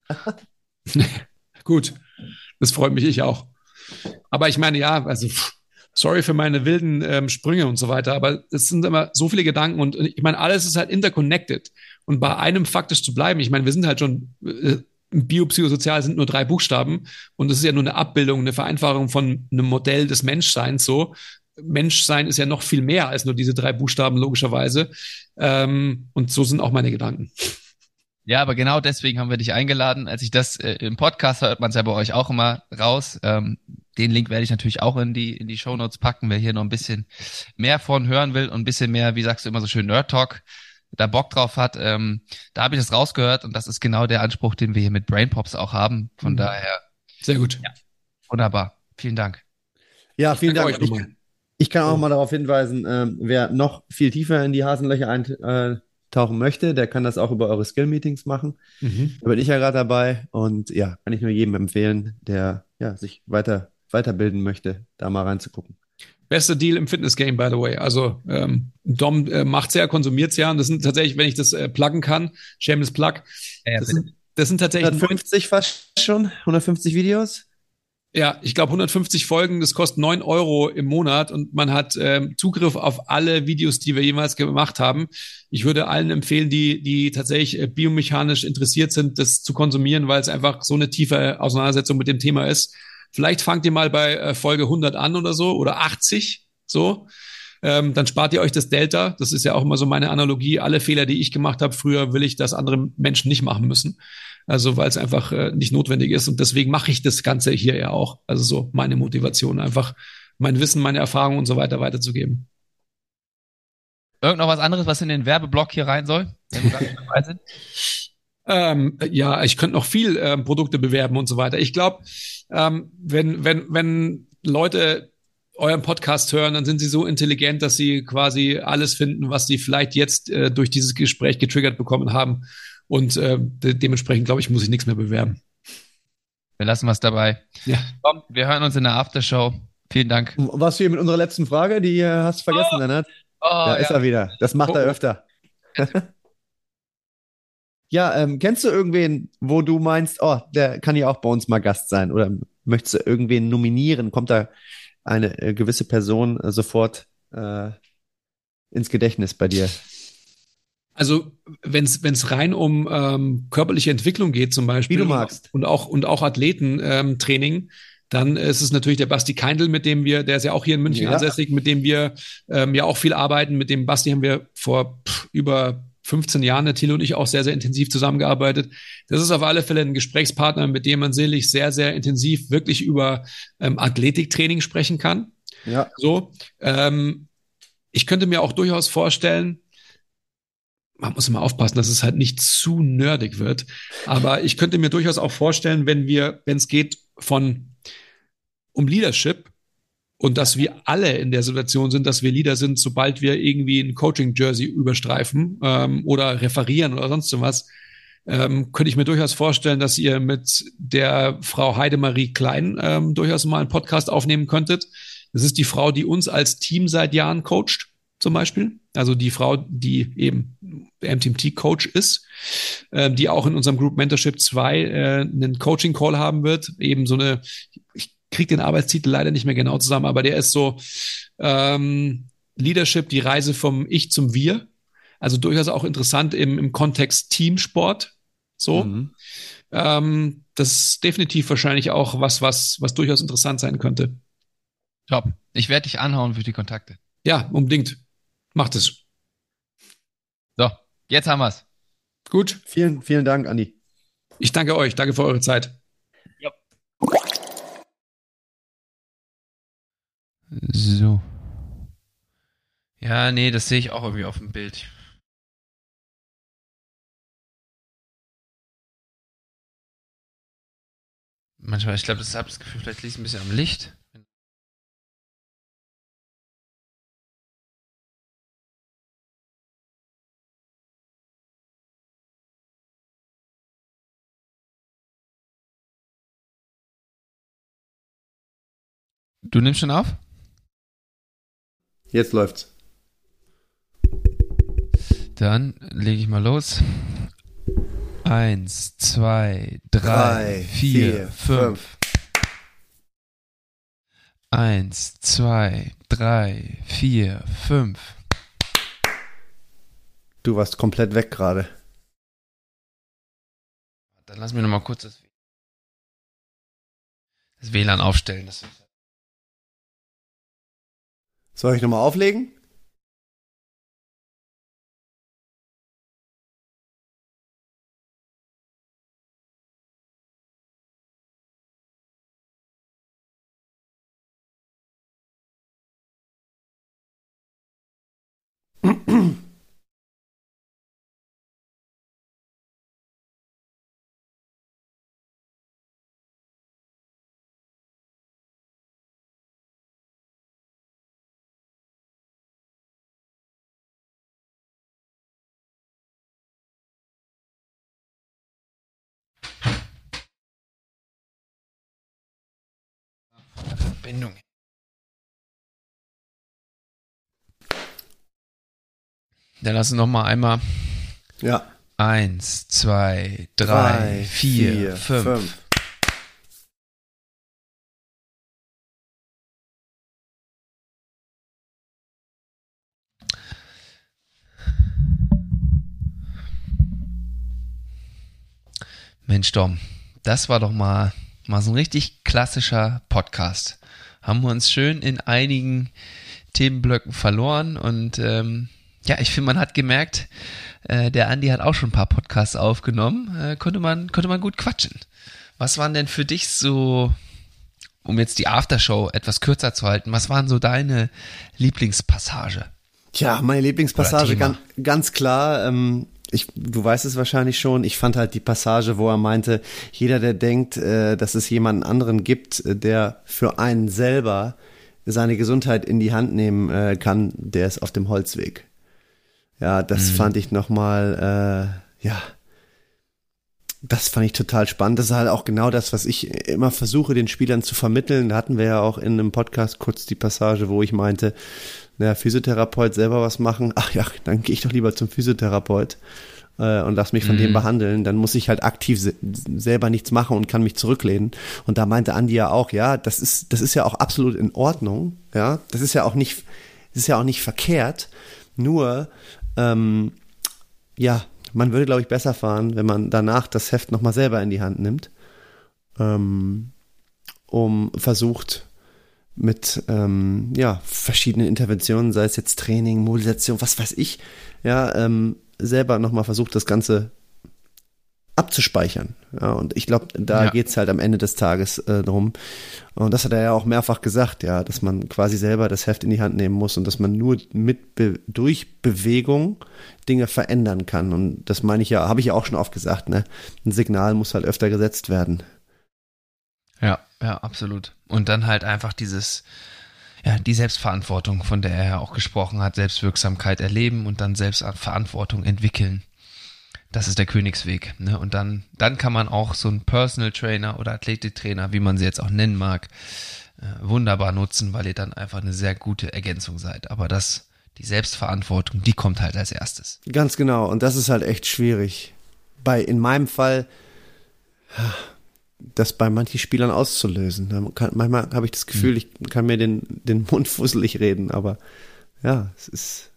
Gut. Das freut mich ich auch. Aber ich meine, ja, also sorry für meine wilden ähm, Sprünge und so weiter, aber es sind immer so viele Gedanken und ich meine, alles ist halt interconnected. Und bei einem faktisch zu bleiben, ich meine, wir sind halt schon äh, biopsychosozial sind nur drei Buchstaben und es ist ja nur eine Abbildung, eine Vereinfachung von einem Modell des Menschseins so. Menschsein ist ja noch viel mehr als nur diese drei Buchstaben, logischerweise. Ähm, und so sind auch meine Gedanken. Ja, aber genau deswegen haben wir dich eingeladen. Als ich das äh, im Podcast hört man es ja bei euch auch immer raus. Ähm, den Link werde ich natürlich auch in die in die Show Notes packen, wer hier noch ein bisschen mehr von hören will und ein bisschen mehr, wie sagst du immer so schön, Nerd Talk da Bock drauf hat. Ähm, da habe ich das rausgehört und das ist genau der Anspruch, den wir hier mit Brain Pops auch haben. Von mhm. daher. Sehr gut. Ja, wunderbar. Vielen Dank. Ja, vielen Dank. Dank. Ich, kann auch mal darauf hinweisen, äh, wer noch viel tiefer in die Hasenlöcher eintauchen möchte, der kann das auch über eure Skill-Meetings machen. Mhm. Da bin ich ja gerade dabei und ja, kann ich nur jedem empfehlen, der ja, sich weiter weiterbilden möchte, da mal reinzugucken. Beste Deal im Fitness-Game, by the way. Also ähm, Dom äh, macht's ja, konsumiert's ja. Und das sind tatsächlich, wenn ich das äh, pluggen kann, shameless Plug, ja, das, sind, das sind tatsächlich 150 fast schon, 150 Videos. Ja, ich glaube 150 Folgen, das kostet neun Euro im Monat und man hat ähm, Zugriff auf alle Videos, die wir jemals gemacht haben. Ich würde allen empfehlen, die, die tatsächlich äh, biomechanisch interessiert sind, das zu konsumieren, weil es einfach so eine tiefe Auseinandersetzung mit dem Thema ist. Vielleicht fangt ihr mal bei äh, Folge 100 an oder so oder 80 so. Ähm, dann spart ihr euch das Delta. Das ist ja auch immer so meine Analogie. Alle Fehler, die ich gemacht habe früher, will ich, dass andere Menschen nicht machen müssen. Also weil es einfach äh, nicht notwendig ist. Und deswegen mache ich das Ganze hier ja auch. Also so meine Motivation, einfach mein Wissen, meine Erfahrungen und so weiter weiterzugeben. Irgend noch was anderes, was in den Werbeblock hier rein soll, wenn wir gerade dabei sind? Ähm, ja, ich könnte noch viel ähm, Produkte bewerben und so weiter. Ich glaube, ähm, wenn, wenn, wenn Leute euren Podcast hören, dann sind sie so intelligent, dass sie quasi alles finden, was sie vielleicht jetzt äh, durch dieses Gespräch getriggert bekommen haben. Und äh, de dementsprechend, glaube ich, muss ich nichts mehr bewerben. Wir lassen was dabei. Ja. Komm, wir hören uns in der Aftershow. Vielen Dank. Was hier mit unserer letzten Frage, die äh, hast du vergessen, Oh. Lennart? Oh, da ist er wieder. Das macht Oh, er öfter. ja, ähm, kennst du irgendwen, wo du meinst, oh, der kann ja auch bei uns mal Gast sein? Oder möchtest du irgendwen nominieren? Kommt da eine äh, gewisse Person äh, sofort äh, ins Gedächtnis bei dir? Also wenn es rein um ähm, körperliche Entwicklung geht zum Beispiel Wie du magst. und auch und auch Athletentraining, ähm, dann ist es natürlich der Basti Keindl, mit dem wir, der ist ja auch hier in München Ja. ansässig, mit dem wir ähm, ja auch viel arbeiten. Mit dem Basti haben wir vor pff, über 15 Jahren, der Thilo und ich, auch sehr, sehr intensiv zusammengearbeitet. Das ist auf alle Fälle ein Gesprächspartner, mit dem man sicherlich sehr, sehr intensiv wirklich über ähm, Athletiktraining sprechen kann. Ja. So, ähm, ich könnte mir auch durchaus vorstellen, man muss immer aufpassen, dass es halt nicht zu nerdig wird. Aber ich könnte mir durchaus auch vorstellen, wenn wir, wenn es geht von um Leadership und dass wir alle in der Situation sind, dass wir Leader sind, sobald wir irgendwie ein Coaching-Jersey überstreifen ähm, oder referieren oder sonst so was, ähm, könnte ich mir durchaus vorstellen, dass ihr mit der Frau Heidemarie Klein ähm, durchaus mal einen Podcast aufnehmen könntet. Das ist die Frau, die uns als Team seit Jahren coacht, zum Beispiel. Also die Frau, die eben MTMT-Coach ist, äh, die auch in unserem Group Mentorship 2 äh, einen Coaching-Call haben wird. Eben so eine, ich krieg den Arbeitstitel leider nicht mehr genau zusammen, aber der ist so ähm, Leadership, die Reise vom Ich zum Wir. Also durchaus auch interessant im, im Kontext Teamsport. So. Mhm. Ähm, das ist definitiv wahrscheinlich auch was, was, was durchaus interessant sein könnte. Top. Ich werde dich anhauen für die Kontakte. Ja, unbedingt. Macht es. So, jetzt haben wir's. Gut. Vielen, vielen Dank, Andi. Ich danke euch. Danke für eure Zeit. So. Ja, nee, das sehe ich auch irgendwie auf dem Bild. Manchmal, ich glaube, das habe das Gefühl, vielleicht liegt es ein bisschen am Licht. Du nimmst schon auf? Jetzt läuft's. Dann lege ich mal los. Eins, zwei, drei, vier, fünf. Eins, zwei, drei, vier, fünf. Du warst komplett weg gerade. Dann lass mir noch mal kurz das, das WLAN aufstellen. Das Soll ich nochmal auflegen? Verbindung. Dann lass uns noch mal einmal Ja. eins, zwei, drei, vier, fünf. Mensch, Dom, das war doch mal, mal so ein richtig klassischer Podcast. Haben wir uns schön in einigen Themenblöcken verloren und ähm, ja, ich finde, man hat gemerkt, äh, der Andi hat auch schon ein paar Podcasts aufgenommen, äh, konnte man, konnte man gut quatschen. Was waren denn für dich so, um jetzt die Aftershow etwas kürzer zu halten, was waren so deine Lieblingspassage? Tja, meine Lieblingspassage ganz, ganz klar. Ähm, ich, du weißt es wahrscheinlich schon. Ich fand halt die Passage, wo er meinte, jeder, der denkt, äh, dass es jemanden anderen gibt, äh, der für einen selber seine Gesundheit in die Hand nehmen äh, kann, der ist auf dem Holzweg. Ja, das mhm. fand ich nochmal, äh, ja, das fand ich total spannend. Das ist halt auch genau das, was ich immer versuche, den Spielern zu vermitteln. Da hatten wir ja auch in einem Podcast kurz die Passage, wo ich meinte, naja, Physiotherapeut selber was machen. Ach ja, dann gehe ich doch lieber zum Physiotherapeut äh, und lass mich von mhm. dem behandeln. Dann muss ich halt aktiv se selber nichts machen und kann mich zurücklehnen. Und da meinte Andi ja auch, ja, das ist, das ist ja auch absolut in Ordnung. Ja, das ist ja auch nicht, das ist ja auch nicht verkehrt. Nur, ähm, ja, man würde, glaube ich, besser fahren, wenn man danach das Heft nochmal selber in die Hand nimmt, ähm, um versucht, mit ähm, ja, verschiedenen Interventionen, sei es jetzt Training, Mobilisation, was weiß ich, ja, ähm, selber nochmal versucht, das Ganze abzuspeichern. Ja, und ich glaube, da ja. geht's halt am Ende des Tages äh, drum. Und das hat er ja auch mehrfach gesagt, ja, dass man quasi selber das Heft in die Hand nehmen muss und dass man nur mit Be durch Bewegung Dinge verändern kann. Und das meine ich ja, habe ich ja auch schon oft gesagt, ne? Ein Signal muss halt öfter gesetzt werden. Ja, ja, absolut. Und dann halt einfach dieses, ja, die Selbstverantwortung, von der er ja auch gesprochen hat, Selbstwirksamkeit erleben und dann Selbstverantwortung entwickeln das ist der Königsweg. Ne? Und dann, dann kann man auch so einen Personal Trainer oder Athletiktrainer, wie man sie jetzt auch nennen mag, äh, wunderbar nutzen, weil ihr dann einfach eine sehr gute Ergänzung seid. Aber das, die Selbstverantwortung, die kommt halt als erstes. Ganz genau. Und das ist halt echt schwierig. Bei, in meinem Fall, das bei manchen Spielern auszulösen. Kann, manchmal habe ich das Gefühl, hm. ich kann mir den, den Mund fusselig reden, aber ja, es ist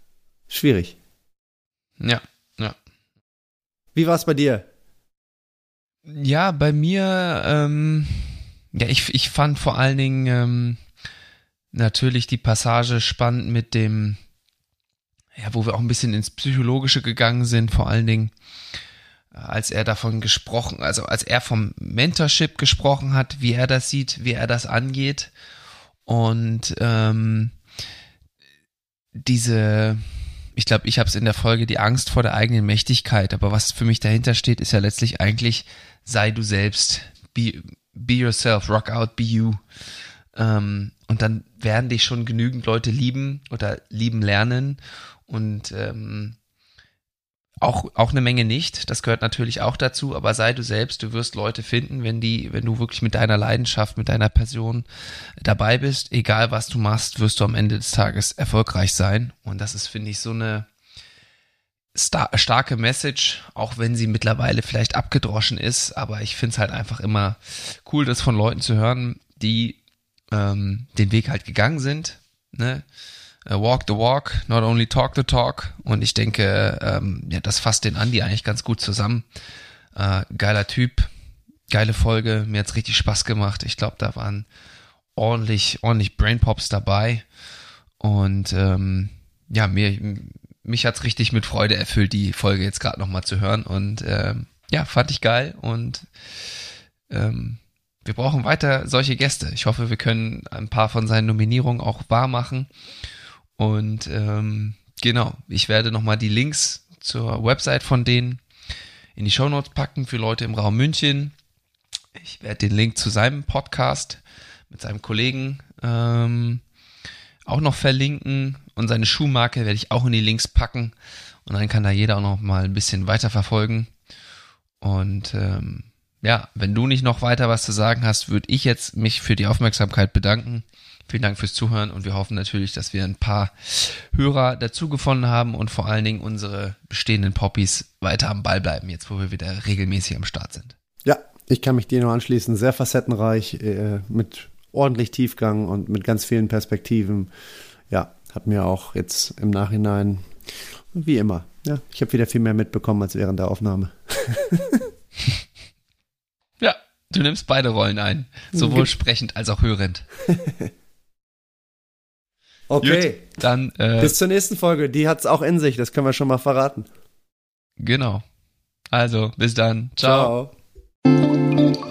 schwierig. Ja, wie war es bei dir? Ja, bei mir, ähm, ja, ich, ich fand vor allen Dingen ähm, natürlich die Passage spannend mit dem, ja, wo wir auch ein bisschen ins Psychologische gegangen sind, vor allen Dingen, als er davon gesprochen, also als er vom Mentorship gesprochen hat, wie er das sieht, wie er das angeht. Und ähm, diese ich glaube, ich habe es in der Folge die Angst vor der eigenen Mächtigkeit, aber was für mich dahinter steht, ist ja letztlich eigentlich, sei du selbst, be, be yourself, rock out, be you. Ähm, und dann werden dich schon genügend Leute lieben oder lieben lernen. Und ähm, auch, auch eine Menge nicht. Das gehört natürlich auch dazu, aber sei du selbst, du wirst Leute finden, wenn die, wenn du wirklich mit deiner Leidenschaft, mit deiner Person dabei bist, egal was du machst, wirst du am Ende des Tages erfolgreich sein. Und das ist, finde ich, so eine star starke Message, auch wenn sie mittlerweile vielleicht abgedroschen ist, aber ich finde es halt einfach immer cool, das von Leuten zu hören, die ähm, den Weg halt gegangen sind, ne? Uh, walk the walk, not only talk the talk. Und ich denke, ähm, ja, das fasst den Andi eigentlich ganz gut zusammen. Äh, geiler Typ, geile Folge, mir hat's richtig Spaß gemacht. Ich glaube, da waren ordentlich, ordentlich Brainpops dabei. Und ähm, ja, mir, mich hat's richtig mit Freude erfüllt, die Folge jetzt gerade nochmal zu hören. Und ähm, ja, fand ich geil und ähm, wir brauchen weiter solche Gäste. Ich hoffe, wir können ein paar von seinen Nominierungen auch wahr machen. Und ähm, genau, ich werde nochmal die Links zur Website von denen in die Shownotes packen für Leute im Raum München. Ich werde den Link zu seinem Podcast mit seinem Kollegen ähm, auch noch verlinken und seine Schuhmarke werde ich auch in die Links packen und dann kann da jeder auch noch mal ein bisschen weiter verfolgen. Und ähm, ja, wenn du nicht noch weiter was zu sagen hast, würde ich jetzt mich für die Aufmerksamkeit bedanken. Vielen Dank fürs Zuhören und wir hoffen natürlich, dass wir ein paar Hörer dazu gefunden haben und vor allen Dingen unsere bestehenden Poppies weiter am Ball bleiben, jetzt wo wir wieder regelmäßig am Start sind. Ja, ich kann mich dir nur anschließen. Sehr facettenreich, äh, mit ordentlich Tiefgang und mit ganz vielen Perspektiven. Ja, hat mir auch jetzt im Nachhinein, wie immer, ja, ich habe wieder viel mehr mitbekommen als während der Aufnahme. ja, du nimmst beide Rollen ein, sowohl sprechend als auch hörend. Okay. Gut, dann äh, bis zur nächsten Folge. Die hat's auch in sich. Das können wir schon mal verraten. Genau. Also bis dann. Ciao. Ciao.